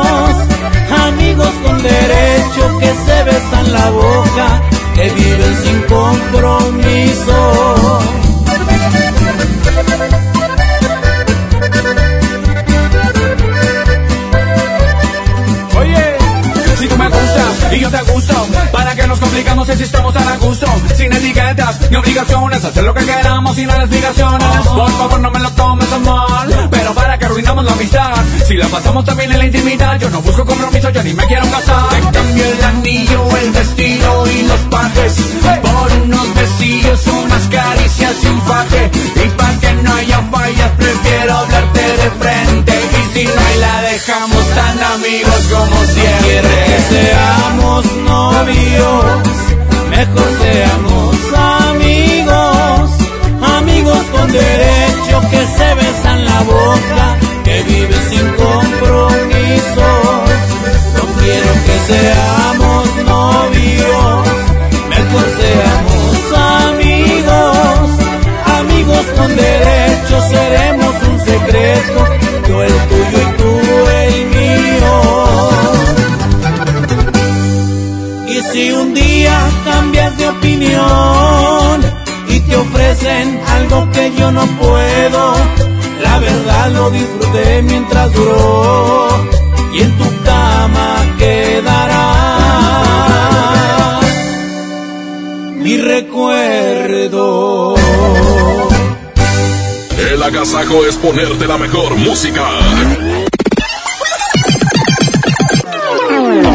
amigos con derecho que se besan la boca, que viven sin compromiso. Y yo te gusto, ¿para que nos complicamos si estamos a gusto? Sin etiquetas ni obligaciones, hacer lo que queramos sin las obligaciones. Por favor, no me lo tomes a mal, pero para que arruinamos la amistad. Si la pasamos también en la intimidad, yo no busco compromiso, yo ni me quiero casar. Te cambio el anillo, el vestido y los pajes por unos besillos, unas caricias y un faje. Y para que no haya fallas, prefiero hablarte de frente. Y no hay, la dejamos tan amigos como siempre. que seamos novios, mejor seamos amigos, amigos con derecho que se besan la boca, que viven sin compromiso. No quiero que seamos novios, mejor seamos amigos, amigos con derecho seremos un secreto, yo el tuyo y tú el mío. Y si un día cambias de opinión y te ofrecen algo que yo no puedo, la verdad lo disfruté mientras duró y en tu cama quedará mi recuerdo. El agasajo es ponerte la mejor música.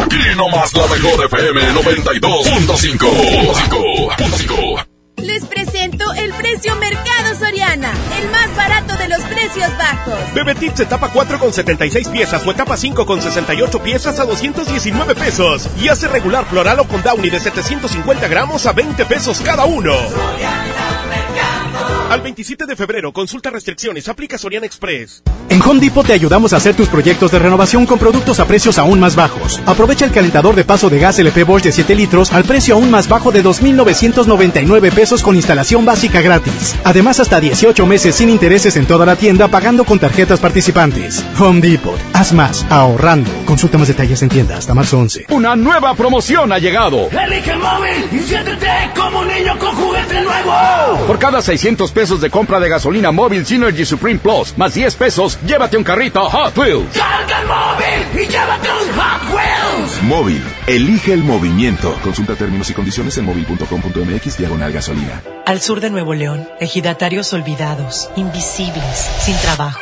Aquí nomás la mejor FM 92.5. Les presento el precio Mercado Soriana, el más barato de los precios bajos. Bebetits etapa 4 con 76 piezas o etapa 5 con 68 piezas a 219 pesos. Y hace regular floral o con downy de 750 gramos a 20 pesos cada uno. Al 27 de febrero, consulta restricciones, aplica Soriana Express. En Home Depot te ayudamos a hacer tus proyectos de renovación con productos a precios aún más bajos. Aprovecha el calentador de paso de gas LP Bosch de 7 litros al precio aún más bajo de 2.999 pesos con instalación básica gratis. Además, hasta 18 meses sin intereses en toda la tienda pagando con tarjetas participantes. Home Depot. Haz más, ahorrando. Consulta más detalles en tienda hasta marzo 11. Una nueva promoción ha llegado. Elige el móvil y siéntete como un niño con juguete nuevo. Por cada 600 pesos de compra de gasolina móvil Synergy Supreme Plus, más 10 pesos, llévate un carrito Hot Wheels. Carga el móvil y llévate un Hot Wheels. Móvil. Elige el movimiento. Consulta términos y condiciones en móvil.com.mx diagonal gasolina. Al sur de Nuevo León, ejidatarios olvidados, invisibles, sin trabajo.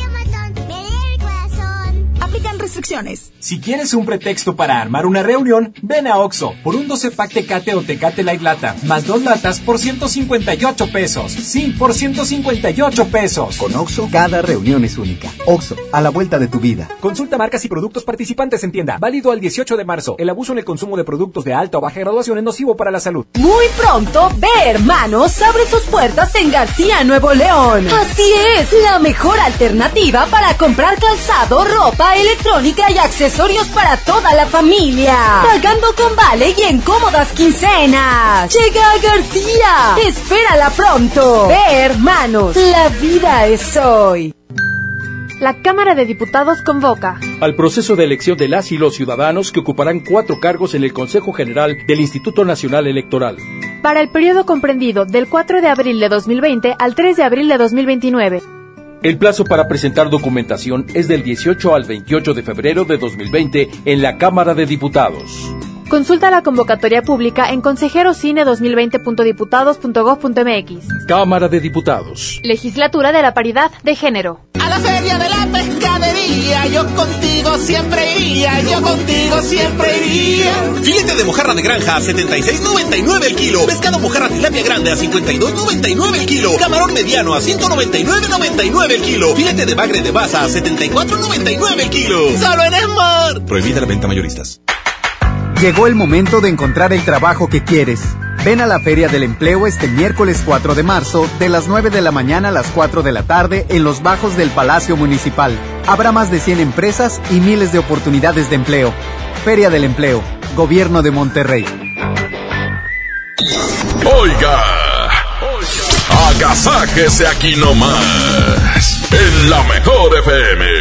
Restricciones. Si quieres un pretexto para armar una reunión, ven a Oxo por un 12 pack Tecate o Tecate Light Lata, más dos latas por 158 pesos. Sí, por 158 pesos. Con Oxo, cada reunión es única. Oxo, a la vuelta de tu vida. Consulta marcas y productos participantes en tienda. Válido al 18 de marzo. El abuso en el consumo de productos de alta o baja graduación es nocivo para la salud. Muy pronto, Ve Hermanos abre sus puertas en García, Nuevo León. Así es, la mejor alternativa para comprar calzado, ropa, electrónica y accesorios para toda la familia. Pagando con vale y en cómodas quincenas. Llega a García. Espérala pronto. Ve Hermanos, la vida es hoy. La Cámara de Diputados convoca al proceso de elección de las y los ciudadanos que ocuparán cuatro cargos en el Consejo General del Instituto Nacional Electoral. para el periodo comprendido del 4 de abril de 2020 al 3 de abril de 2029. El plazo para presentar documentación es del 18 al 28 de febrero de 2020 en la Cámara de Diputados. Consulta la convocatoria pública en consejerocine2020.diputados.gov.mx. Cámara de Diputados. Legislatura de la Paridad de Género. A la feria de la yo contigo siempre iría, yo contigo siempre iría. Filete de mojarra de granja a 76.99 el kilo. Pescado mojarra tilapia grande a 52.99 el kilo. Camarón mediano a 199.99 el kilo. Filete de bagre de baza a 74.99 el kilo. Solo en Smart. Prohibida la venta mayoristas. Llegó el momento de encontrar el trabajo que quieres. Ven a la Feria del Empleo este miércoles 4 de marzo, de las 9 de la mañana a las 4 de la tarde, en los bajos del Palacio Municipal. Habrá más de 100 empresas y miles de oportunidades de empleo. Feria del Empleo, Gobierno de Monterrey. Oiga, agasáquese aquí nomás, en la mejor FM.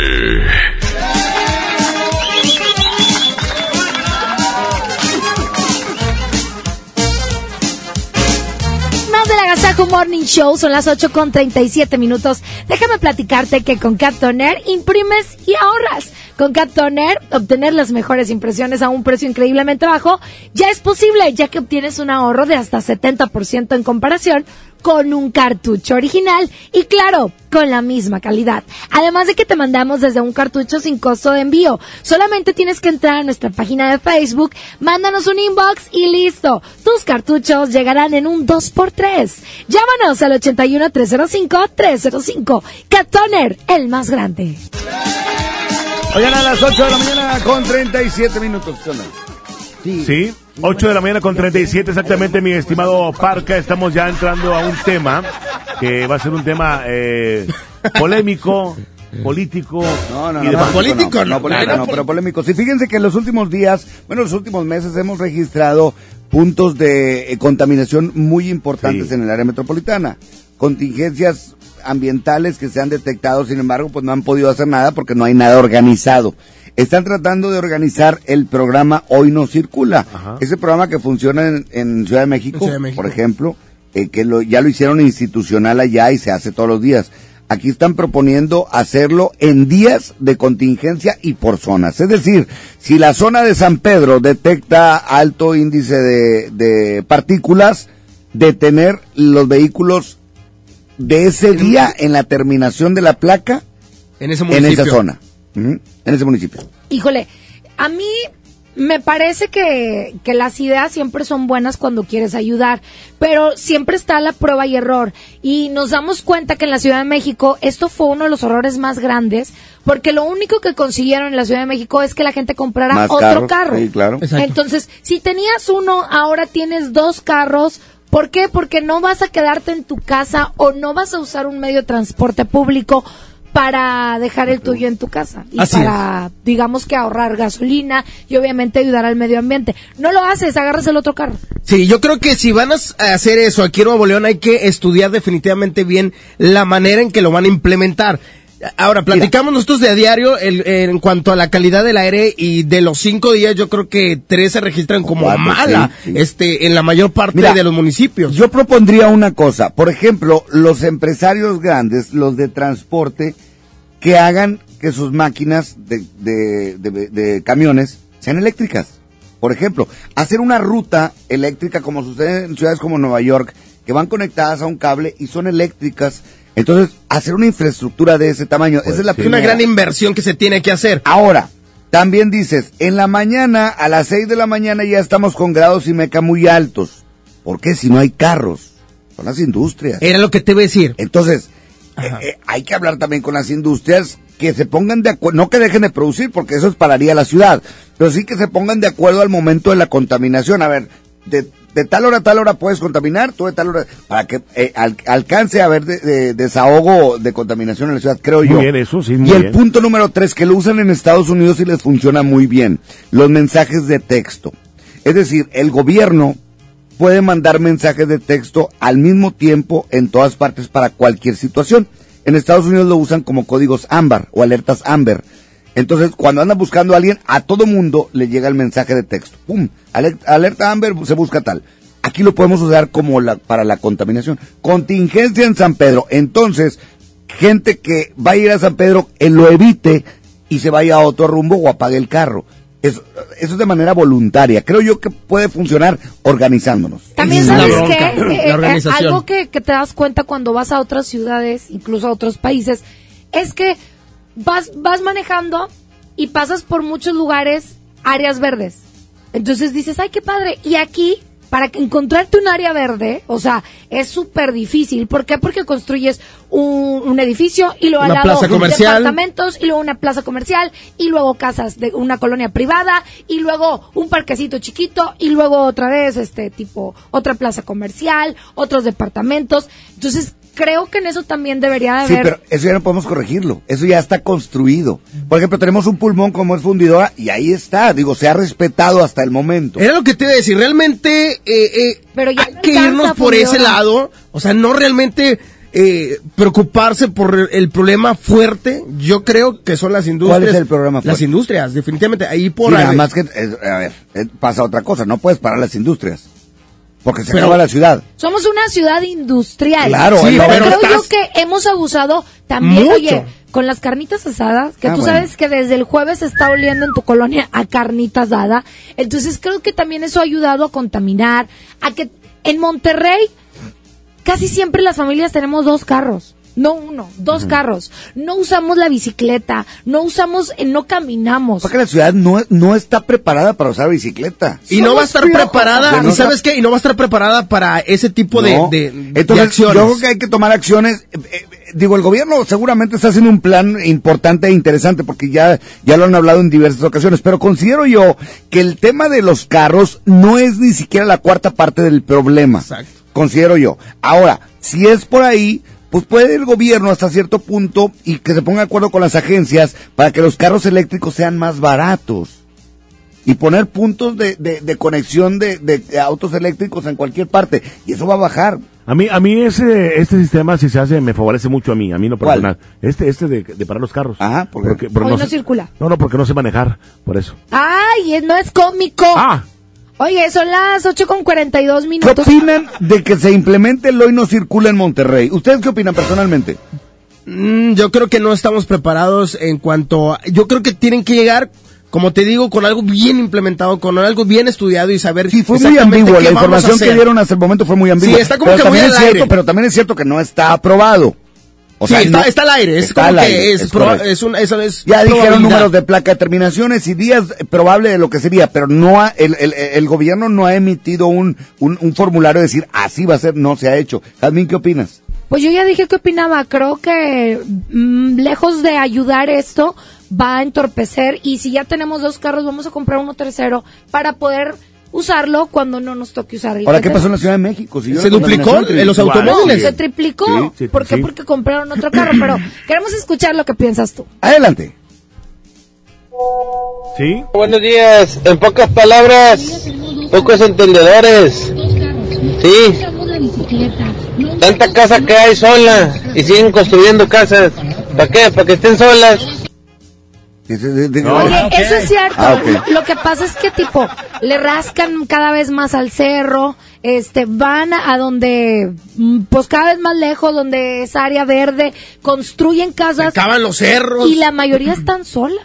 Agasajo Morning Show, son las 8 con 37 minutos. Déjame platicarte que con Cat Toner imprimes y ahorras. Con Cat Toner, obtener las mejores impresiones a un precio increíblemente bajo ya es posible, ya que obtienes un ahorro de hasta 70% en comparación con un cartucho original y claro, con la misma calidad. Además de que te mandamos desde un cartucho sin costo de envío. Solamente tienes que entrar a nuestra página de Facebook, mándanos un inbox y listo. Tus cartuchos llegarán en un 2x3. Llámanos al 81 305 305. Catoner, el más grande. Oigan, a las 8 de la mañana con 37 minutos. ¿Qué onda? Sí, 8 de la mañana con 37 exactamente, mi estimado Parca. Estamos ya entrando a un tema que va a ser un tema eh, polémico, político. No, no, y no, demás. político, no, no, político, no, pero polémico. Sí, fíjense que en los últimos días, bueno, los últimos meses hemos registrado puntos de eh, contaminación muy importantes Sí. en el área metropolitana. Contingencias ambientales que se han detectado, sin embargo, pues no han podido hacer nada porque no hay nada organizado. Están tratando de organizar el programa Hoy no circula. Ese programa que funciona en, en Ciudad de México, Ciudad de México. por ejemplo, eh, que lo, ya lo hicieron institucional allá y se hace todos los días. Aquí están proponiendo hacerlo en días de contingencia y por zonas. Es decir, si la zona de San Pedro detecta alto índice de, de partículas, detener los vehículos de ese día en la terminación de la placa En ese en esa zona, en ese municipio. Híjole, a mí me parece que, que las ideas siempre son buenas cuando quieres ayudar, pero siempre está la prueba y error. Y nos damos cuenta que en la Ciudad de México esto fue uno de los horrores más grandes, porque lo único que consiguieron en la Ciudad de México es que la gente comprara Más otro carros, carro. sí, claro. Entonces, si tenías uno, ahora tienes dos carros. ¿Por qué? Porque no vas a quedarte en tu casa o no vas a usar un medio de transporte público para dejar el tuyo en tu casa y Así para, digamos que ahorrar gasolina y obviamente ayudar al medio ambiente. No lo haces, agarras el otro carro. Sí, yo creo que si van a hacer eso aquí en Nuevo León hay que estudiar definitivamente bien la manera en que lo van a implementar. Ahora, platicamos nosotros de a diario el- en cuanto a la calidad del aire y de los cinco días yo creo que tres se registran como Cuatro, mala sí, sí. este en la mayor parte Mira, de los municipios. Yo propondría una cosa, por ejemplo, los empresarios grandes, los de transporte, que hagan que sus máquinas de, de- de- de camiones sean eléctricas. Por ejemplo, hacer una ruta eléctrica como sucede en ciudades como Nueva York, que van conectadas a un cable y son eléctricas. Entonces, hacer una infraestructura de ese tamaño, esa es la es una gran inversión que se tiene que hacer. Ahora, también dices, en la mañana, a las 6 de la mañana ya estamos con grados y meca muy altos. ¿Por qué? Si no hay carros. Son las industrias. Era lo que te iba a decir. Entonces, eh, eh, hay que hablar también con las industrias que se pongan de acuerdo, no que dejen de producir, porque eso pararía la ciudad, pero sí que se pongan de acuerdo al momento de la contaminación. A ver, de, de tal hora a tal hora puedes contaminar, tú de tal hora, para que eh, al- alcance a haber de- de- desahogo de contaminación en la ciudad, creo Muy yo. bien, eso sí, muy y el bien. punto número tres, que lo usan en Estados Unidos y les funciona muy bien, los mensajes de texto. Es decir, el gobierno puede mandar mensajes de texto al mismo tiempo en todas partes para cualquier situación. En Estados Unidos lo usan como códigos ámbar o alertas Amber. Entonces, cuando andan buscando a alguien, a todo mundo le llega el mensaje de texto. ¡Pum! Aler- Alerta Amber se busca tal. Aquí lo podemos usar como la, para la contaminación. Contingencia en San Pedro. Entonces, gente que va a ir a San Pedro, eh, lo evite y se vaya a otro rumbo o apague el carro. Eso, eso es de manera voluntaria. Creo yo que puede funcionar organizándonos. También sabes bronca, que la organización. algo que, que te das cuenta cuando vas a otras ciudades, incluso a otros países, es que vas, vas manejando y pasas por muchos lugares, áreas verdes. Entonces dices, ay, qué padre. Y aquí, para que encontrarte un área verde, o sea, es súper difícil. ¿Por qué? Porque construyes un, un edificio y luego al Una lado plaza comercial. departamentos y luego una plaza comercial y luego casas de una colonia privada y luego un parquecito chiquito y luego otra vez este tipo otra plaza comercial, otros departamentos. Entonces, creo que en eso también debería de Sí, haber pero eso ya no podemos corregirlo. Eso ya está construido. Por ejemplo, tenemos un pulmón como es fundidora y ahí está. Digo, se ha respetado hasta el momento. Era lo que te iba a decir, realmente eh, eh, Pero ya hay no que irnos por fundidora. ese lado, o sea, no realmente eh, preocuparse por el problema fuerte, yo creo que son las industrias. ¿Cuál es el problema Las fuerte? industrias, definitivamente, ahí por Sí, nada ahí- más que, eh, a ver, eh, pasa otra cosa. No puedes parar las industrias. Porque se Pero- acaba la ciudad. Somos una ciudad industrial. Claro, sí, pero creo yo que hemos abusado también, Mucho. oye, con las carnitas asadas, que Ah, tú bueno. sabes que desde el jueves se está oliendo en tu colonia a carnita asada. Entonces creo que también eso ha ayudado a contaminar, a que en Monterrey casi siempre las familias tenemos dos carros. No uno, dos carros. No usamos la bicicleta, no usamos, eh, no caminamos. Porque la ciudad no, no está preparada para usar bicicleta. Y no va a estar flojos, preparada. ¿y sabes qué? Y no va a estar preparada para ese tipo No. de, de Entonces, acciones. yo creo que hay que tomar acciones. eh, eh, digo, el gobierno seguramente está haciendo un plan importante e interesante porque ya, ya lo han hablado en diversas ocasiones, pero considero yo que el tema de los carros no es ni siquiera la cuarta parte del problema. Exacto. Considero yo. Ahora, si es por ahí, pues puede el gobierno hasta cierto punto y que se ponga de acuerdo con las agencias para que los carros eléctricos sean más baratos y poner puntos de, de, de conexión de, de autos eléctricos en cualquier parte y eso va a bajar. A mí, a mí ese, este sistema, si se hace, me favorece mucho a mí, a mí no ¿Cuál? personal. Este, este de, de parar los carros. Ajá, ¿por qué? porque, no circula. No, no, porque no sé manejar, por eso. Ay, no es cómico. Ah, Oye, son las 8 con 42 ¿Qué minutos. opinan de que se implemente el hoy no circula en Monterrey? ¿Ustedes qué opinan personalmente? Mm, yo creo que no estamos preparados en cuanto a, yo creo que tienen que llegar como te digo con algo bien implementado con algo bien estudiado y saber Sí, fue muy qué La información que dieron hasta el momento fue muy ambigua. Sí, está como pero que muy es al cierto, aire. Pero también es cierto que no está aprobado. O Sí, sea, está, no- está al aire, es como que es, es pro- es un, eso es Ya dijeron números de placa, determinaciones y días eh, probable de lo que sería, pero no ha- el, el, el gobierno no ha emitido un, un, un formulario de decir así va a ser, no se ha hecho. Jazmín, ¿qué opinas? Pues yo ya dije que opinaba. Creo que mm, lejos de ayudar esto, va a entorpecer. Y si ya tenemos dos carros, vamos a comprar uno tercero para poder usarlo cuando no nos toque usar el Ahora, ¿qué pasó en la. Ciudad de México? ¿Se duplicó en los automóviles? Se triplicó. Sí, sí, ¿Por qué? sí. Porque compraron otro carro. Pero queremos escuchar lo que piensas tú. Adelante. ¿sí? Buenos días, en pocas palabras, pocos entendedores. Sí, tanta casa que hay sola y siguen construyendo casas. ¿Para qué? ¿Para que estén solas? Oye, eso es cierto. Ah. Lo que pasa es que tipo le rascan cada vez más al cerro, este van a, a donde mm, pues cada vez más lejos donde es área verde, construyen casas acaban los cerros y la mayoría están solas.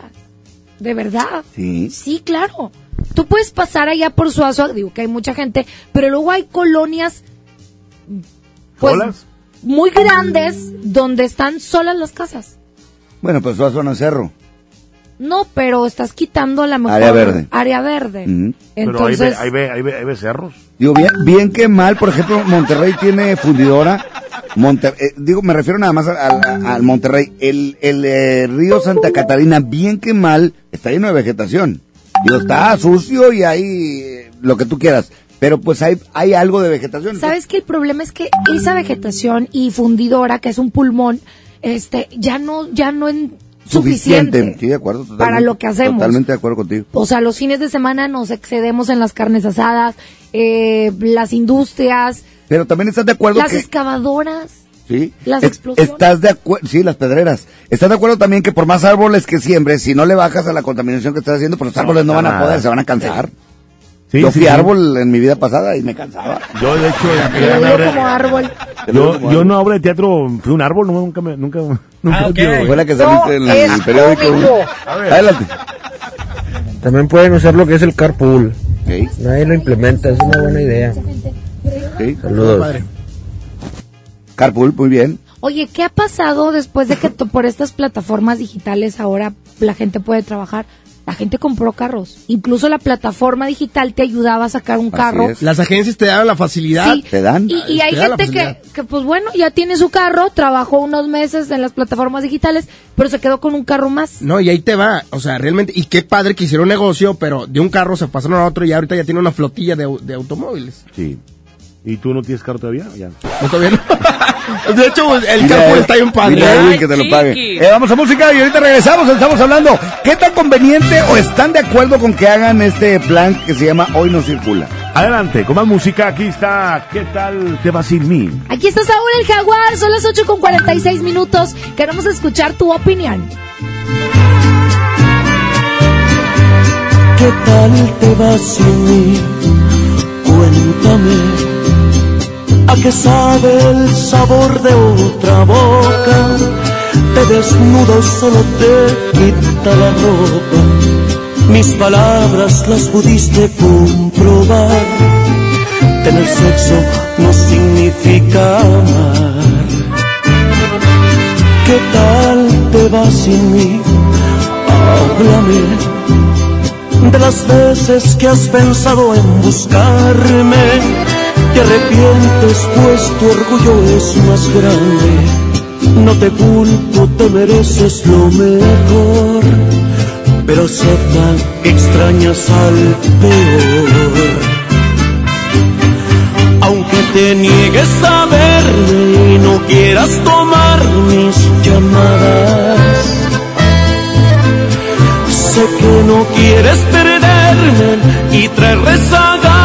De verdad. Sí. Sí, claro. Tú puedes pasar allá por Suazo, digo que hay mucha gente, pero luego hay colonias pues, ¿Solas? muy grandes donde están solas las casas. Bueno, pues vas a zona cerro. No, pero estás quitando la mejor Área verde. área verde. Ujú. Pero ahí ve, Entonces, ahí ve, ahí ve, ahí ve cerros. Digo, bien, bien que mal, por ejemplo, Monterrey tiene fundidora. Monte- eh, digo, me refiero nada más al, al- al Monterrey. El, el eh, río Santa Catarina, bien que mal, está lleno de vegetación. Digo, está sucio y hay eh, lo que tú quieras. Pero pues hay, hay algo de vegetación. ¿sabes que el problema es que esa vegetación y fundidora, que es un pulmón, este, ya no, ya no suficiente. Sí, de acuerdo. Totalmente, para lo que hacemos. Totalmente de acuerdo contigo. O sea, los fines de semana nos excedemos en las carnes asadas, eh, las industrias, Pero también estás de acuerdo las que... excavadoras. ¿Sí? Las Es- explosiones. ¿Estás de acuerdo? Sí, las pedreras. ¿Estás de acuerdo también que por más árboles que siembres, si no le bajas a la contaminación que estás haciendo, pues los árboles no, van a poder, se van a cansar? Sí, Yo sí, fui sí. árbol en mi vida pasada y me cansaba. Yo, de hecho, Yo digo obra- como árbol. yo, yo en una obra de teatro fui un árbol, no, nunca me, nunca, nunca tío. Fue la que saliste en el periódico. Adelante. También pueden usar lo que es el carpool. Nadie lo implementa, es una buena idea. Saludos. Carpool, muy bien. Oye, ¿qué ha pasado después de que por estas plataformas digitales ahora la gente puede trabajar? La gente compró carros. Incluso la plataforma digital te ayudaba a sacar un carro. Las agencias te dan la facilidad. Sí. Y, y hay Te dan la gente que, que, pues bueno, ya tiene su carro, trabajó unos meses en las plataformas digitales, pero se quedó con un carro más. No, y ahí te va, o sea, realmente, y qué padre que hicieron negocio, pero de un carro se pasaron a otro y ahorita ya tiene una flotilla de, de automóviles. Sí. ¿Y tú no tienes carro todavía? Ya. No, todavía no. De hecho, el a carpool él- está bien padre. dile a Edwin que te lo pague. Eh, vamos a música y ahorita regresamos. Estamos hablando. ¿Qué tan conveniente o están de acuerdo con que hagan este plan que se llama Hoy no circula? Adelante, con más música, aquí está. ¿Qué tal te va sin mí? Aquí está Saúl el Jaguar, son las 8 con 46 minutos. Queremos escuchar tu opinión. ¿Qué tal te va sin mí? Cuéntame. ¿A qué sabe el sabor de otra boca? Te desnudo, solo te quita la ropa. Mis palabras las pudiste comprobar. Tener sexo no significa amar. ¿Qué tal te va sin mí? Háblame de las veces que has pensado en buscarme. Te arrepientes pues tu orgullo es más grande. No te culpo, te mereces lo mejor. Pero acepta que extrañas al peor. Aunque te niegues a verme y no quieras tomar mis llamadas. Sé que no quieres perderme y traer rezagadas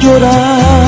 llorar.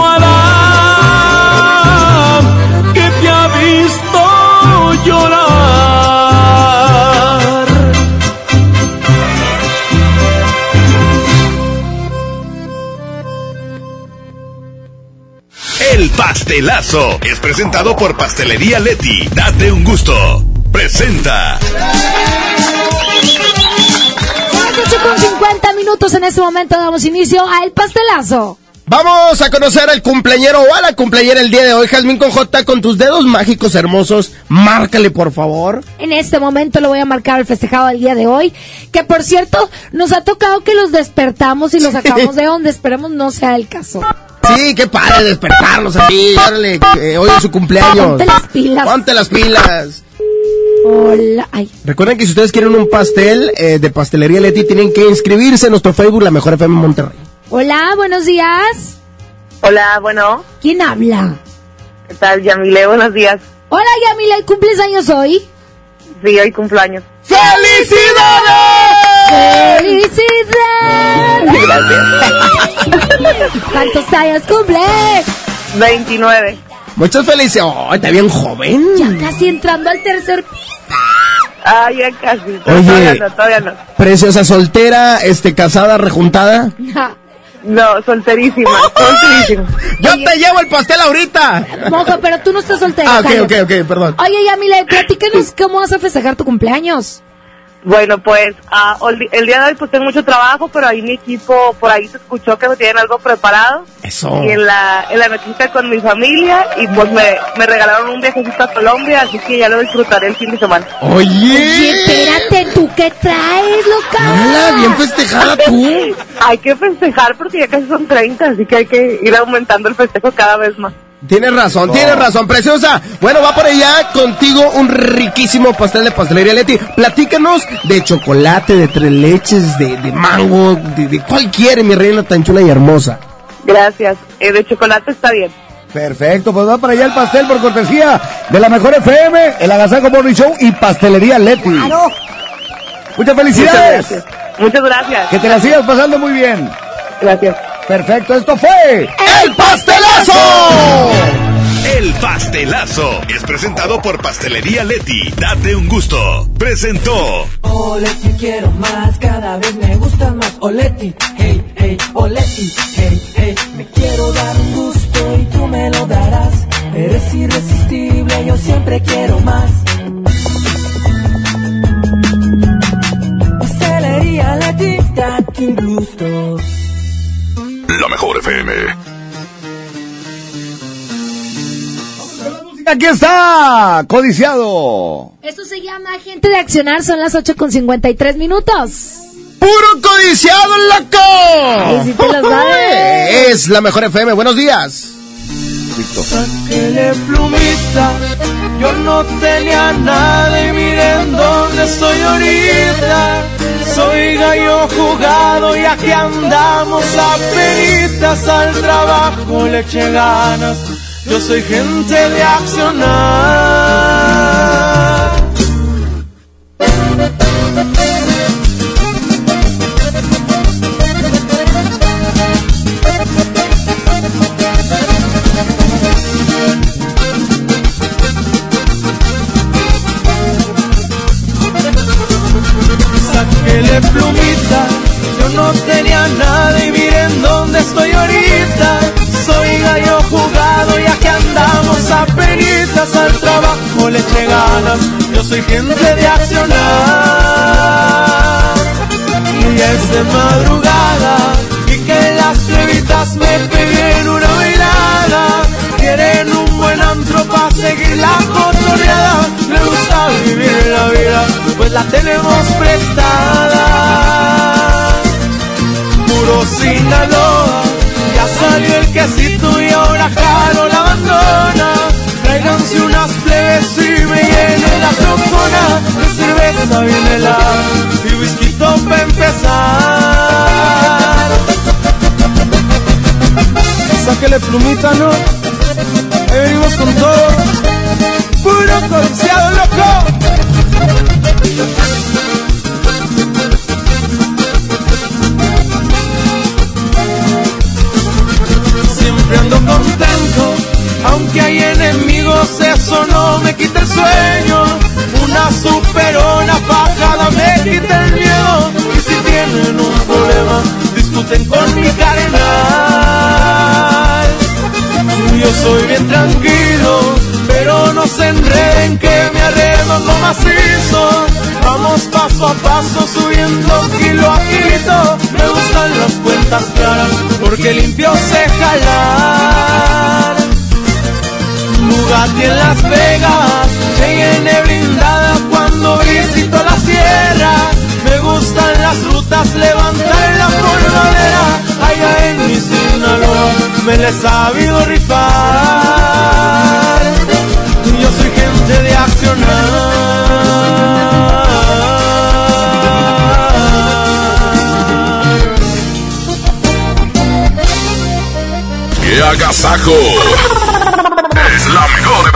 pastelazo es presentado por Pastelería Leti. Date un gusto. Presenta. Son las 8 con 50 minutos en este momento damos inicio a El Pastelazo. Vamos a conocer al cumpleañero o a la cumpleañera el día de hoy, Jazmín con J, con tus dedos mágicos hermosos. Márcale, por favor. En este momento lo voy a marcar el festejado del día de hoy. Que por cierto, nos ha tocado que los despertamos y los sacamos de donde esperemos no sea el caso. Sí, qué padre despertarlos así. Órale, que hoy es su cumpleaños. Ponte las pilas. Ponte las pilas. Hola. Ay. Recuerden que si ustedes quieren un pastel eh, de pastelería Leti, tienen que inscribirse en nuestro Facebook, La Mejor FM Monterrey. Hola, buenos días. Hola, bueno. ¿Quién habla? ¿Qué tal, Yamile? Buenos días. Hola, Yamile, ¿cumples años hoy? Sí, hoy cumpleaños. ¡Felicidades! ¡Felicidades! ¿Cuántos años cumple? 29. Muchas felicidades. Oh, está bien joven. Ya casi entrando al tercer piso. Ah, ya casi. Oye. Todavía no, todavía no. Preciosa, soltera, este, casada, rejuntada. No, solterísima, solterísima. Yo te llevo el pastel ahorita. Mojo, pero tú no estás soltera. Ah, ok, ok, ok, perdón. Oye, Yamile, platícanos cómo vas a festejar tu cumpleaños. Bueno, pues ah, ol- el día de hoy pues tengo mucho trabajo, pero ahí mi equipo, por ahí se escuchó que me tienen algo preparado. Eso. Y en la, en la nochita con mi familia y pues me, me regalaron un viajecito a Colombia, así que ya lo disfrutaré el fin de semana. Oye. Oye, espérate, ¿tú qué traes, loca? Mírala, bien festejada tú. Hay que festejar porque ya casi son 30, así que hay que ir aumentando el festejo cada vez más. Tienes razón, tienes razón, preciosa. Bueno, va por allá contigo un riquísimo pastel de pastelería Leti. Platícanos de chocolate, de tres leches, de, de mango, de, de cuál quiere, mi reina tan chula y hermosa. Gracias. Eh, de chocolate está bien. Perfecto, pues va para allá el pastel por cortesía de la mejor FM, el Agasajo Morning Show y Pastelería Leti. Muchas felicidades. Muchas gracias. Muchas gracias. Que te la sigas pasando muy bien. Gracias. Perfecto, esto fue ¡El pastelazo! El pastelazo es presentado por Pastelería Leti. Date un gusto. Presentó. Oleti quiero más, cada vez me gusta más. Oleti, hey, hey, Oleti, hey, hey. Me quiero dar un gusto y tú me lo darás. Eres irresistible, yo siempre quiero más. Pastelería Leti, date un gusto. La mejor FM. Aquí está, codiciado. Esto se llama Gente de Accionar, son las 8 con 53 minutos. ¡Puro codiciado, loco! Ay, sí te lo sabes. Es la mejor FM, buenos días. Listo. Sáquele plumita, yo no tenía nada y miren dónde estoy ahorita. Soy gallo jugado y aquí andamos a peritas al trabajo le ganas. Yo soy gente de accionar. Plumita, yo no tenía nada y miren dónde estoy ahorita. Soy gallo jugado y aquí andamos a penitas al trabajo le eché ganas. Yo soy gente de accionar y es de madrugada y que las plebitas me peguen una bailada. Quieren un para seguir la cotorreada. Me gusta vivir la vida, pues la tenemos prestada. Puro Sinaloa, ya salió el quesito y ahora Jaro la abandona. Tráiganse unas plebes y me llenen la trocona de cerveza bien helada y whisky para empezar. Sáquele plumita, ¿no? Venimos con todo. Puro codiciado, loco. Siempre ando contento, aunque hay enemigos, eso no me quita el sueño. Una superona fajada me quita el miedo. Y si tienen un problema, discuten con mi carnal. Yo soy bien tranquilo, pero no se enreden que me arredo como macizo. Vamos paso a paso subiendo kilo a kilo. Me gustan las cuentas claras porque limpio sé jalar. Bugatti en Las Vegas, llegué blindada cuando visito la sierra. Me gustan las rutas, levantar la polvadera. Allá en mi Sinaloa me la he sabido rifar. Yo soy gente de accionar. ¡Qué agasajo! Es la mejor.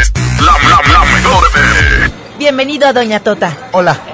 Es la, la, la mejor FM. Bienvenido a Doña Tota. Hola.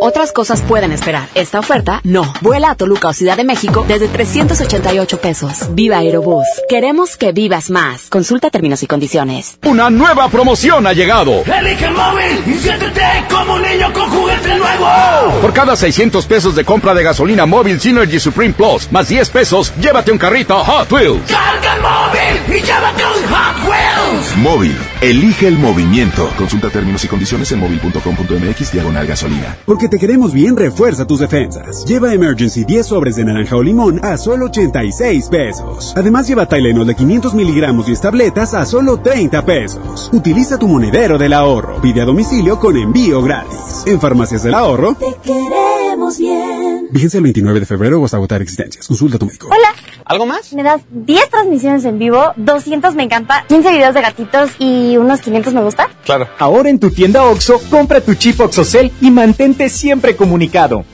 Otras cosas pueden esperar. Esta oferta, no. Vuela a Toluca o Ciudad de México desde 388 pesos. Viva Aerobús. Queremos que vivas más. Consulta términos y condiciones. Una nueva promoción ha llegado. Elige el móvil y siéntete como un niño con juguete nuevo. Por cada 600 pesos de compra de gasolina móvil Synergy Supreme Plus, más 10 pesos, llévate un carrito Hot Wheels. Carga el móvil y llévate un Hot Wheels. Móvil. Elige el movimiento. Consulta términos y condiciones en móvil.com.mx diagonal gasolina. Porque te queremos bien, refuerza tus defensas. Lleva Emergency 10 sobres de naranja o limón a solo 86 pesos. Además, lleva Tylenol de 500 miligramos y tabletas a solo 30 pesos. Utiliza tu monedero del ahorro. Pide a domicilio con envío gratis. En Farmacias del Ahorro. Te queremos bien. Vigencia el 29 de febrero o hasta agotar existencias. Consulta a tu médico. Hola. ¿Algo más? Me das 10 transmisiones en vivo, 200 me encanta, 15 videos de gatitos y unos 500 me gusta. Claro. Ahora en tu tienda OXO, compra tu chip OXOCEL y mantente siempre comunicado.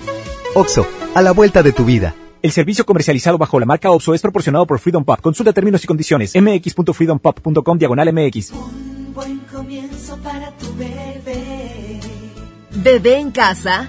OXO, a la vuelta de tu vida. El servicio comercializado bajo la marca OXO es proporcionado por Freedom Pop. Consulta términos y condiciones. mx.freedompop.com diagonal mx. Buen comienzo para tu bebé. Bebé en casa.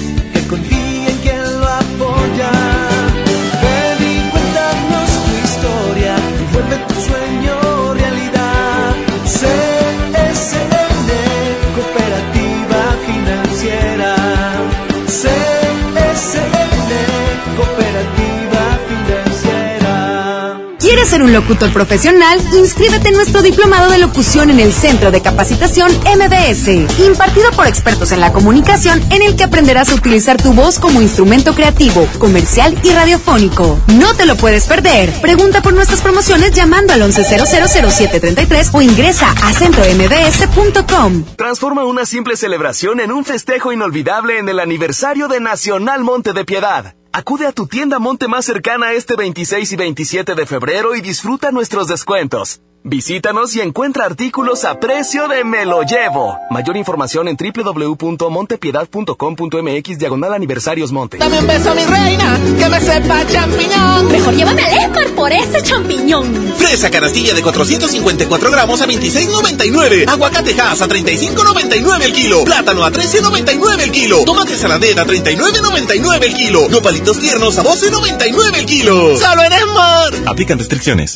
¿Quieres ser un locutor profesional? Inscríbete en nuestro diplomado de locución en el Centro de Capacitación MBS, impartido por expertos en la comunicación, en el que aprenderás a utilizar tu voz como instrumento creativo, comercial y radiofónico. No te lo puedes perder. Pregunta por nuestras promociones llamando al 11000733 o ingresa a centrombs.com. Transforma una simple celebración en un festejo inolvidable en el aniversario de Nacional Monte de Piedad. Acude a tu tienda Monte más cercana este 26 y 27 de febrero y disfruta nuestros descuentos. Visítanos y encuentra artículos a precio de me lo llevo. Mayor información en www.montepiedad.com.mx diagonal aniversarios Monte. Dame un beso, mi reina, que me sepa champiñón. Mejor llévame al Esmar por ese champiñón. Fresa canastilla de 454 gramos a 26.99. Aguacate Hass a 35.99 el kilo. Plátano a 13.99 el kilo. Tomate saladera a 39.99 el kilo. Nopalitos tiernos a 12.99 el kilo. Solo en Esmar. Aplican restricciones.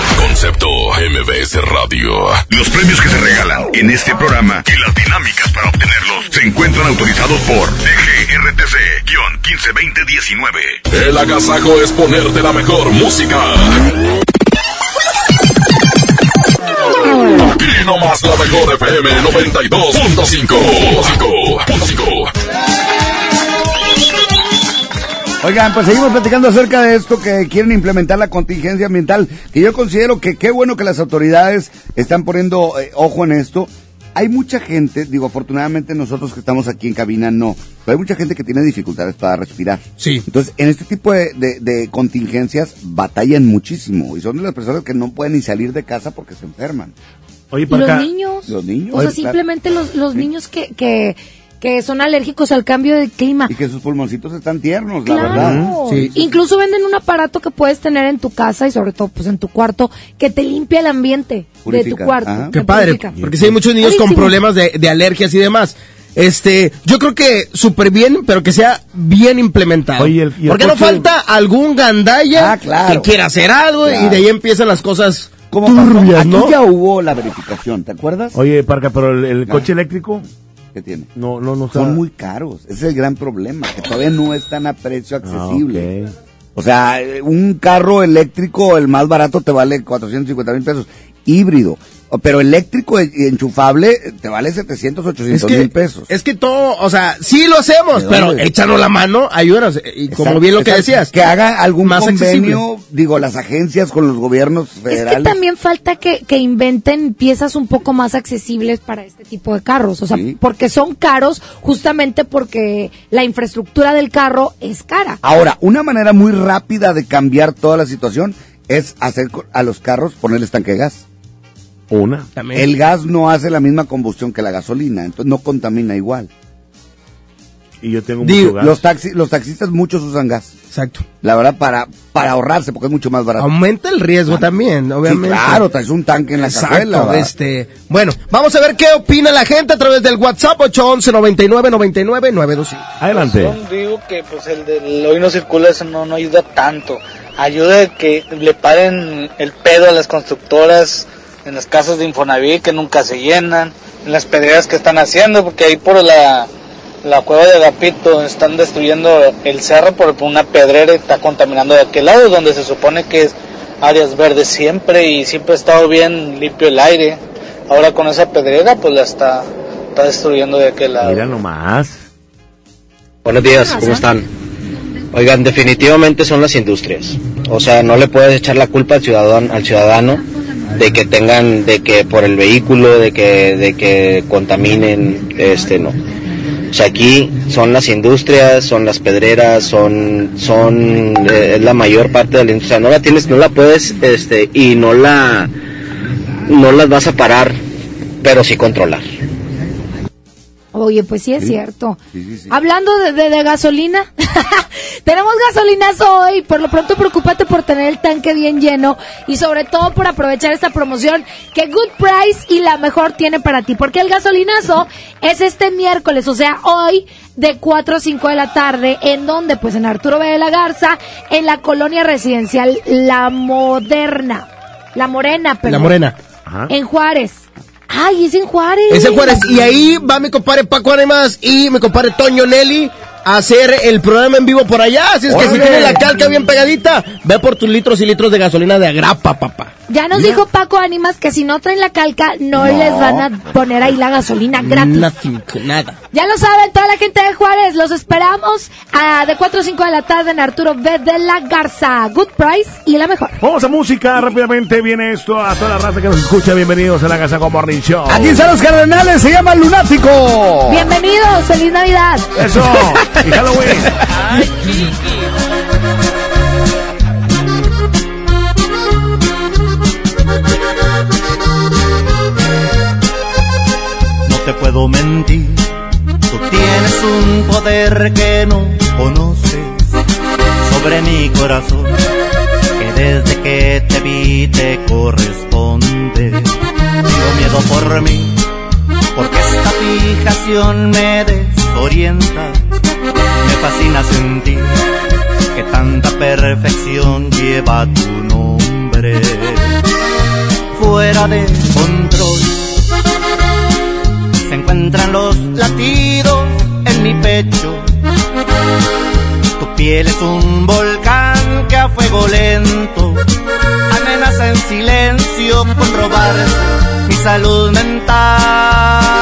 Concepto MBS Radio. Los premios que se regalan en este programa y las dinámicas para obtenerlos se encuentran autorizados por DGRTC-152019. El agasajo es ponerte la mejor música. Aquí nomás la mejor FM 92.5. Oigan, pues seguimos platicando acerca de esto que quieren implementar la contingencia ambiental, que yo considero que qué bueno que las autoridades están poniendo eh, ojo en esto. Hay mucha gente, digo, afortunadamente nosotros que estamos aquí en cabina no, pero hay mucha gente que tiene dificultades para respirar. Sí. Entonces, en este tipo de, de- de contingencias batallan muchísimo y son de las personas que no pueden ni salir de casa porque se enferman. Oye, Y los niños. Los niños. O sea, Oye, claro. simplemente los, los niños que, que, que son alérgicos al cambio de clima. Y que sus pulmoncitos están tiernos, la verdad. Incluso venden un aparato que puedes tener en tu casa y sobre todo pues en tu cuarto que te limpia el ambiente de tu cuarto. Ajá. Qué padre, purifica. porque si hay muchos niños con problemas de, de alergias y demás. Este, yo creo que súper bien, pero que sea bien implementado. Oye, el- y el porque no coche- falta algún gandalla Ah, claro. que quiera hacer algo y Claro. de ahí empiezan las cosas Como turbias, Aquí ¿no? ya hubo la verificación, ¿te acuerdas? Oye, Parca, pero el, el coche eléctrico ¿Qué tiene? no, no, no Son muy caros. Ese es el gran problema, que todavía no están a precio Ah, accesible. O sea, eh, un carro eléctrico, el más barato, te vale 450 mil pesos. Híbrido. O- Pero eléctrico y y enchufable eh, te vale 700, 800 Es que- mil pesos. Es que todo, o sea, sí lo hacemos, ¿De pero échanos la mano, ayúdanos. Y como Exacto, bien lo que exacto. decías. Que haga algún más accesible. convenio, digo, las agencias con los gobiernos Es federales. que también falta que, que inventen piezas un poco más accesibles para este tipo de carros. O sea, Sí. porque son caros justamente porque la infraestructura del carro es cara. Ahora, una manera muy rápida de cambiar toda la situación es hacer a los carros ponerles tanque de gas. Una. El gas no hace la misma combustión que la gasolina, entonces no contamina igual. Y yo tengo Digo, mucho gas. los, taxi, los taxistas muchos usan gas. Exacto. La verdad, para, para ahorrarse, porque es mucho más barato. Aumenta el riesgo también, obviamente. Sí, claro, traes un tanque en la Exacto, cajuela. ¿va? este, bueno, vamos a ver qué opina la gente a través del WhatsApp 811 99 99 925. Adelante. Yo digo que pues el del hoy no circula eso no, no ayuda tanto. Ayuda que le paren el pedo a las constructoras en las casas de Infonavit que nunca se llenan, en las pedreras que están haciendo, porque ahí por la, la cueva de Agapito están destruyendo el cerro por una pedrera y está contaminando de aquel lado, donde se supone que es áreas verdes siempre y siempre ha estado bien limpio el aire. Ahora con esa pedrera pues la está, está destruyendo de aquel lado. Mira nomás. Buenos días, ¿cómo están? Oigan, definitivamente son las industrias. O sea, no le puedes echar la culpa al ciudadano, al ciudadano de que tengan, de que por el vehículo, de que, de que contaminen, este, no. O sea, aquí son las industrias, son las pedreras, son, son, eh, es la mayor parte de la industria. No la tienes, no la puedes, este, y no la, no las vas a parar, pero sí controlar. Oye, pues sí es Sí. cierto. Hablando de, de- de gasolina, tenemos gasolinas hoy. Por lo pronto, preocúpate por tener el tanque bien lleno y sobre todo por aprovechar esta promoción que Good Price y la mejor tiene para ti. Porque el gasolinazo es este miércoles, o sea, hoy de 4 a 5 de la tarde. ¿En donde Pues en Arturo B. de la Garza, en la colonia residencial La Moderna. La Morena, perdón. La morena. En Juárez. Ay, es en Juárez. Es en Juárez. Y ahí va mi compadre Paco Ánimas y mi compadre Toño Nelly hacer el programa en vivo por allá. Así es que si tienes la calca bien pegadita, ve por tus litros y litros de gasolina de agrapa, papá. Ya nos dijo Paco Ánimas que si no traen la calca, no, No. les van a poner ahí la gasolina gratis. Nothing, nada. Ya lo saben, toda la gente de Juárez, los esperamos a de 4 a 5 de la tarde en Arturo B. de la Garza. Good Price y la mejor. Vamos a música, rápidamente viene esto a toda la raza que nos escucha. Bienvenidos a la Casa con Morning Show. Aquí están los cardenales, se llama Lunático. Bienvenidos, feliz Navidad. Eso, y Halloween. No te puedo mentir, tú tienes un poder que no conoces sobre mi corazón, que desde que te vi te corresponde. Tengo miedo por mí, porque esta fijación me desorienta. Me fascina sentir que tanta perfección lleva tu nombre. Fuera de control se encuentran los latidos en mi pecho. Tu piel es un volcán que a fuego lento amenaza en silencio con robar mi salud mental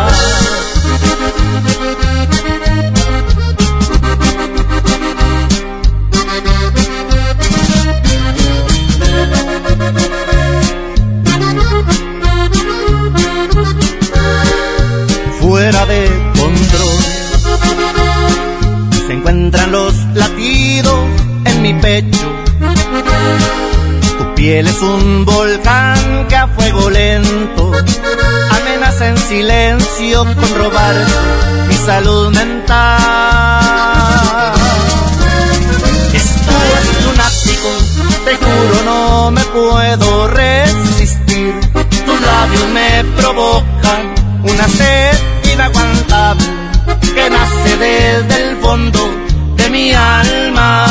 Pecho. Tu piel es un volcán que a fuego lento amenaza en silencio con robar mi salud mental. Esto es lunático, te juro no me puedo resistir. Tus labios me provocan una sed inaguantable que nace desde el fondo de mi alma.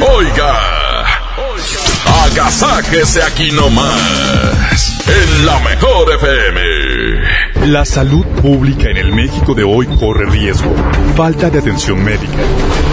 Oiga, agasáquese aquí nomás, en la mejor FM. La salud pública en el México de hoy corre riesgo. Falta de atención médica.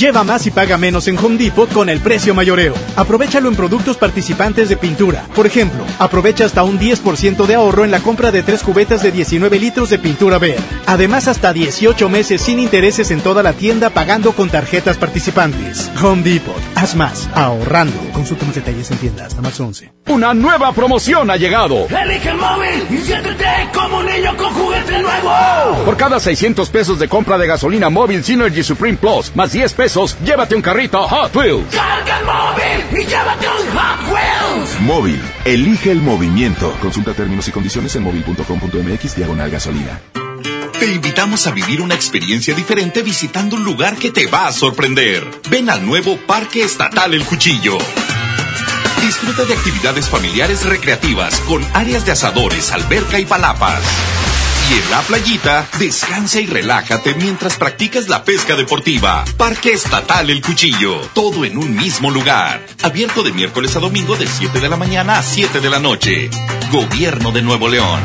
Lleva más y paga menos en Home Depot con el precio mayoreo. Aprovechalo en productos participantes de pintura. Por ejemplo, aprovecha hasta un 10% de ahorro en la compra de tres cubetas de 19 litros de pintura Ver. Además, hasta 18 meses sin intereses en toda la tienda pagando con tarjetas participantes. Home Depot. Haz más. Ahorrando. Consulta más detalles en tienda hasta más 11. Una nueva promoción ha llegado. Elige el móvil y siéntete como un niño con juguete nuevo. Por cada 600 pesos de compra de gasolina móvil Synergy Supreme Plus, más 10 pesos, llévate un carrito Hot Wheels. Carga el móvil y llévate un Hot Wheels. Móvil, elige el movimiento. Consulta términos y condiciones en móvil.com.mx diagonal gasolina. Te invitamos a vivir una experiencia diferente visitando un lugar que te va a sorprender. Ven al nuevo Parque Estatal El Cuchillo. Disfruta de actividades familiares recreativas con áreas de asadores, alberca y palapas. Y en la playita, descansa y relájate mientras practicas la pesca deportiva. Parque Estatal El Cuchillo. Todo en un mismo lugar. Abierto de miércoles a domingo de 7 de la mañana a 7 de la noche. Gobierno de Nuevo León.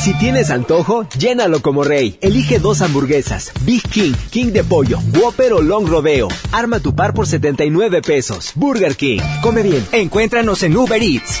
Si tienes antojo, llénalo como rey. Elige dos hamburguesas, Big King, King de pollo, Whopper o Long Rodeo. Arma tu par por 79 pesos. Burger King. Come bien. Encuéntranos en Uber Eats.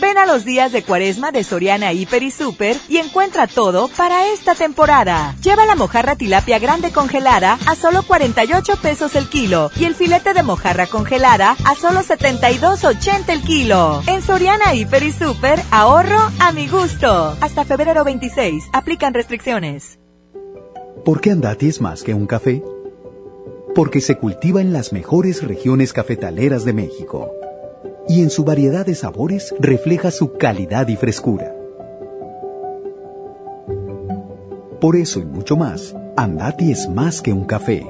Ven a los días de cuaresma de Soriana Hiper y Super y encuentra todo para esta temporada. Lleva la mojarra tilapia grande congelada a solo 48 pesos el kilo y el filete de mojarra congelada a solo 72.80 el kilo. En Soriana Hiper y Super, ahorro a mi gusto. Hasta febrero 26, aplican restricciones. ¿Por qué Andati es más que un café? Porque se cultiva en las mejores regiones cafetaleras de México y en su variedad de sabores refleja su calidad y frescura. Por eso y mucho más, Andati es más que un café.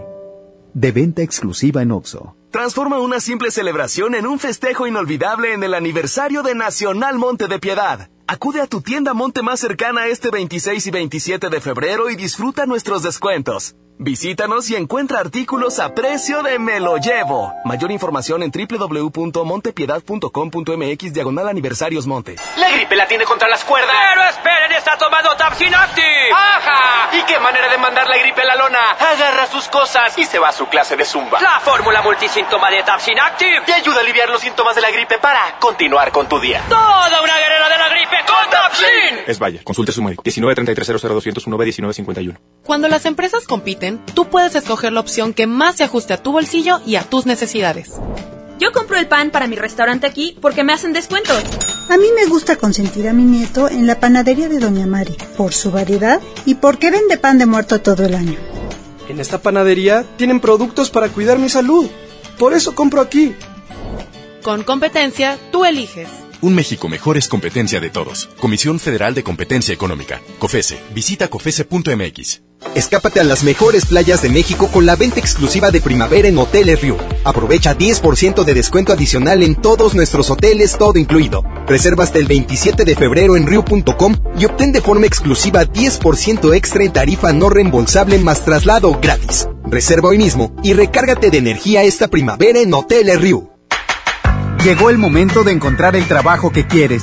De venta exclusiva en Oxo. Transforma una simple celebración en un festejo inolvidable en el aniversario de Nacional Monte de Piedad. Acude a tu tienda Monte más cercana este 26 y 27 de febrero y disfruta nuestros descuentos. Visítanos y encuentra artículos a precio de me lo llevo. Mayor información en www.montepiedad.com.mx diagonal aniversarios Monte. La gripe la tiene contra las cuerdas. Pero esperen, está tomando Tapsin Active. ¡Ajá! ¿Y qué manera de mandar la gripe a la lona? Agarra sus cosas y se va a su clase de zumba. La fórmula multisíntoma de Tapsin Active. Te ayuda a aliviar los síntomas de la gripe para continuar con tu día. Toda una guerrera de la gripe con Tapsin. Es vaya, consulte a su médico. 19 33 00 201 19 51. Cuando las empresas compiten, tú puedes escoger la opción que más se ajuste a tu bolsillo y a tus necesidades. Yo compro el pan para mi restaurante aquí porque me hacen descuentos. A mí me gusta consentir a mi nieto en la panadería de Doña Mari, por su variedad y porque vende pan de muerto todo el año. En esta panadería tienen productos para cuidar mi salud. Por eso compro aquí. Con competencia, tú eliges. Un México mejor es competencia de todos. Comisión Federal de Competencia Económica. COFESE. Visita COFESE.mx. Escápate a las mejores playas de México con la venta exclusiva de primavera en Hoteles Rio. Aprovecha 10% de descuento adicional en todos nuestros hoteles, todo incluido. Reserva hasta el 27 de febrero en Rio.com y obtén de forma exclusiva 10% extra en tarifa no reembolsable más traslado gratis. Reserva hoy mismo y recárgate de energía esta primavera en Hoteles Rio. Llegó el momento de encontrar el trabajo que quieres.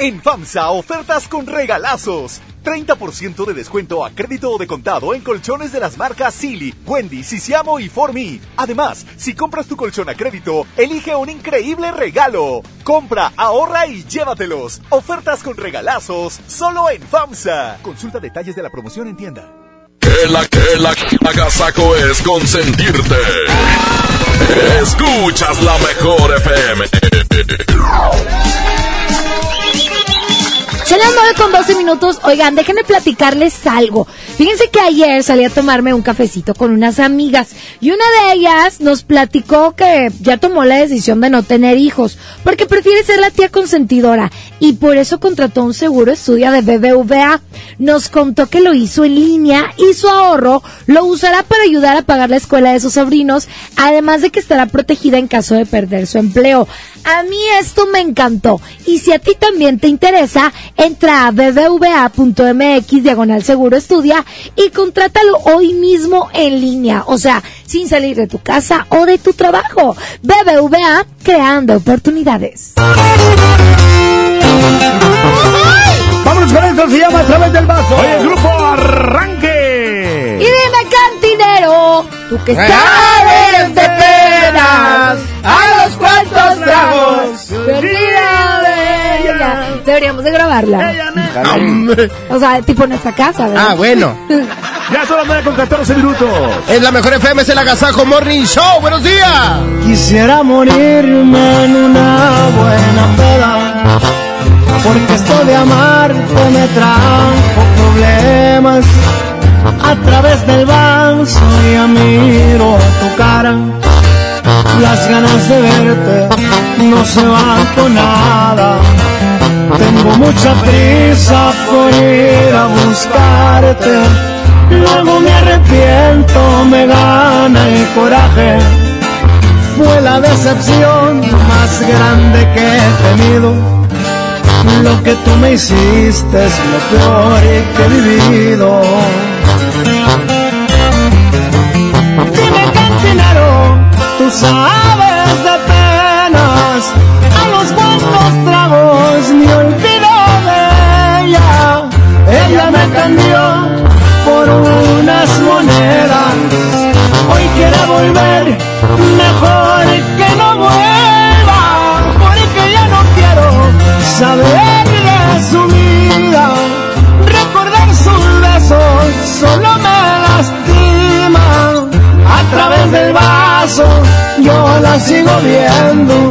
En FAMSA, ofertas con regalazos. 30% de descuento a crédito o de contado en colchones de las marcas Silly, Wendy, Sisiamo y Formi. Además, si compras tu colchón a crédito, elige un increíble regalo. Compra, ahorra y llévatelos. Ofertas con regalazos, solo en FAMSA. Consulta detalles de la promoción en tienda. Que la que la es consentirte. Escuchas la mejor FM. Son las 9 con 12 minutos. Oigan, déjenme platicarles algo. Fíjense que ayer salí a tomarme un cafecito con unas amigas y una de ellas nos platicó que ya tomó la decisión de no tener hijos porque prefiere ser la tía consentidora y por eso contrató un seguro estudia de BBVA. Nos contó que lo hizo en línea y su ahorro lo usará para ayudar a pagar la escuela de sus sobrinos, además de que estará protegida en caso de perder su empleo. A mí esto me encantó y si a ti también te interesa, entra a bbva.mx diagonal seguro estudia y contrátalo hoy mismo en línea, o sea, sin salir de tu casa o de tu trabajo. BBVA creando oportunidades. Vámonos con esto, se llama A través del vaso. Oye, el grupo Arranque. Y dime, cantinero, tú que sabes Deberíamos de grabarla. O sea, tipo en esta casa, ¿verdad? Ah, bueno. Ya son las 9 con 14 minutos. Es la mejor FM, es el Agasajo Morning Show. ¡Buenos días! Quisiera morirme en una buena peda, porque esto de amarte me trajo problemas. A través del vaso ya miro tu cara, las ganas de verte no se van con nada. Tengo mucha prisa por ir a buscarte, luego me arrepiento, me gana el coraje fue la decepción más grande que he tenido. Lo que tú me hiciste es lo peor que he vivido. Dime cantinero, tú sabes de penas, algo unos cuantos tragos me olvidó de ella. Ella me cambió por unas monedas. Hoy quiere volver, mejor que no vuelva, porque ya no quiero saber de su vida. Recordar sus besos solo me lastima. A través del vaso yo la sigo viendo,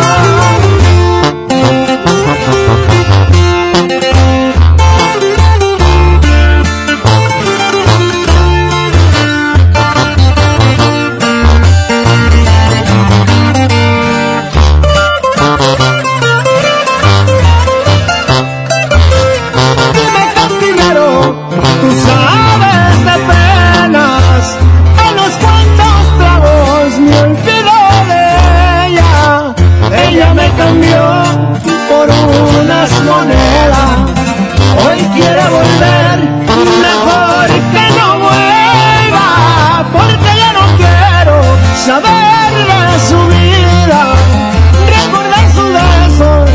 Hoy quiere volver, mejor que no vuelva, porque ya no quiero saber de su vida, recordar sus besos,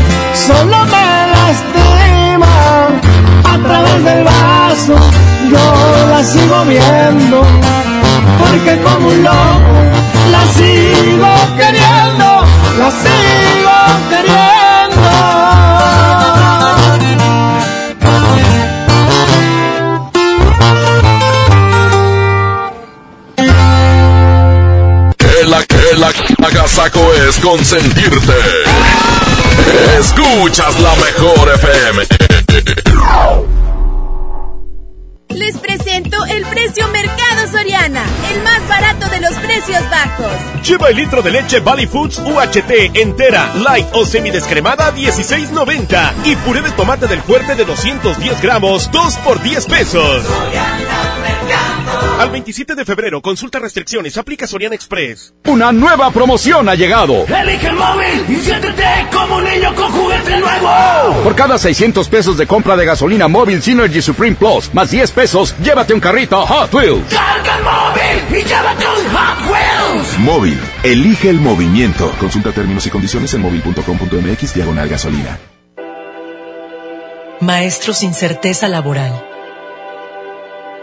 solo me lastima. A través del vaso yo la sigo viendo porque como un loco la sigo queriendo la sigo queriendo agasaco es consentirte. Escuchas la mejor FM. Les presento el precio Mercado Soriana, el más barato de los precios bajos. Lleva el litro de leche Valley Foods UHT entera, light o semidescremada 16.90 y puré de tomate del fuerte de 210 gramos 2 por 10 pesos. Al 27 de febrero, consulta restricciones, aplica Soriana Express. Una nueva promoción ha llegado. elige el móvil y siéntete como un niño con juguete nuevo Por cada 600 pesos de compra de gasolina móvil Synergy Supreme Plus, más 10 pesos, llévate un carrito Hot Wheels. carga el móvil y llévate un Hot Wheels Móvil. Elige el movimiento. Consulta términos y condiciones en móvil.com.mx diagonal gasolina. Maestros sin certeza laboral.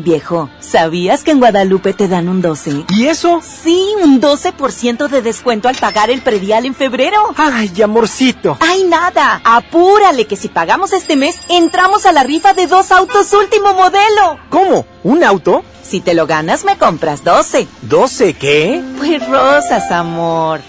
Viejo, ¿sabías que en Guadalupe te dan un 12? ¿Y eso? Sí, un 12% de descuento al pagar el predial en febrero. Ay, amorcito. Ay, nada. Apúrale que si pagamos este mes, entramos a la rifa de dos autos último modelo. ¿Cómo? ¿Un auto? Si te lo ganas, me compras 12. ¿12 qué? Pues rosas, amor.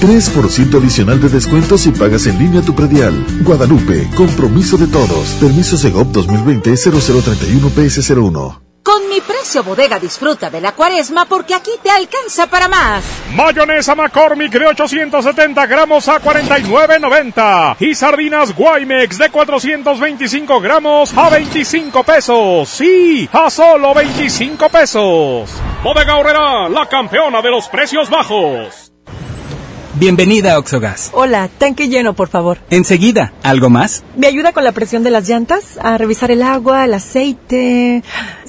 3% adicional de descuento si pagas en línea tu predial. Guadalupe, compromiso de todos. Permiso Segov 2020-0031 PS01. Con mi precio bodega disfruta de la cuaresma porque aquí te alcanza para más. Mayonesa McCormick de 870 gramos a 49.90 y sardinas Guaymex de 425 gramos a 25 pesos. Sí, a solo 25 pesos. Bodega Horrera, la campeona de los precios bajos. Bienvenida a Oxogas. Hola, tanque lleno, por favor. Enseguida, ¿algo más? ¿Me ayuda con la presión de las llantas? A revisar el agua, el aceite.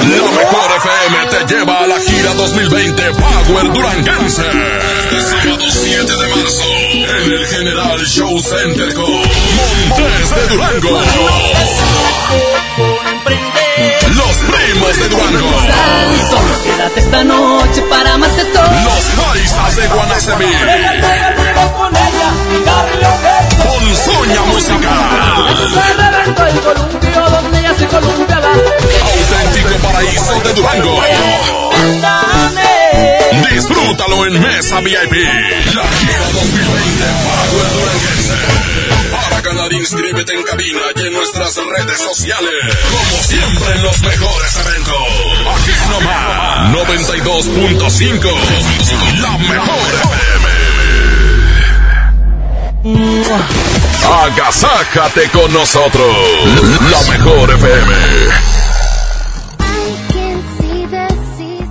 La mejor FM te lleva a la gira 2020 Power Duranguense. Este sábado 7 de marzo en el General Show Center con Montes de Durango. Los primos de. Solo quédate esta noche para más de todo. Los paisas de Guanacemí. Ponzoña musical. Auténtico paraíso de Durango. Disfrútalo en Mesa VIP. La gira 2020 Power Duranguense. Para ganar, inscríbete en cabina y en nuestras redes sociales. Como siempre en los mejores eventos. Aquí nomás. 92.5. La mejor FM. Agasájate con nosotros. La mejor FM.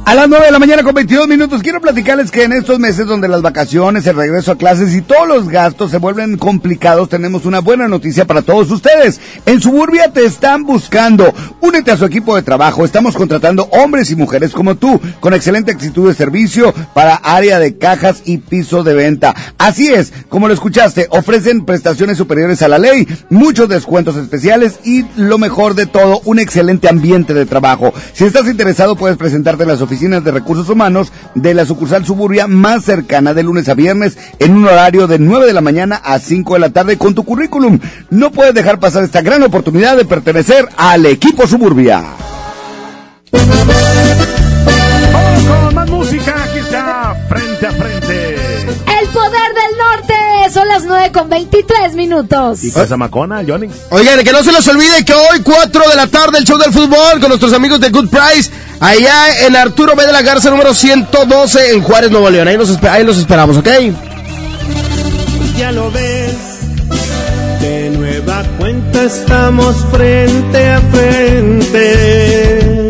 A las 9 de la mañana con 22 minutos quiero platicarles que en estos meses donde las vacaciones, el regreso a clases y todos los gastos se vuelven complicados, tenemos una buena noticia para todos ustedes. En Suburbia te están buscando. Únete a su equipo de trabajo. Estamos contratando hombres y mujeres como tú, con excelente actitud de servicio para área de cajas y piso de venta. Así es, como lo escuchaste, ofrecen prestaciones superiores a la ley, muchos descuentos especiales y lo mejor de todo, un excelente ambiente de trabajo. Si estás interesado puedes presentarte en las oficinas de recursos humanos de la sucursal Suburbia más cercana de lunes a viernes en un horario de 9 de la mañana a 5 de la tarde con tu currículum. No puedes dejar pasar esta gran oportunidad de pertenecer al equipo Suburbia. Más música, aquí está, frente a frente. Las 9 con 23 minutos. ¿Y cosa macona, Johnny? Oigan, que no se les olvide que hoy 4 de la tarde el show del fútbol con nuestros amigos de Good Price, allá en Arturo B. de la Garza número 112 en Juárez, Nuevo León. Ahí los, esper- ahí los esperamos, ¿ok? Ya lo ves, de nueva cuenta estamos frente a frente.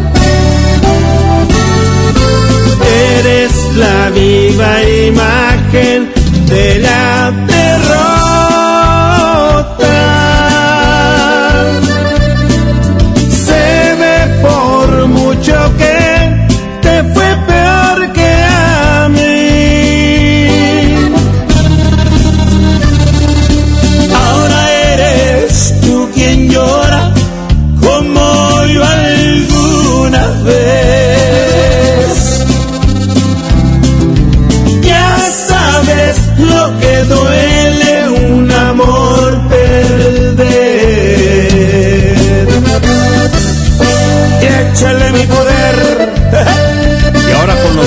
Viva imagen de la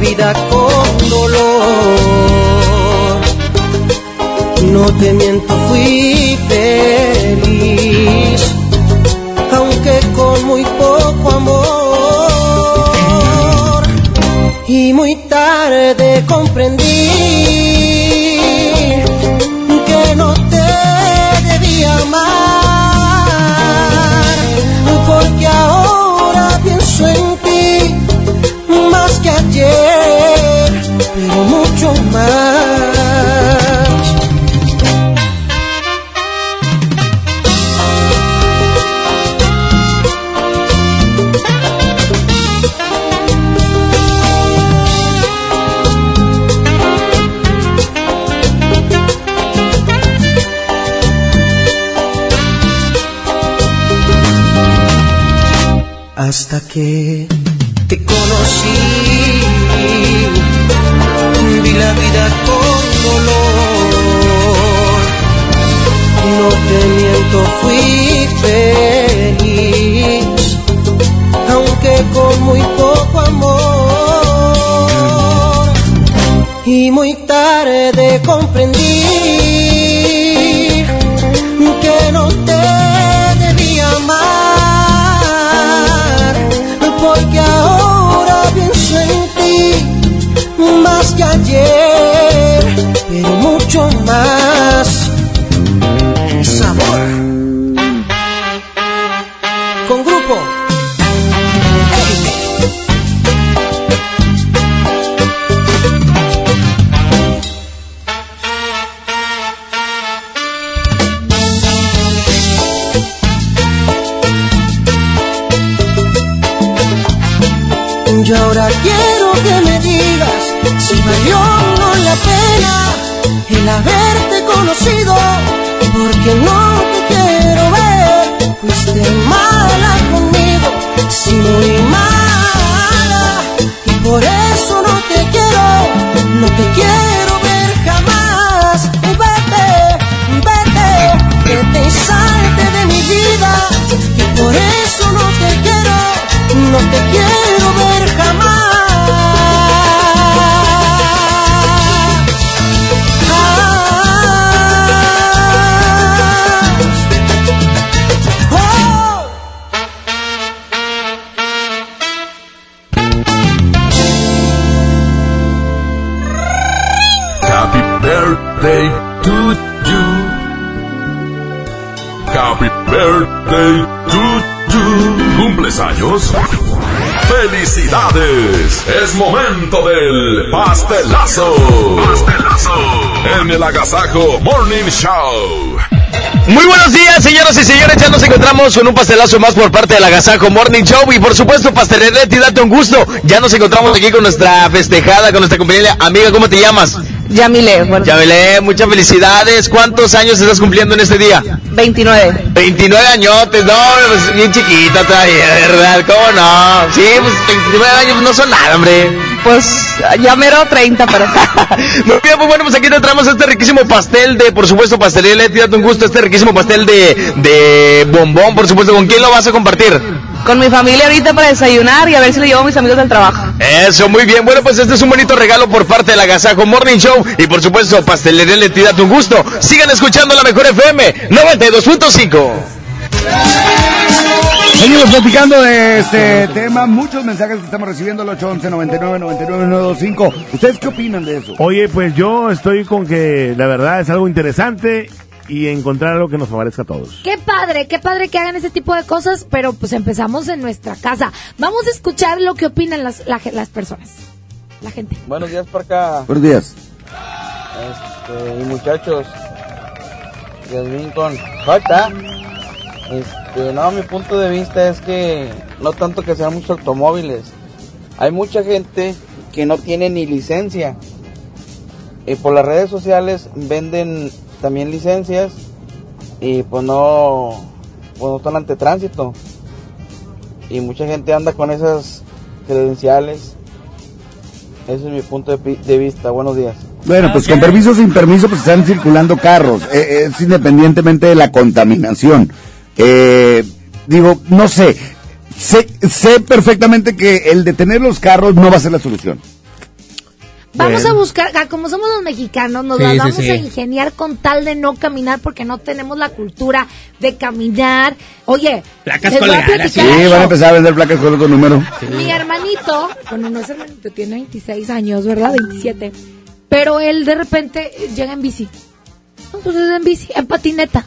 vida con dolor. No te miento, fui feliz, aunque con muy poco amor. Y muy tarde comprendí que te conocí. Vi la vida con dolor. No te miento, fui feliz, aunque con muy poco amor. Y muy tarde comprendí ¡Felicidades! Es momento del pastelazo. Pastelazo. En el Agasajo Morning Show. Muy buenos días, señoras y señores. Ya nos encontramos con un pastelazo más por parte del Agasajo Morning Show. Y por supuesto, Pastelería Leti, date un gusto. Ya nos encontramos aquí con nuestra festejada, con nuestra compañera. Amiga, ¿cómo te llamas? Yamile. Bueno. Yamile, muchas felicidades. ¿Cuántos años estás cumpliendo en este día? 29. 29 añotes, no, pues bien chiquita todavía, de verdad, ¿cómo no? Sí, pues 29 años no son nada, hombre. Pues ya mero 30, pero... Muy bien, pues bueno, pues aquí te traemos este riquísimo pastel de, por supuesto, pastelería Leti, date un gusto, este riquísimo pastel de, de bombón, por supuesto. ¿Con quién lo vas a compartir? Con mi familia ahorita para desayunar y a ver si lo llevo a mis amigos del trabajo. Eso, muy bien. Bueno, pues este es un bonito regalo por parte de la Gazajo Morning Show. Y por supuesto, Pastelería Leti, date un gusto. Sigan escuchando la mejor FM 92.5. Seguimos platicando de este tema, muchos mensajes que estamos recibiendo al 811 99 99 925. ¿Ustedes qué opinan de eso? Oye, pues yo estoy con que la verdad es algo interesante y encontrar algo que nos favorezca a todos. Qué padre, qué padre que hagan ese tipo de cosas, pero pues empezamos en nuestra casa. Vamos a escuchar lo que opinan las, la- las personas, la gente. Buenos días por acá. Buenos días. Este, y muchachos, Yasmín con J. Este, no, mi punto de vista es que no tanto que sean muchos automóviles. Hay mucha gente que no tiene ni licencia. Y por las redes sociales venden también licencias y pues no, pues no están ante tránsito. Y mucha gente anda con esas credenciales. Ese es mi punto de, de vista. Buenos días. Bueno, pues con permiso sin permiso, pues están circulando carros. Eh, es independientemente de la contaminación. Eh, digo, no sé. sé. Sé perfectamente que el detener los carros no va a ser la solución. Vamos Bueno. a buscar, ah, como somos los mexicanos, nos Sí, las sí, vamos sí. a ingeniar con tal de no caminar porque no tenemos la cultura de caminar. Oye, Placas les voy a colgadas. Sí, algo. van a empezar a vender placas con otro número. Mi hermanito, bueno, no es hermanito, tiene 26 años, ¿verdad? 27. Pero él de repente llega en bici. Entonces en bici, en patineta.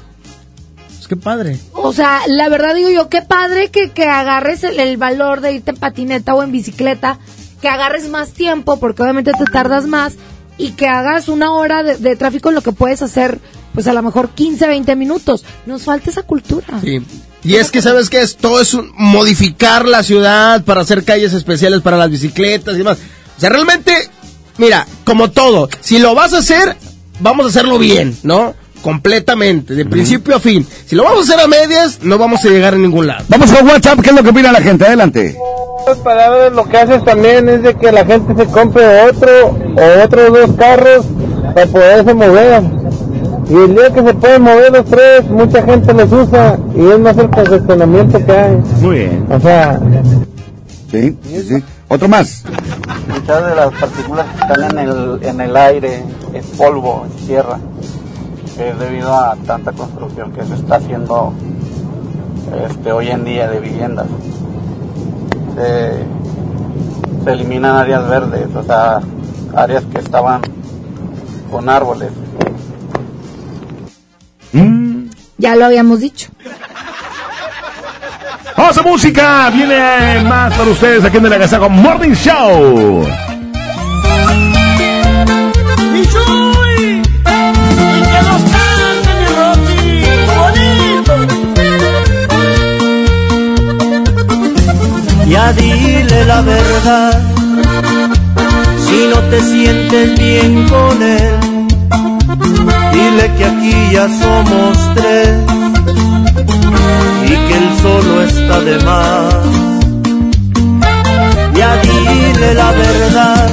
Pues qué padre. O sea, la verdad digo yo, qué padre que, que agarres el, el valor de irte en patineta o en bicicleta, que agarres más tiempo, porque obviamente te tardas más, y que hagas una hora de, de tráfico en lo que puedes hacer, pues a lo mejor 15, 20 minutos. Nos falta esa cultura. Sí. Y es que, ¿sabes qué? Es, todo es un- modificar la ciudad para hacer calles especiales para las bicicletas y demás. O sea, realmente, mira, como todo, si lo vas a hacer, vamos a hacerlo bien, ¿no? Completamente, de principio a fin. Si lo vamos a hacer a medias, no vamos a llegar a ningún lado. Vamos con WhatsApp, ¿qué es lo que opina la gente? Adelante. Otras palabras, lo que haces también es de que la gente se compre otro o otros dos carros para poderse mover. Y el día que se pueden mover los tres, mucha gente los usa y es más el congestionamiento que hay. Muy bien. O sea, Sí, sí, sí. Otro más. muchas de las partículas que están en el, en el aire es polvo, es tierra, es debido a tanta construcción que se está haciendo este, hoy en día de viviendas. Se, se eliminan áreas verdes, o sea, áreas que estaban con árboles. Ya lo habíamos dicho. ¡Vamos a música! Viene más para ustedes aquí en el Agasago Morning Show. Ya dile la verdad, si no te sientes bien con él, dile que aquí ya somos tres y que él solo está de más. Ya dile la verdad,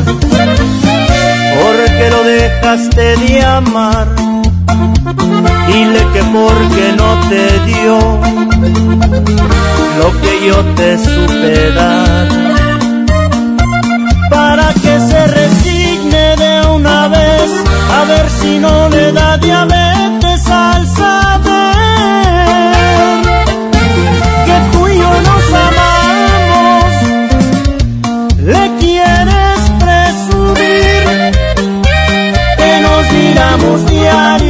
porque lo dejaste de amar. Dile que porque no te dio lo que yo te supe dar. Para que se resigne de una vez, a ver si no le da diabetes al saber que tú y yo nos amamos. Le quieres presumir que nos miramos diario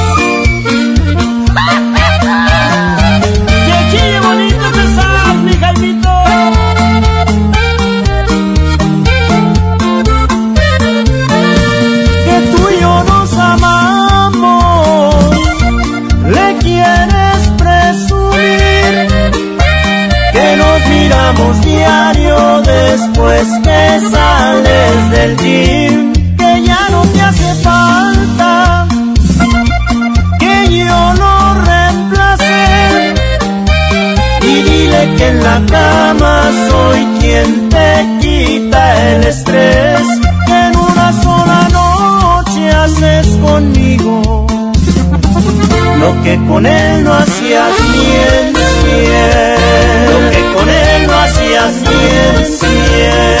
Después que sales del gym, que ya no te hace falta que yo lo reemplace. Y dile que en la cama soy quien te quita el estrés que en una sola noche haces conmigo lo que con él no hacías ni en no hacías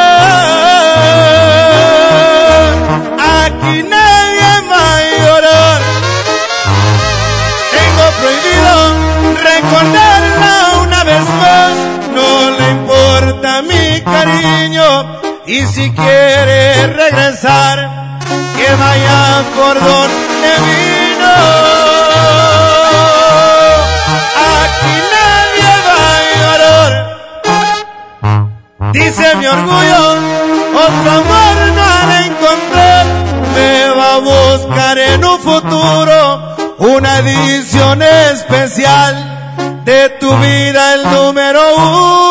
Cariño. Y si quiere regresar, que vaya por donde vino. Aquí nadie va a llorar. Dice mi orgullo, otro amor no de encontrar. Me va a buscar en un futuro una edición especial de tu vida, el número uno.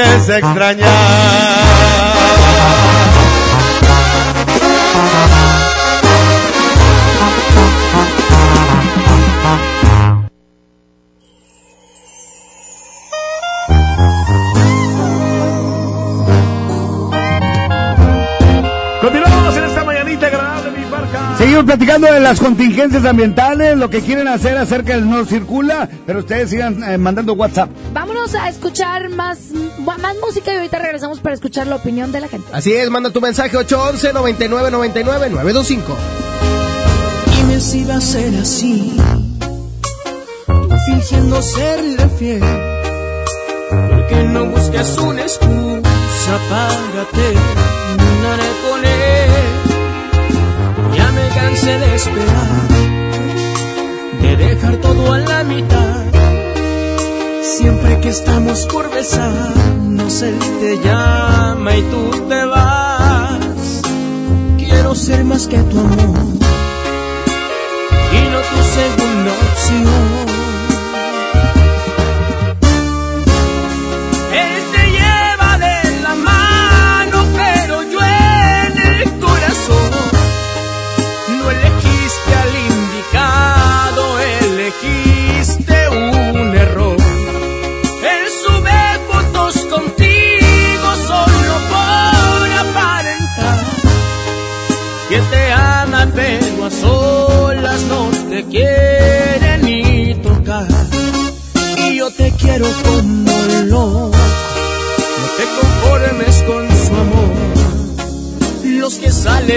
A extrañar. Continuamos en esta mañanita agradable, mi barca. Seguimos platicando de las contingencias ambientales, lo que quieren hacer acerca del no circula, pero ustedes sigan eh, mandando WhatsApp. Vámonos a escuchar más, más música y ahorita regresamos para escuchar la opinión de la gente. Así es, manda tu mensaje 811 99 99 925. Dime si va a ser así, tú fingiendo serle fiel, porque no buscas una excusa para terminaré con él. Ya me cansé de esperar, de dejar todo a la mitad. Siempre que estamos por besarnos, él te llama y tú te vas. Quiero ser más que tu amor y no tu segunda opción.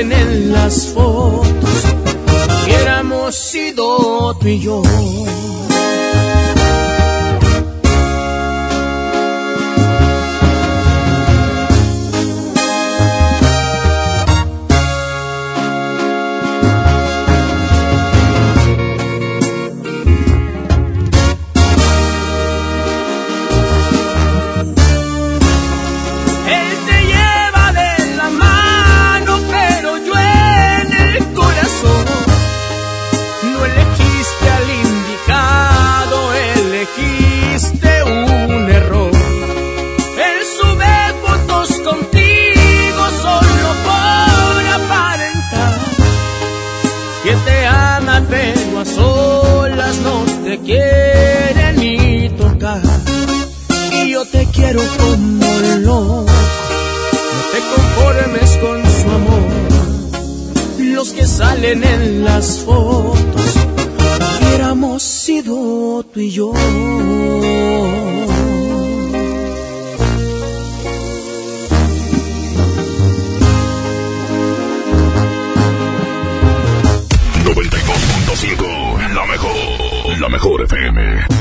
En las fotos, hubiéramos sido tú y yo. Quiero como loco, no te conformes con su amor. Los que salen en las fotos, hubiéramos sido tú y yo. 92.5, la mejor, la mejor FM.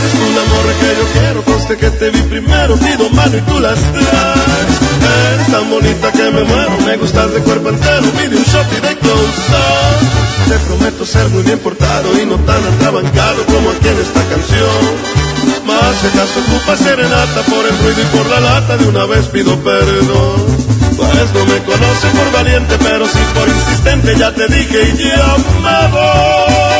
Eres tú la que yo quiero, conste que te vi primero, pido mano y tú las traes. Eres tan bonita que me muero, me gustas de cuerpo entero, pide un shot y de close up. Te prometo ser muy bien portado y no tan atrabancado como aquí en esta canción. Si acaso ocupa serenata por el ruido y por la lata, de una vez pido perdón. Pues no me conoce por valiente, pero sí por insistente, ya te dije y ya me voy.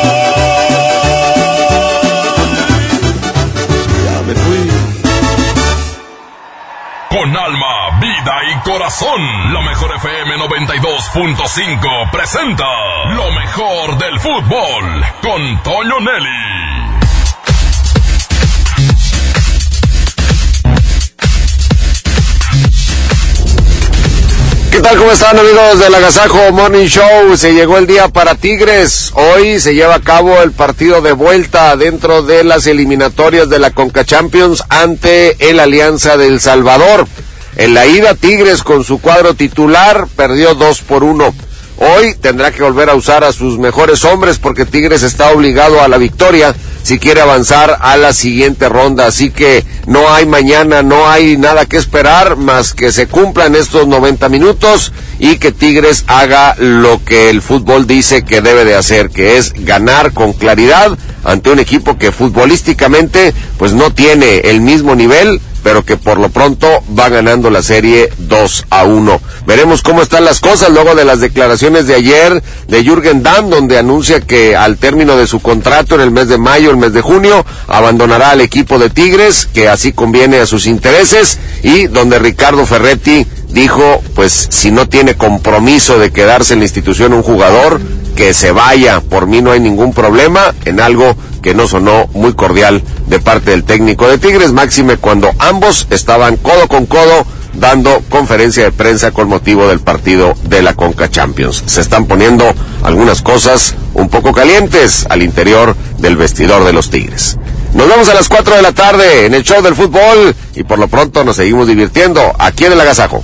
Alma, vida y corazón, la mejor FM 92.5 presenta lo mejor del fútbol con Toño Nelly. ¿Qué tal? ¿Cómo están amigos del Agasajo Morning Show? Se llegó el día para Tigres. Hoy se lleva a cabo el partido de vuelta dentro de las eliminatorias de la Conca Champions ante el Alianza del Salvador. En la ida Tigres con su cuadro titular perdió 2 por 1. Hoy tendrá que volver a usar a sus mejores hombres porque Tigres está obligado a la victoria si quiere avanzar a la siguiente ronda. Así que no hay mañana, no hay nada que esperar más que se cumplan estos 90 minutos y que Tigres haga lo que el fútbol dice que debe de hacer, que es ganar con claridad ante un equipo que futbolísticamente pues no tiene el mismo nivel pero que por lo pronto va ganando la serie 2 a 1. Veremos cómo están las cosas luego de las declaraciones de ayer de Jürgen Damm, donde anuncia que al término de su contrato en el mes de mayo, el mes de junio, abandonará al equipo de Tigres, que así conviene a sus intereses, y donde Ricardo Ferretti dijo, pues si no tiene compromiso de quedarse en la institución un jugador, que se vaya, por mí no hay ningún problema, en algo que no sonó muy cordial de parte del técnico de Tigres, máxime cuando ambos estaban codo con codo dando conferencia de prensa con motivo del partido de la Conca Champions. Se están poniendo algunas cosas un poco calientes al interior del vestidor de los Tigres. Nos vemos a las 4 de la tarde en el show del fútbol y por lo pronto nos seguimos divirtiendo aquí en el Agasajo.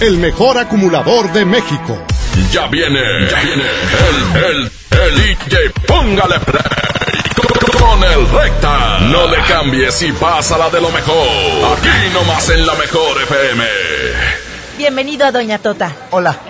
el mejor acumulador de México. Ya viene, ya viene el, el, el DJ, póngale play con el recta. No le cambies y pásala de lo mejor. Aquí nomás en la mejor FM. Bienvenido a Doña Tota. Hola.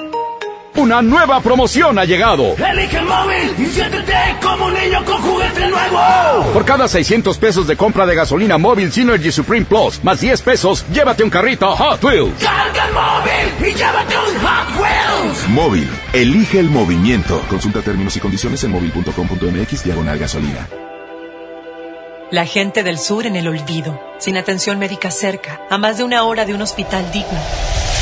Una nueva promoción ha llegado. Elige el móvil y siéntete como un niño con juguete nuevo. Por cada 600 pesos de compra de gasolina móvil Synergy Supreme Plus, más 10 pesos, llévate un carrito Hot Wheels. Carga el móvil y llévate un Hot Wheels. Móvil, elige el movimiento. Consulta términos y condiciones en móvil.com.mx diagonal gasolina. La gente del sur en el olvido, sin atención médica cerca, a más de una hora de un hospital digno.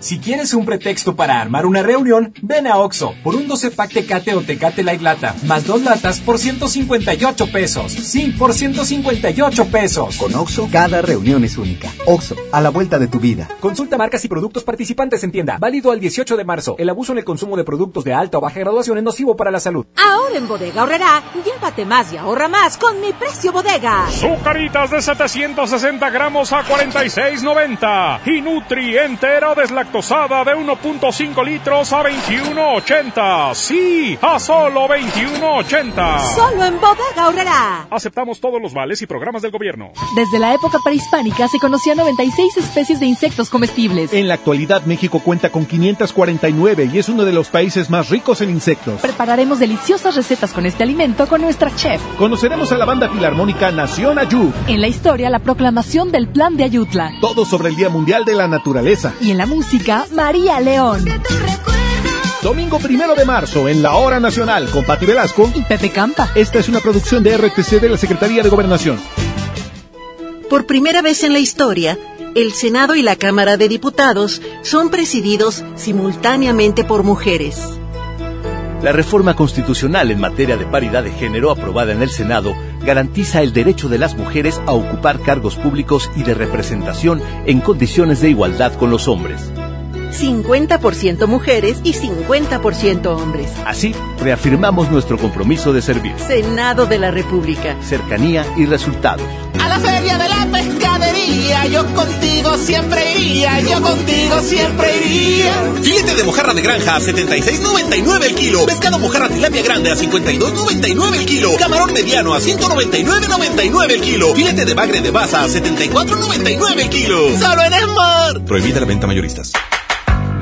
Si quieres un pretexto para armar una reunión, ven a Oxo por un 12 pack Tecate o Tecate Light Lata, más dos latas por 158 pesos. Sí, por 158 pesos. Con Oxo, cada reunión es única. Oxo, a la vuelta de tu vida. Consulta marcas y productos participantes en tienda. Válido al 18 de marzo. El abuso en el consumo de productos de alta o baja graduación es nocivo para la salud. Ahora en Bodega Horrera, llévate más y ahorra más con mi precio bodega. Sucaritas de 760 gramos a 46.90 y Nutri entera deslactosada de 1.5 litros a 21.80. Sí, a solo 21.80. Solo en Bodega Horrera. Aceptamos todos los vales y programas del gobierno. Desde la época prehispánica se conocían 96 especies de insectos comestibles. En la actualidad México cuenta con 549 y es uno de los países más ricos en insectos. Prepararemos deliciosas recetas con este alimento con nuestra chef. Conoceremos a la banda filarmónica Nación Ayud. En la historia, la proclamación del Plan de Ayutla. Todo sobre el Día Mundial de la Naturaleza. Y en la música, María León. Domingo primero de marzo en la Hora Nacional con Pati Velasco y Pepe Campa. Esta es una producción de RTC de la Secretaría de Gobernación. Por primera vez en la historia, el Senado y la Cámara de Diputados son presididos simultáneamente por mujeres. La reforma constitucional en materia de paridad de género aprobada en el Senado garantiza el derecho de las mujeres a ocupar cargos públicos y de representación en condiciones de igualdad con los hombres. 50% mujeres y 50% hombres. Así, reafirmamos nuestro compromiso de servir. Senado de la República. Cercanía y resultados. A la feria de la pescadería, yo contigo siempre iría, yo contigo siempre iría. Filete de mojarra de granja a 76.99 el kilo. Pescado mojarra tilapia grande a 52.99 el kilo. Camarón mediano a 199.99 el kilo. Filete de bagre de baza a 74.99 el kilo. Solo en Smart. Prohibida la venta mayoristas.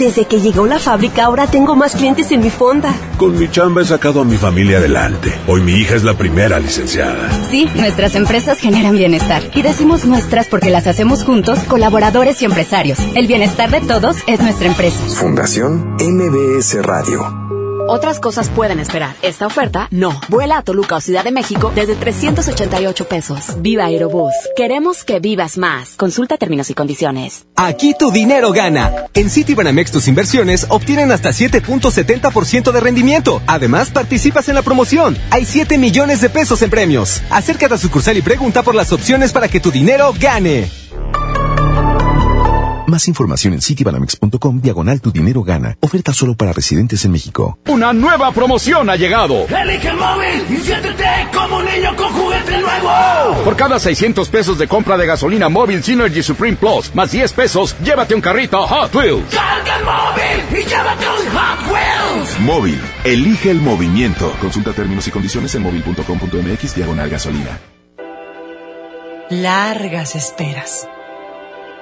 Desde que llegó la fábrica ahora tengo más clientes en mi fonda. Con mi chamba he sacado a mi familia adelante. Hoy mi hija es la primera licenciada. Sí, nuestras empresas generan bienestar. Y decimos nuestras porque las hacemos juntos, colaboradores y empresarios. El bienestar de todos es nuestra empresa. Fundación MBS Radio. Otras cosas pueden esperar. Esta oferta, no. Vuela a Toluca o Ciudad de México desde 388 pesos. Viva Aerobús. Queremos que vivas más. Consulta términos y condiciones. Aquí tu dinero gana. En Citibanamex tus inversiones obtienen hasta 7.70% de rendimiento. Además, participas en la promoción. Hay 7 millones de pesos en premios. Acércate a sucursal y pregunta por las opciones para que tu dinero gane. Más información en citibanamex.com diagonal tu dinero gana. Oferta solo para residentes en México. Una nueva promoción ha llegado. Elige el móvil y siéntete como un niño con juguete nuevo. Por cada 600 pesos de compra de gasolina móvil Synergy Supreme Plus, más 10 pesos, llévate un carrito Hot Wheels. Carga el móvil y llévate un Hot Wheels. Móvil. Elige el movimiento. Consulta términos y condiciones en móvil.com.mx diagonal gasolina. Largas esperas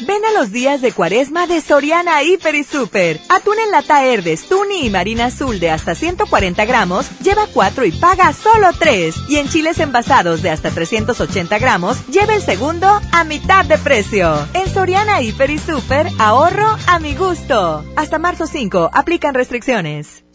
Ven a los días de cuaresma de Soriana Hiper y Super. Atún en lata Herdes, Tuni y Marina Azul de hasta 140 gramos, lleva 4 y paga solo 3. Y en chiles envasados de hasta 380 gramos, lleva el segundo a mitad de precio. En Soriana Hiper y Super, ahorro a mi gusto. Hasta marzo 5, aplican restricciones.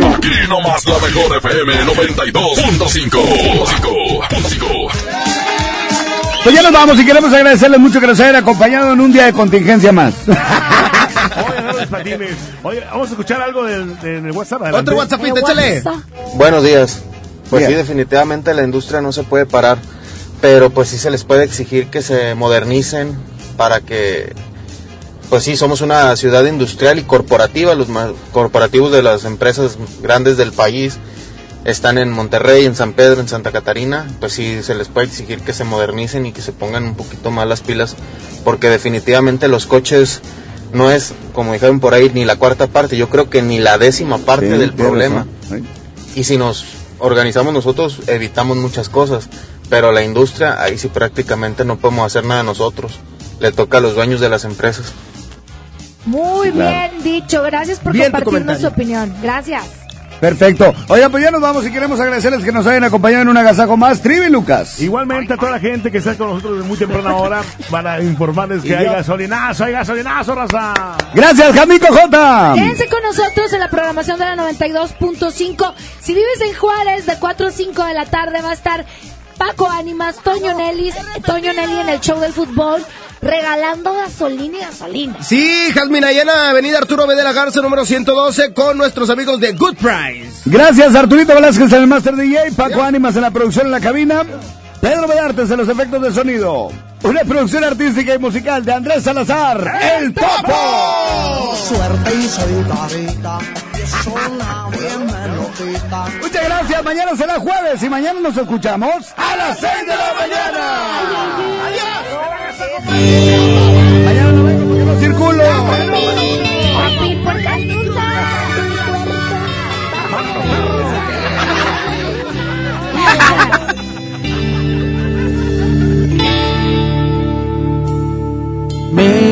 Aquí nomás la mejor FM 92.5. Pues ya nos vamos y queremos agradecerles mucho que nos hayan acompañado en un día de contingencia más. Oye, vamos a escuchar algo del, del WhatsApp. Otro WhatsApp, échale. Buenos días. Pues Bien. sí, definitivamente la industria no se puede parar, pero pues sí se les puede exigir que se modernicen para que pues sí, somos una ciudad industrial y corporativa, los más corporativos de las empresas grandes del país están en Monterrey, en San Pedro, en Santa Catarina, pues sí se les puede exigir que se modernicen y que se pongan un poquito más las pilas, porque definitivamente los coches no es, como dijeron por ahí, ni la cuarta parte, yo creo que ni la décima parte Sí, del problema. razón, Y si nos organizamos nosotros, evitamos muchas cosas, pero la industria, ahí sí prácticamente no podemos hacer nada nosotros, le toca a los dueños de las empresas. Muy Claro. bien dicho. Gracias por Bien compartirnos su opinión. Gracias. Perfecto. Oigan, pues ya nos vamos y queremos agradecerles que nos hayan acompañado en un agasajo más. Trivi Lucas. Igualmente a toda la gente que está con nosotros desde muy temprana hora para informarles que hay yo- gasolinazo, hay gasolinazo, raza. Gracias, Jamico J. Quédense con nosotros en la programación de la 92.5. Si vives en Juárez, de 4 a 5 de la tarde va a estar Paco Ánimas, Toño Nelly, Toño Nelly en el show del fútbol, regalando gasolina y gasolina. Sí, Jazmín Ayala, Avenida Arturo B. de la Garza, número 112, con nuestros amigos de Good Price. Gracias, Arturito Velázquez en el Master DJ, Paco Ánimas en la producción en la cabina, Pedro Bellartes en los efectos de sonido. Una producción artística y musical de Andrés Salazar, El Topo. Suerte y soy Muchas gracias, mañana será jueves y mañana nos escuchamos a las 6 de la mañana. Mañana no vengo porque no circulo. Papi, ¿por qué Me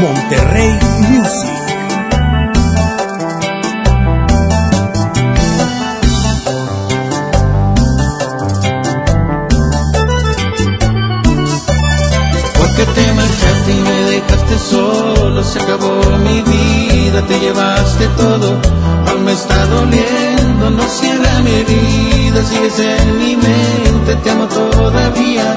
Monterrey Music. Porque te marchaste y me dejaste solo, se acabó mi vida, te llevaste todo, aún me está doliendo, no cierra mi herida, sigues en mi mente, te amo todavía.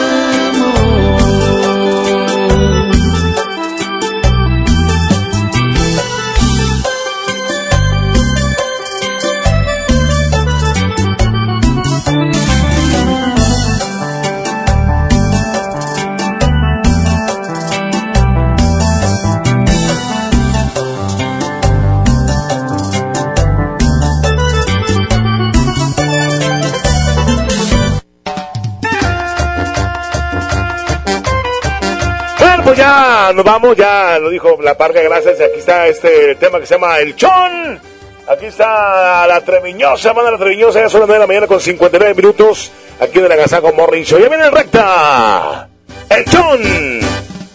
ya, nos vamos ya, lo dijo La Parca, gracias. Aquí está este tema que se llama El Chon. Aquí está la Treviñosa, manda la Treviñosa, ya son las 9 de la mañana con 59 minutos. Aquí en el Agasajo Morning Show. Ya viene en recta. El Chon.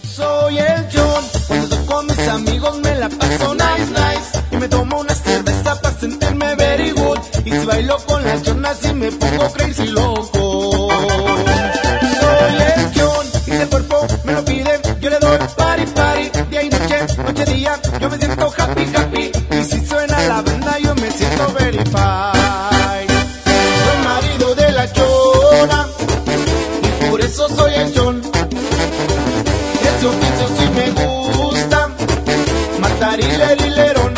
Soy el Chon, cuando con mis amigos me la paso nice, nice. Y me tomo una cerveza para sentirme very good. Y si bailo con las chonas y me pongo crazy loco. happy happy y si suena la banda yo me siento very fine. Soy marido de la chona y por eso soy el chon. Ese oficio sí me gusta, matar y leer y lerón.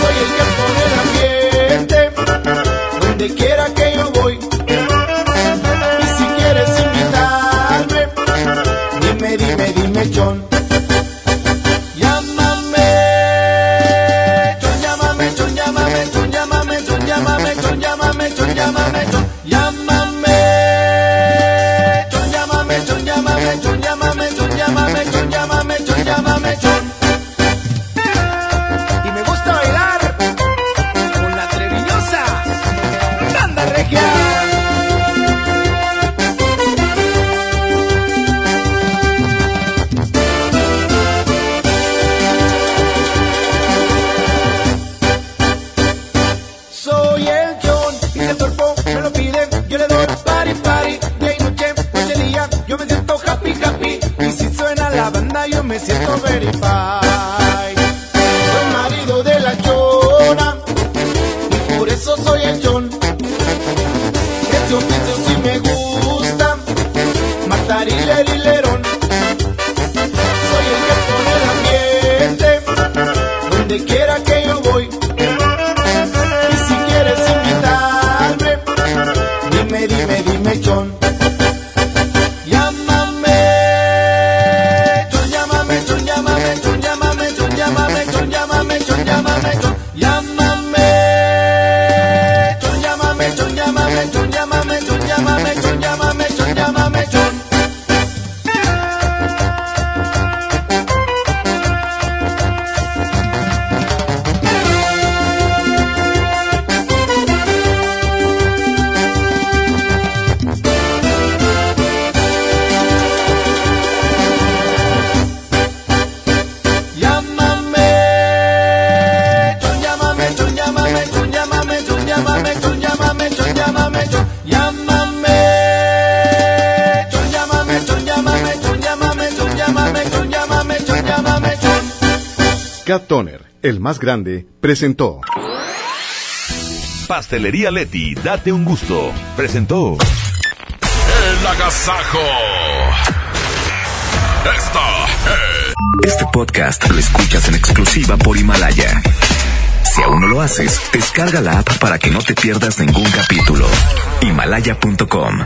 Soy el que pone el ambiente donde quiera. más grande, presentó. Pastelería Leti, date un gusto. Presentó. El agasajo. Esta es... Este podcast lo escuchas en exclusiva por Himalaya. Si aún no lo haces, descarga la app para que no te pierdas ningún capítulo. Himalaya.com